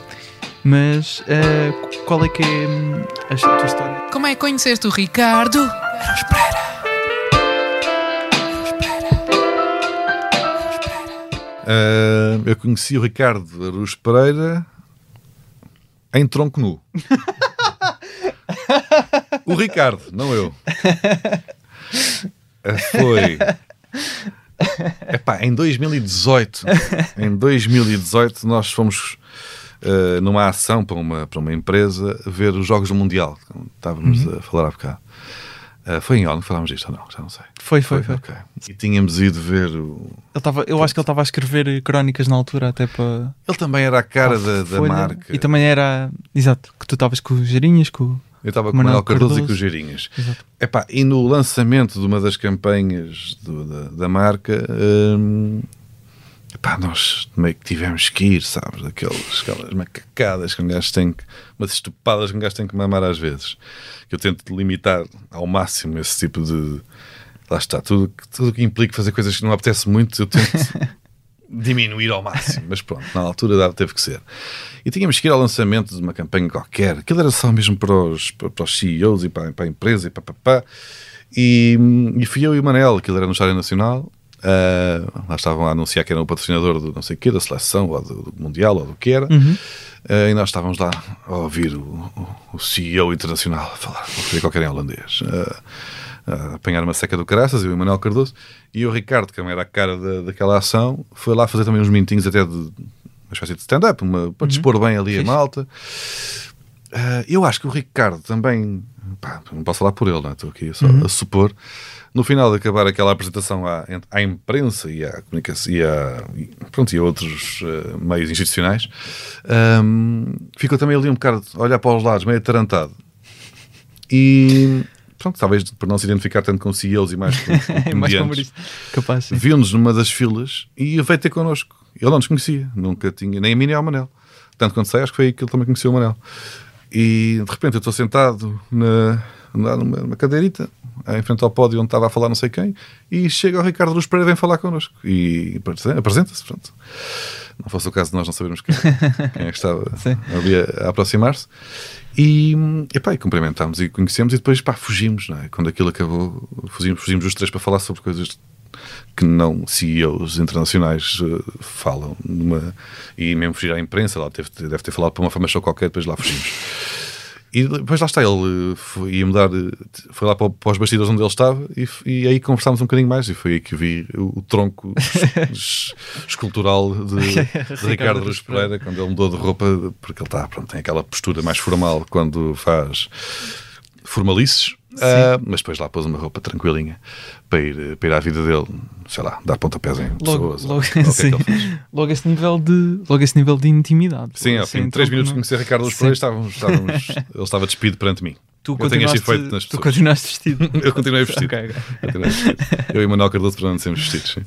mas eh, qual é que é hum, a tua história? Como é que conheceste o Ricardo? Ah, eu conheci o Ricardo Aruz Pereira em tronco nu. o Ricardo, não eu. Foi. Epá, em 2018. Em 2018 nós fomos ah, numa ação para uma, para uma empresa ver os Jogos do Mundial. Estávamos a falar há bocado. Ah, foi em Olho que falámos disto ou não? Já não sei. Foi, foi, foi. ok. E tínhamos ido ver o, Ele tava, eu acho que ele estava a escrever crónicas na altura, até para. Ele também era a cara da, da marca. E também era. Exato, que tu estavas com os Gerinhas, com. Eu estava com o Manuel Manuel Cardoso, e Cardoso. com os Geirinhas. Epá, e no lançamento de uma das campanhas do- da, da marca, hum, epá, nós meio que tivemos que ir, sabes? Daquelas, aquelas macacadas que um gajo tem que. umas estupadas que um gajo tem que mamar às vezes. Que eu tento limitar ao máximo esse tipo de. lá está, tudo tudo que implica fazer coisas que não apetece muito, eu tento diminuir ao máximo, mas pronto, na altura dava, teve que ser. E tínhamos que ir ao lançamento de uma campanha qualquer, aquilo era só mesmo para os, para, para os CEOs e para, para a empresa e pá, pá, pá. E, e fui eu e o Manel, aquilo era no Estádio Nacional, uh, lá estavam a anunciar que era o patrocinador do não sei o quê, da seleção, ou do, do Mundial, ou do que era, uh, e nós estávamos lá a ouvir o, o, o CEO internacional falar, não sei qualquer em holandês. Uh, a apanhar uma seca do caraças, eu e o Manuel Cardoso, e o Ricardo, que era a cara da, daquela ação, foi lá fazer também uns minutinhos até de uma espécie de stand-up, para dispor bem ali a malta. Ah, eu acho que o Ricardo também, pá, não posso falar por ele, não é? estou aqui só a supor. No final de acabar aquela apresentação à, à imprensa e à comunicação e a, e, pronto, e a outros ah, meios institucionais, ahm, ficou também ali um bocado a olhar para os lados, meio atarantado. E pronto, talvez por não se identificar tanto com CEOs e mais com, com É mais comediantes, humorista. Capaz, sim. viu-nos numa das filas e veio ter connosco. Ele não nos conhecia, nunca tinha, nem a mim nem ao Manel. Tanto quanto sei, acho que foi aí que ele também conheceu o Manel. E de repente eu estou sentado na, numa, numa cadeirita, em frente ao pódio onde estava a falar não sei quem, e chega o Ricardo Luz Pereira e vem falar connosco. E apresen- apresenta-se, pronto. Não fosse o caso de nós não sabermos quem, quem é que estava ali a, a aproximar-se. E, epá, e cumprimentámos e conhecemos e depois pá, fugimos, é? Quando aquilo acabou, fugimos, fugimos os três para falar sobre coisas que não CEOs internacionais eh, falam numa, e mesmo fugir à imprensa, lá teve, deve ter falado para uma fama show qualquer, depois lá fugimos. E depois lá está, ele eh, foi, ia mudar, eh, foi lá para, para os bastidores onde ele estava e, e aí conversámos um bocadinho mais e foi aí que vi o, o tronco es- escultural de, de Ricardo Luz Pereira. Quando ele mudou de roupa, porque ele está, pronto, tem aquela postura mais formal quando faz formalices, ah, mas depois lá pôs uma roupa tranquilinha para ir, para ir à vida dele, sei lá, dar pontapés em Logo, pessoas. logo, ou o que é sim. fez. logo, esse nível de, logo esse nível de intimidade. Sim, ao Assim, fim de 3 então, minutos de não- conhecer Ricardo Luz Sim. Pereira, estávamos, estávamos, ele estava despido perante mim. Tu Eu continuaste, tu continuaste vestido. Eu continuei vestido. Ok, ok. Continuei vestido. Eu e Manuel Cardoso permanecemos vestidos. Sim.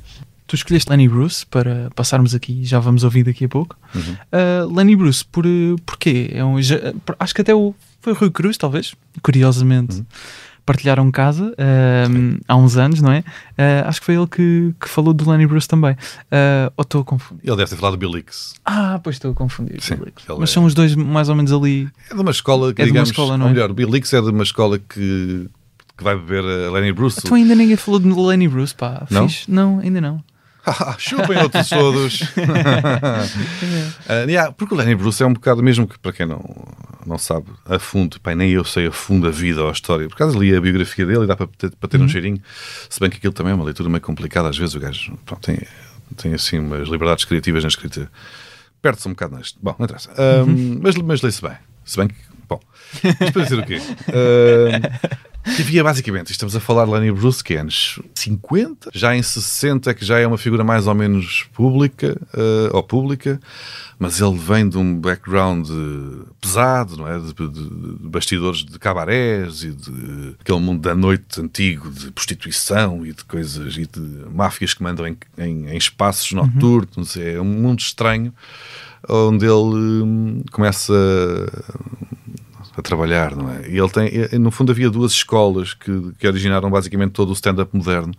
Tu escolheste Lenny Bruce para passarmos aqui, já vamos ouvir daqui a pouco. Uhum. Uh, Lenny Bruce, por, uh, porquê? É um, já- por- acho que até o, foi o Rui Cruz, talvez, curiosamente, Uhum. partilharam casa um, há uns anos, não é? Uh, acho que foi ele que, que falou do Lenny Bruce também. Uh, ou estou a confundir? Ele deve ter falado do Bill Hicks. Ah, pois estou a confundir. Sim, Mas é- são os dois mais ou menos ali. É de uma escola que, É de uma digamos, escola, não é? melhor, o Bill Hicks é de uma escola que, que vai beber a Lenny Bruce. Tu ainda ninguém falou de Lenny Bruce, pá. Não? Fixe? Não, ainda não. Chupem outros todos. Ah, yeah, porque o Lenny Bruce é um bocado, mesmo que para quem não, não sabe a fundo, pá, nem eu sei a fundo a vida ou a história, por causa ali a biografia dele e dá para ter, para ter um cheirinho, se bem que aquilo também é uma leitura meio complicada, às vezes o gajo pronto, tem, tem assim umas liberdades criativas na escrita, perde-se um bocado neste. Bom, não interessa. Ah, Mas, mas lê-se bem. Se bem que, bom, isto para dizer o quê? Ah, havia basicamente, estamos a falar de Lenny Bruce, que é anos 50, já em 60 é que já é uma figura mais ou menos pública, eh, ou pública, mas ele vem de um background pesado, não é? De, de- de bastidores de cabarés e de aquele mundo da noite antigo, de prostituição e de coisas, e de máfias que mandam em, em- em espaços noturnos, é um mundo estranho, onde ele hum, começa trabalhar, não é? E ele tem, no fundo, havia duas escolas que, que originaram basicamente todo o stand-up moderno,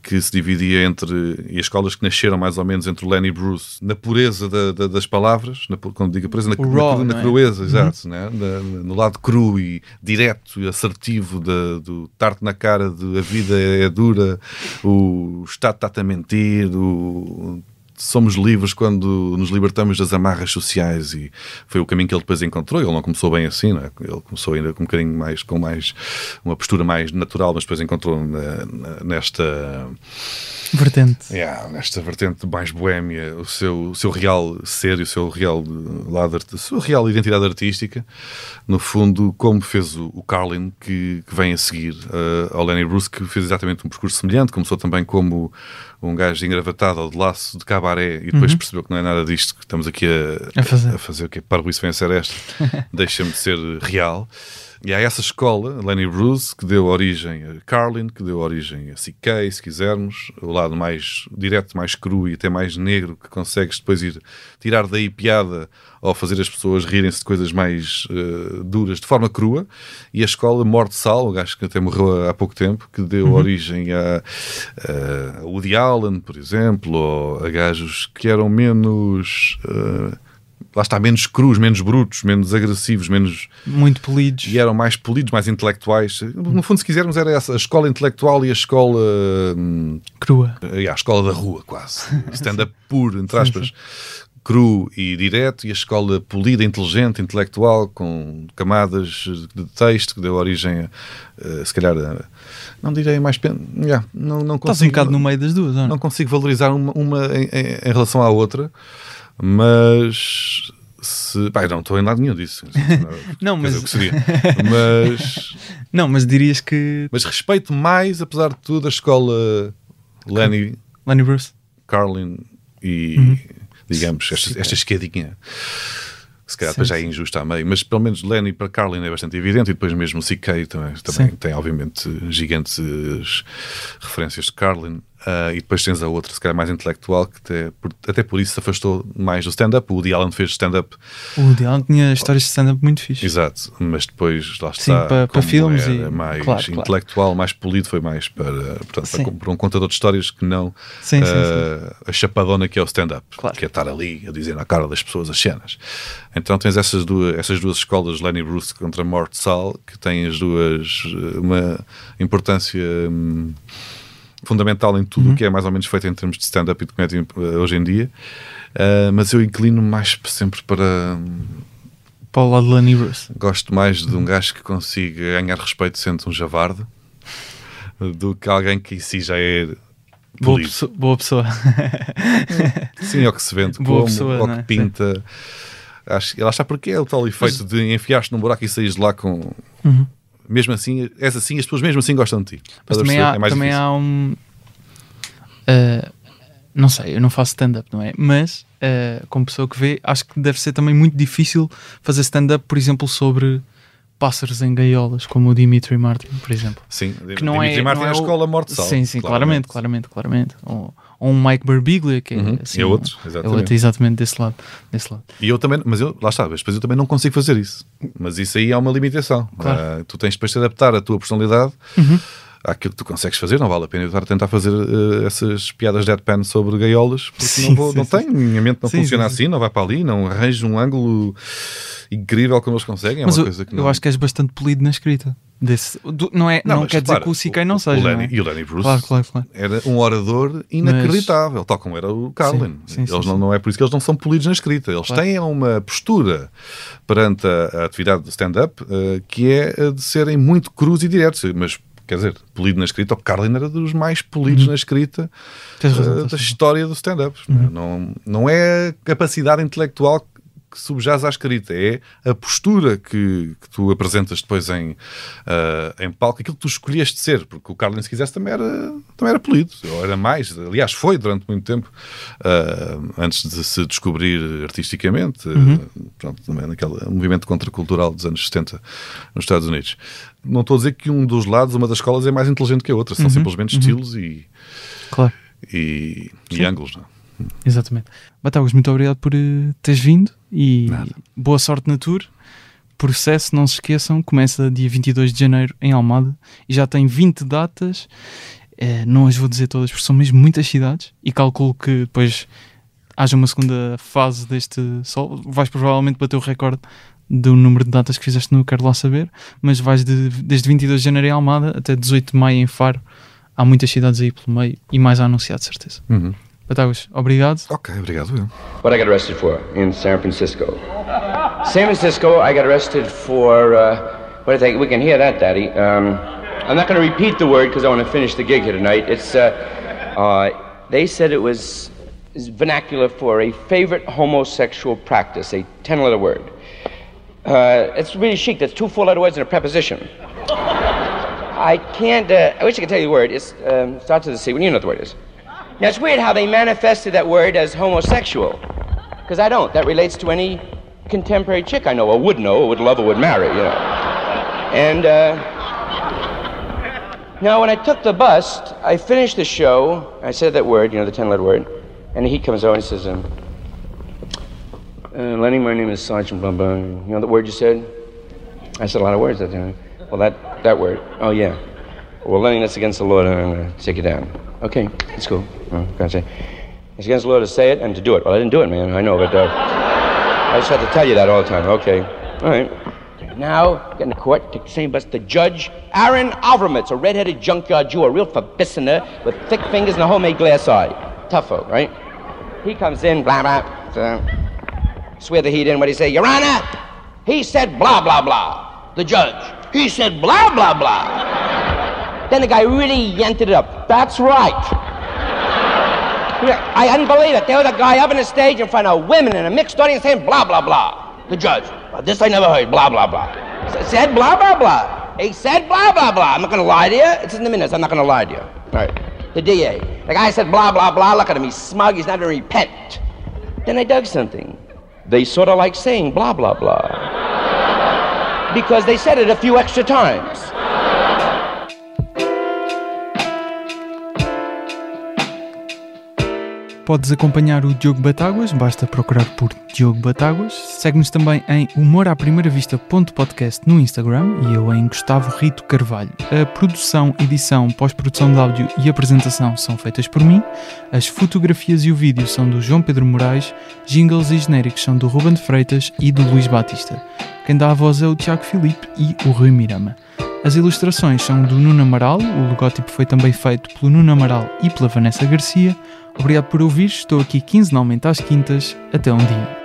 que se dividia entre, e as escolas que nasceram mais ou menos entre o Lenny Bruce, na pureza da- da- das palavras, na, quando digo pureza, na, na- raw, na não é? crueza, exato, né? Na- na- no lado cru e direto e assertivo da- do tarte na cara de a vida é dura, o Estado está-te a mentir, o somos livres quando nos libertamos das amarras sociais e foi o caminho que ele depois encontrou. Ele não começou bem assim, não é? ele começou ainda com um bocadinho mais, com mais uma postura mais natural, mas depois encontrou na- na- nesta Vertente. Yeah, nesta vertente mais boémia, o seu, o seu real ser e o seu real lado, a sua real identidade artística, no fundo, como fez o, o Carlin, que, que vem a seguir eh, ao Lenny Bruce, que fez exatamente um percurso semelhante, começou também como um gajo engravatado ao de laço de cabaré e depois percebeu que não é nada disto que estamos aqui a, A fazer. a fazer o que é para isso vem a ser esta, deixa-me de ser real. E há essa escola, Lenny Bruce, que deu origem a Carlin, que deu origem a CK, se quisermos, o lado mais direto, mais cru e até mais negro, que consegues depois ir tirar daí piada ou fazer as pessoas rirem-se de coisas mais uh, duras de forma crua. E a escola Morte Sal, o gajo que até morreu há pouco tempo, que deu origem a, a Woody Allen, por exemplo, ou a gajos que eram menos. uh, lá está, menos crus, menos brutos, menos agressivos, menos Muito polidos. e eram mais polidos, mais intelectuais. No fundo, se quisermos, era essa a escola intelectual e a escola. hum, Crua. e a escola da rua, quase. Stand-up puro, entre aspas. Cru e direto, e a escola polida, inteligente, intelectual, com camadas de texto que deu origem a, eh, se calhar, a- não direi mais. pen- Yeah, não, não Estás um consigo, bocado no meio das duas, não? não consigo valorizar uma, uma em- em relação à outra, mas. Se, eu não estou em lado nenhum disso. Não, mas- dizer, o que seria. Mas, Não, mas dirias que mas respeito mais, apesar de tudo, a escola Lenny, Lenny Bruce. Carlin e, Uhum. digamos, esta, esta escadinha. Se calhar depois já é injusta a meio, mas pelo menos Lenny para Carlin é bastante evidente e depois mesmo o CK também, também Sim. tem, obviamente, gigantes referências de Carlin. Ah, e depois tens a outra, se calhar mais intelectual, que até por, até por isso se afastou mais do stand-up. O Woody Allen fez stand-up, O Woody Allen tinha histórias de stand-up muito fixe. exato, mas depois lá Sim, está. para- para como filmes e- mais claro, claro. intelectual, mais polido, foi mais para, portanto, Sim. para, para um contador de histórias que não Sim, sim, ah, a chapadona que é o stand-up, Claro. que é estar ali a dizer na cara das pessoas as cenas. Então tens essas duas, essas duas escolas, Lenny Bruce contra Mort Sal, que têm as duas eh, uma importância hum, fundamental em Uhum. tudo o que é mais ou menos feito em termos de stand-up e de comédia eh, hoje em dia. Ah, mas eu inclino mais sempre para. Para o lado de Lenny Bruce. Gosto mais de um gajo que consiga ganhar respeito sendo um javarde do que alguém que em si já é Boa pessoa. Boa pessoa. Sim, é o que se vende Boa como, pessoa, não que é? pinta. Acho, lá está porque é o tal efeito de enfiaste num buraco e saís de lá com. Mesmo assim, és assim, as pessoas mesmo assim gostam de ti. Mas também, há, é também há um. ah, não sei, eu não faço stand-up, não é? Mas, ah, como pessoa que vê, acho que deve ser também muito difícil fazer stand-up, por exemplo, sobre pássaros em gaiolas, como o Dimitri Martin, por exemplo. Sim, Que não Dimitri é, Martin não é é a o- escola morte sal. Sim, sim, claramente, claramente, claramente. Ou, ou um Mike Birbiglia, que é, Uhum, assim, é outro, um- exatamente. É outro, exatamente desse lado. Desse lado. E eu também, mas eu, lá está, depois eu também não consigo fazer isso. Mas isso aí é uma limitação. Claro. Ah, tu tens depois de adaptar a tua personalidade Uhum. àquilo que tu consegues fazer. Não vale a pena eu estar a tentar fazer eh, essas piadas deadpan sobre gaiolas, porque Sim, não, vou, sim, não tenho, minha mente não Sim, funciona sim, sim. assim, não vai para ali, não arranjo um ângulo incrível como eles conseguem. É Mas uma eu, coisa que eu não... acho que és bastante polido na escrita. Desse, do- não é, não, mas quer dizer que o CK não seja. O Lenny, não é? E o Lenny Bruce Claro, claro, claro. era um orador inacreditável, tal como era o Carlin. Sim, sim, eles sim, não, não é por isso que eles não são polidos na escrita. Eles têm uma postura perante a, a atividade do stand-up eh, que é de serem muito crus e diretos. Mas, quer dizer, polido na escrita, o Carlin era dos mais polidos na escrita Uhum. Razão, eh, tens da história do stand-up. Não, não é a capacidade intelectual que subjaz à escrita, é a postura que, que tu apresentas depois em, ah, em palco, aquilo que tu escolheste ser, porque o Carlin, se quisesse, também era, também era polido, ou era mais, aliás, foi durante muito tempo, ah, antes de se descobrir artisticamente, ah, pronto, também naquele movimento contracultural dos anos 70 nos Estados Unidos. Não estou a dizer que um dos lados, uma das escolas, é mais inteligente que a outra, são simplesmente estilos e, Claro, e, e ângulos. Não? é? Exatamente. Batagas, muito obrigado por eh, teres vindo e Nada. boa sorte na tour. Processo, não se esqueçam, começa dia 22 de janeiro em Almada e já tem 20 datas. Eh, não as vou dizer todas porque são mesmo muitas cidades e calculo que depois haja uma segunda fase deste sol. Vais provavelmente bater o recorde do número de datas que fizeste no Quero Lá Saber, mas vais de- desde 22 de janeiro em Almada até 18 de maio em Faro. Há muitas cidades aí pelo meio e mais a anunciar, de certeza. Uhum. Batagas, obrigado. Ok, obrigado. eu. What I got arrested for in San Francisco. San Francisco, I got arrested for. Uh, what I think we can hear that, Daddy. Um, I'm not going to repeat the word because I want to finish the gig here tonight. It's. Uh, uh, they said it was vernacular for a favorite homosexual practice, a ten-letter word. Uh, it's really chic. That's two four-letter words and a preposition. I can't. Uh, I wish I could tell you the word. It's um, starts with a C. Well, you know what the word is. Now it's weird how they manifested that word as homosexual, because I don't. That relates to any contemporary chick I know, or would know, or would love, or would marry. You know. And uh, now, when I took the bus, I finished the show. I said that word, you know, the 10 letter word. And he comes over and says, um, uh, Lenny, my name is Sergeant blah, blah. You know the word you said? I said a lot of words that time. Well, that, that word. Oh, yeah. Well, Lenny, that's against the law. I'm going to take you down. Okay, that's cool. Oh, gotta say. It's against the law to say it and to do it. Well, I didn't do it, man. I know, but uh, I just had to tell you that all the time. Okay. All right. Now, in the court, take the same bus. The judge, Aaron Alvermitz, a red-headed junkyard Jew, a real verbissiner with thick fingers and a homemade glass eye. Tougho, right? He comes in, blah, blah. So, swear the heat in. What you say? Your Honor, he said blah, blah, blah. The judge, he said blah, blah, blah. Then the guy really yanked it up. That's right. I hadn't believe it. There was a guy up on the stage in front of women and a mixed audience saying blah, blah, blah. The judge, "Well, this I never heard, blah, blah, blah. S- said blah, blah, blah. He said blah, blah, blah. I'm not going to lie to you. It's in the minutes. I'm not going to lie to you. All right. The DA. The guy said blah, blah, blah. Look at him. He's smug. He's not going to repent. Then I dug something. They sort of like saying blah, blah, blah. Because they said it a few extra times. Podes acompanhar o Diogo Batáguas, basta procurar por Diogo Batáguas. Segue-nos também em humoraprimeiravista.podcast no Instagram e eu em Gustavo Rito Carvalho. A produção, edição, pós-produção de áudio e apresentação são feitas por mim. As fotografias e o vídeo são do João Pedro Moraes. Jingles e genéricos são do Ruben Freitas e do Luís Batista. Quem dá a voz é o Tiago Filipe e o Rui Mirama. As ilustrações são do Nuno Amaral, o logótipo foi também feito pelo Nuno Amaral e pela Vanessa Garcia. Obrigado por ouvir, estou aqui quinzenalmente às quintas. Até um dia.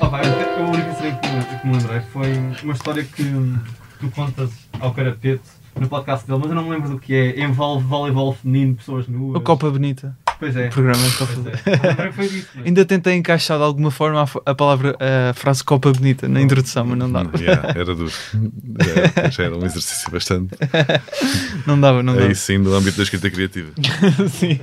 a única cena que me lembrei foi uma história que tu contas ao Carapete no podcast dele, mas eu não me lembro do que é. Envolve voleibol feminino, pessoas nuas. O Copa Bonita. Pois é. O programa de Copa Pois Bonita. é. Foi disso. mas- Ainda tentei encaixar de alguma forma a, a palavra, a frase Copa Bonita na introdução, mas não dava. Yeah, era duro. Já, já era um exercício bastante. Não dava, não dava. Aí sim, no âmbito da escrita criativa. Sim.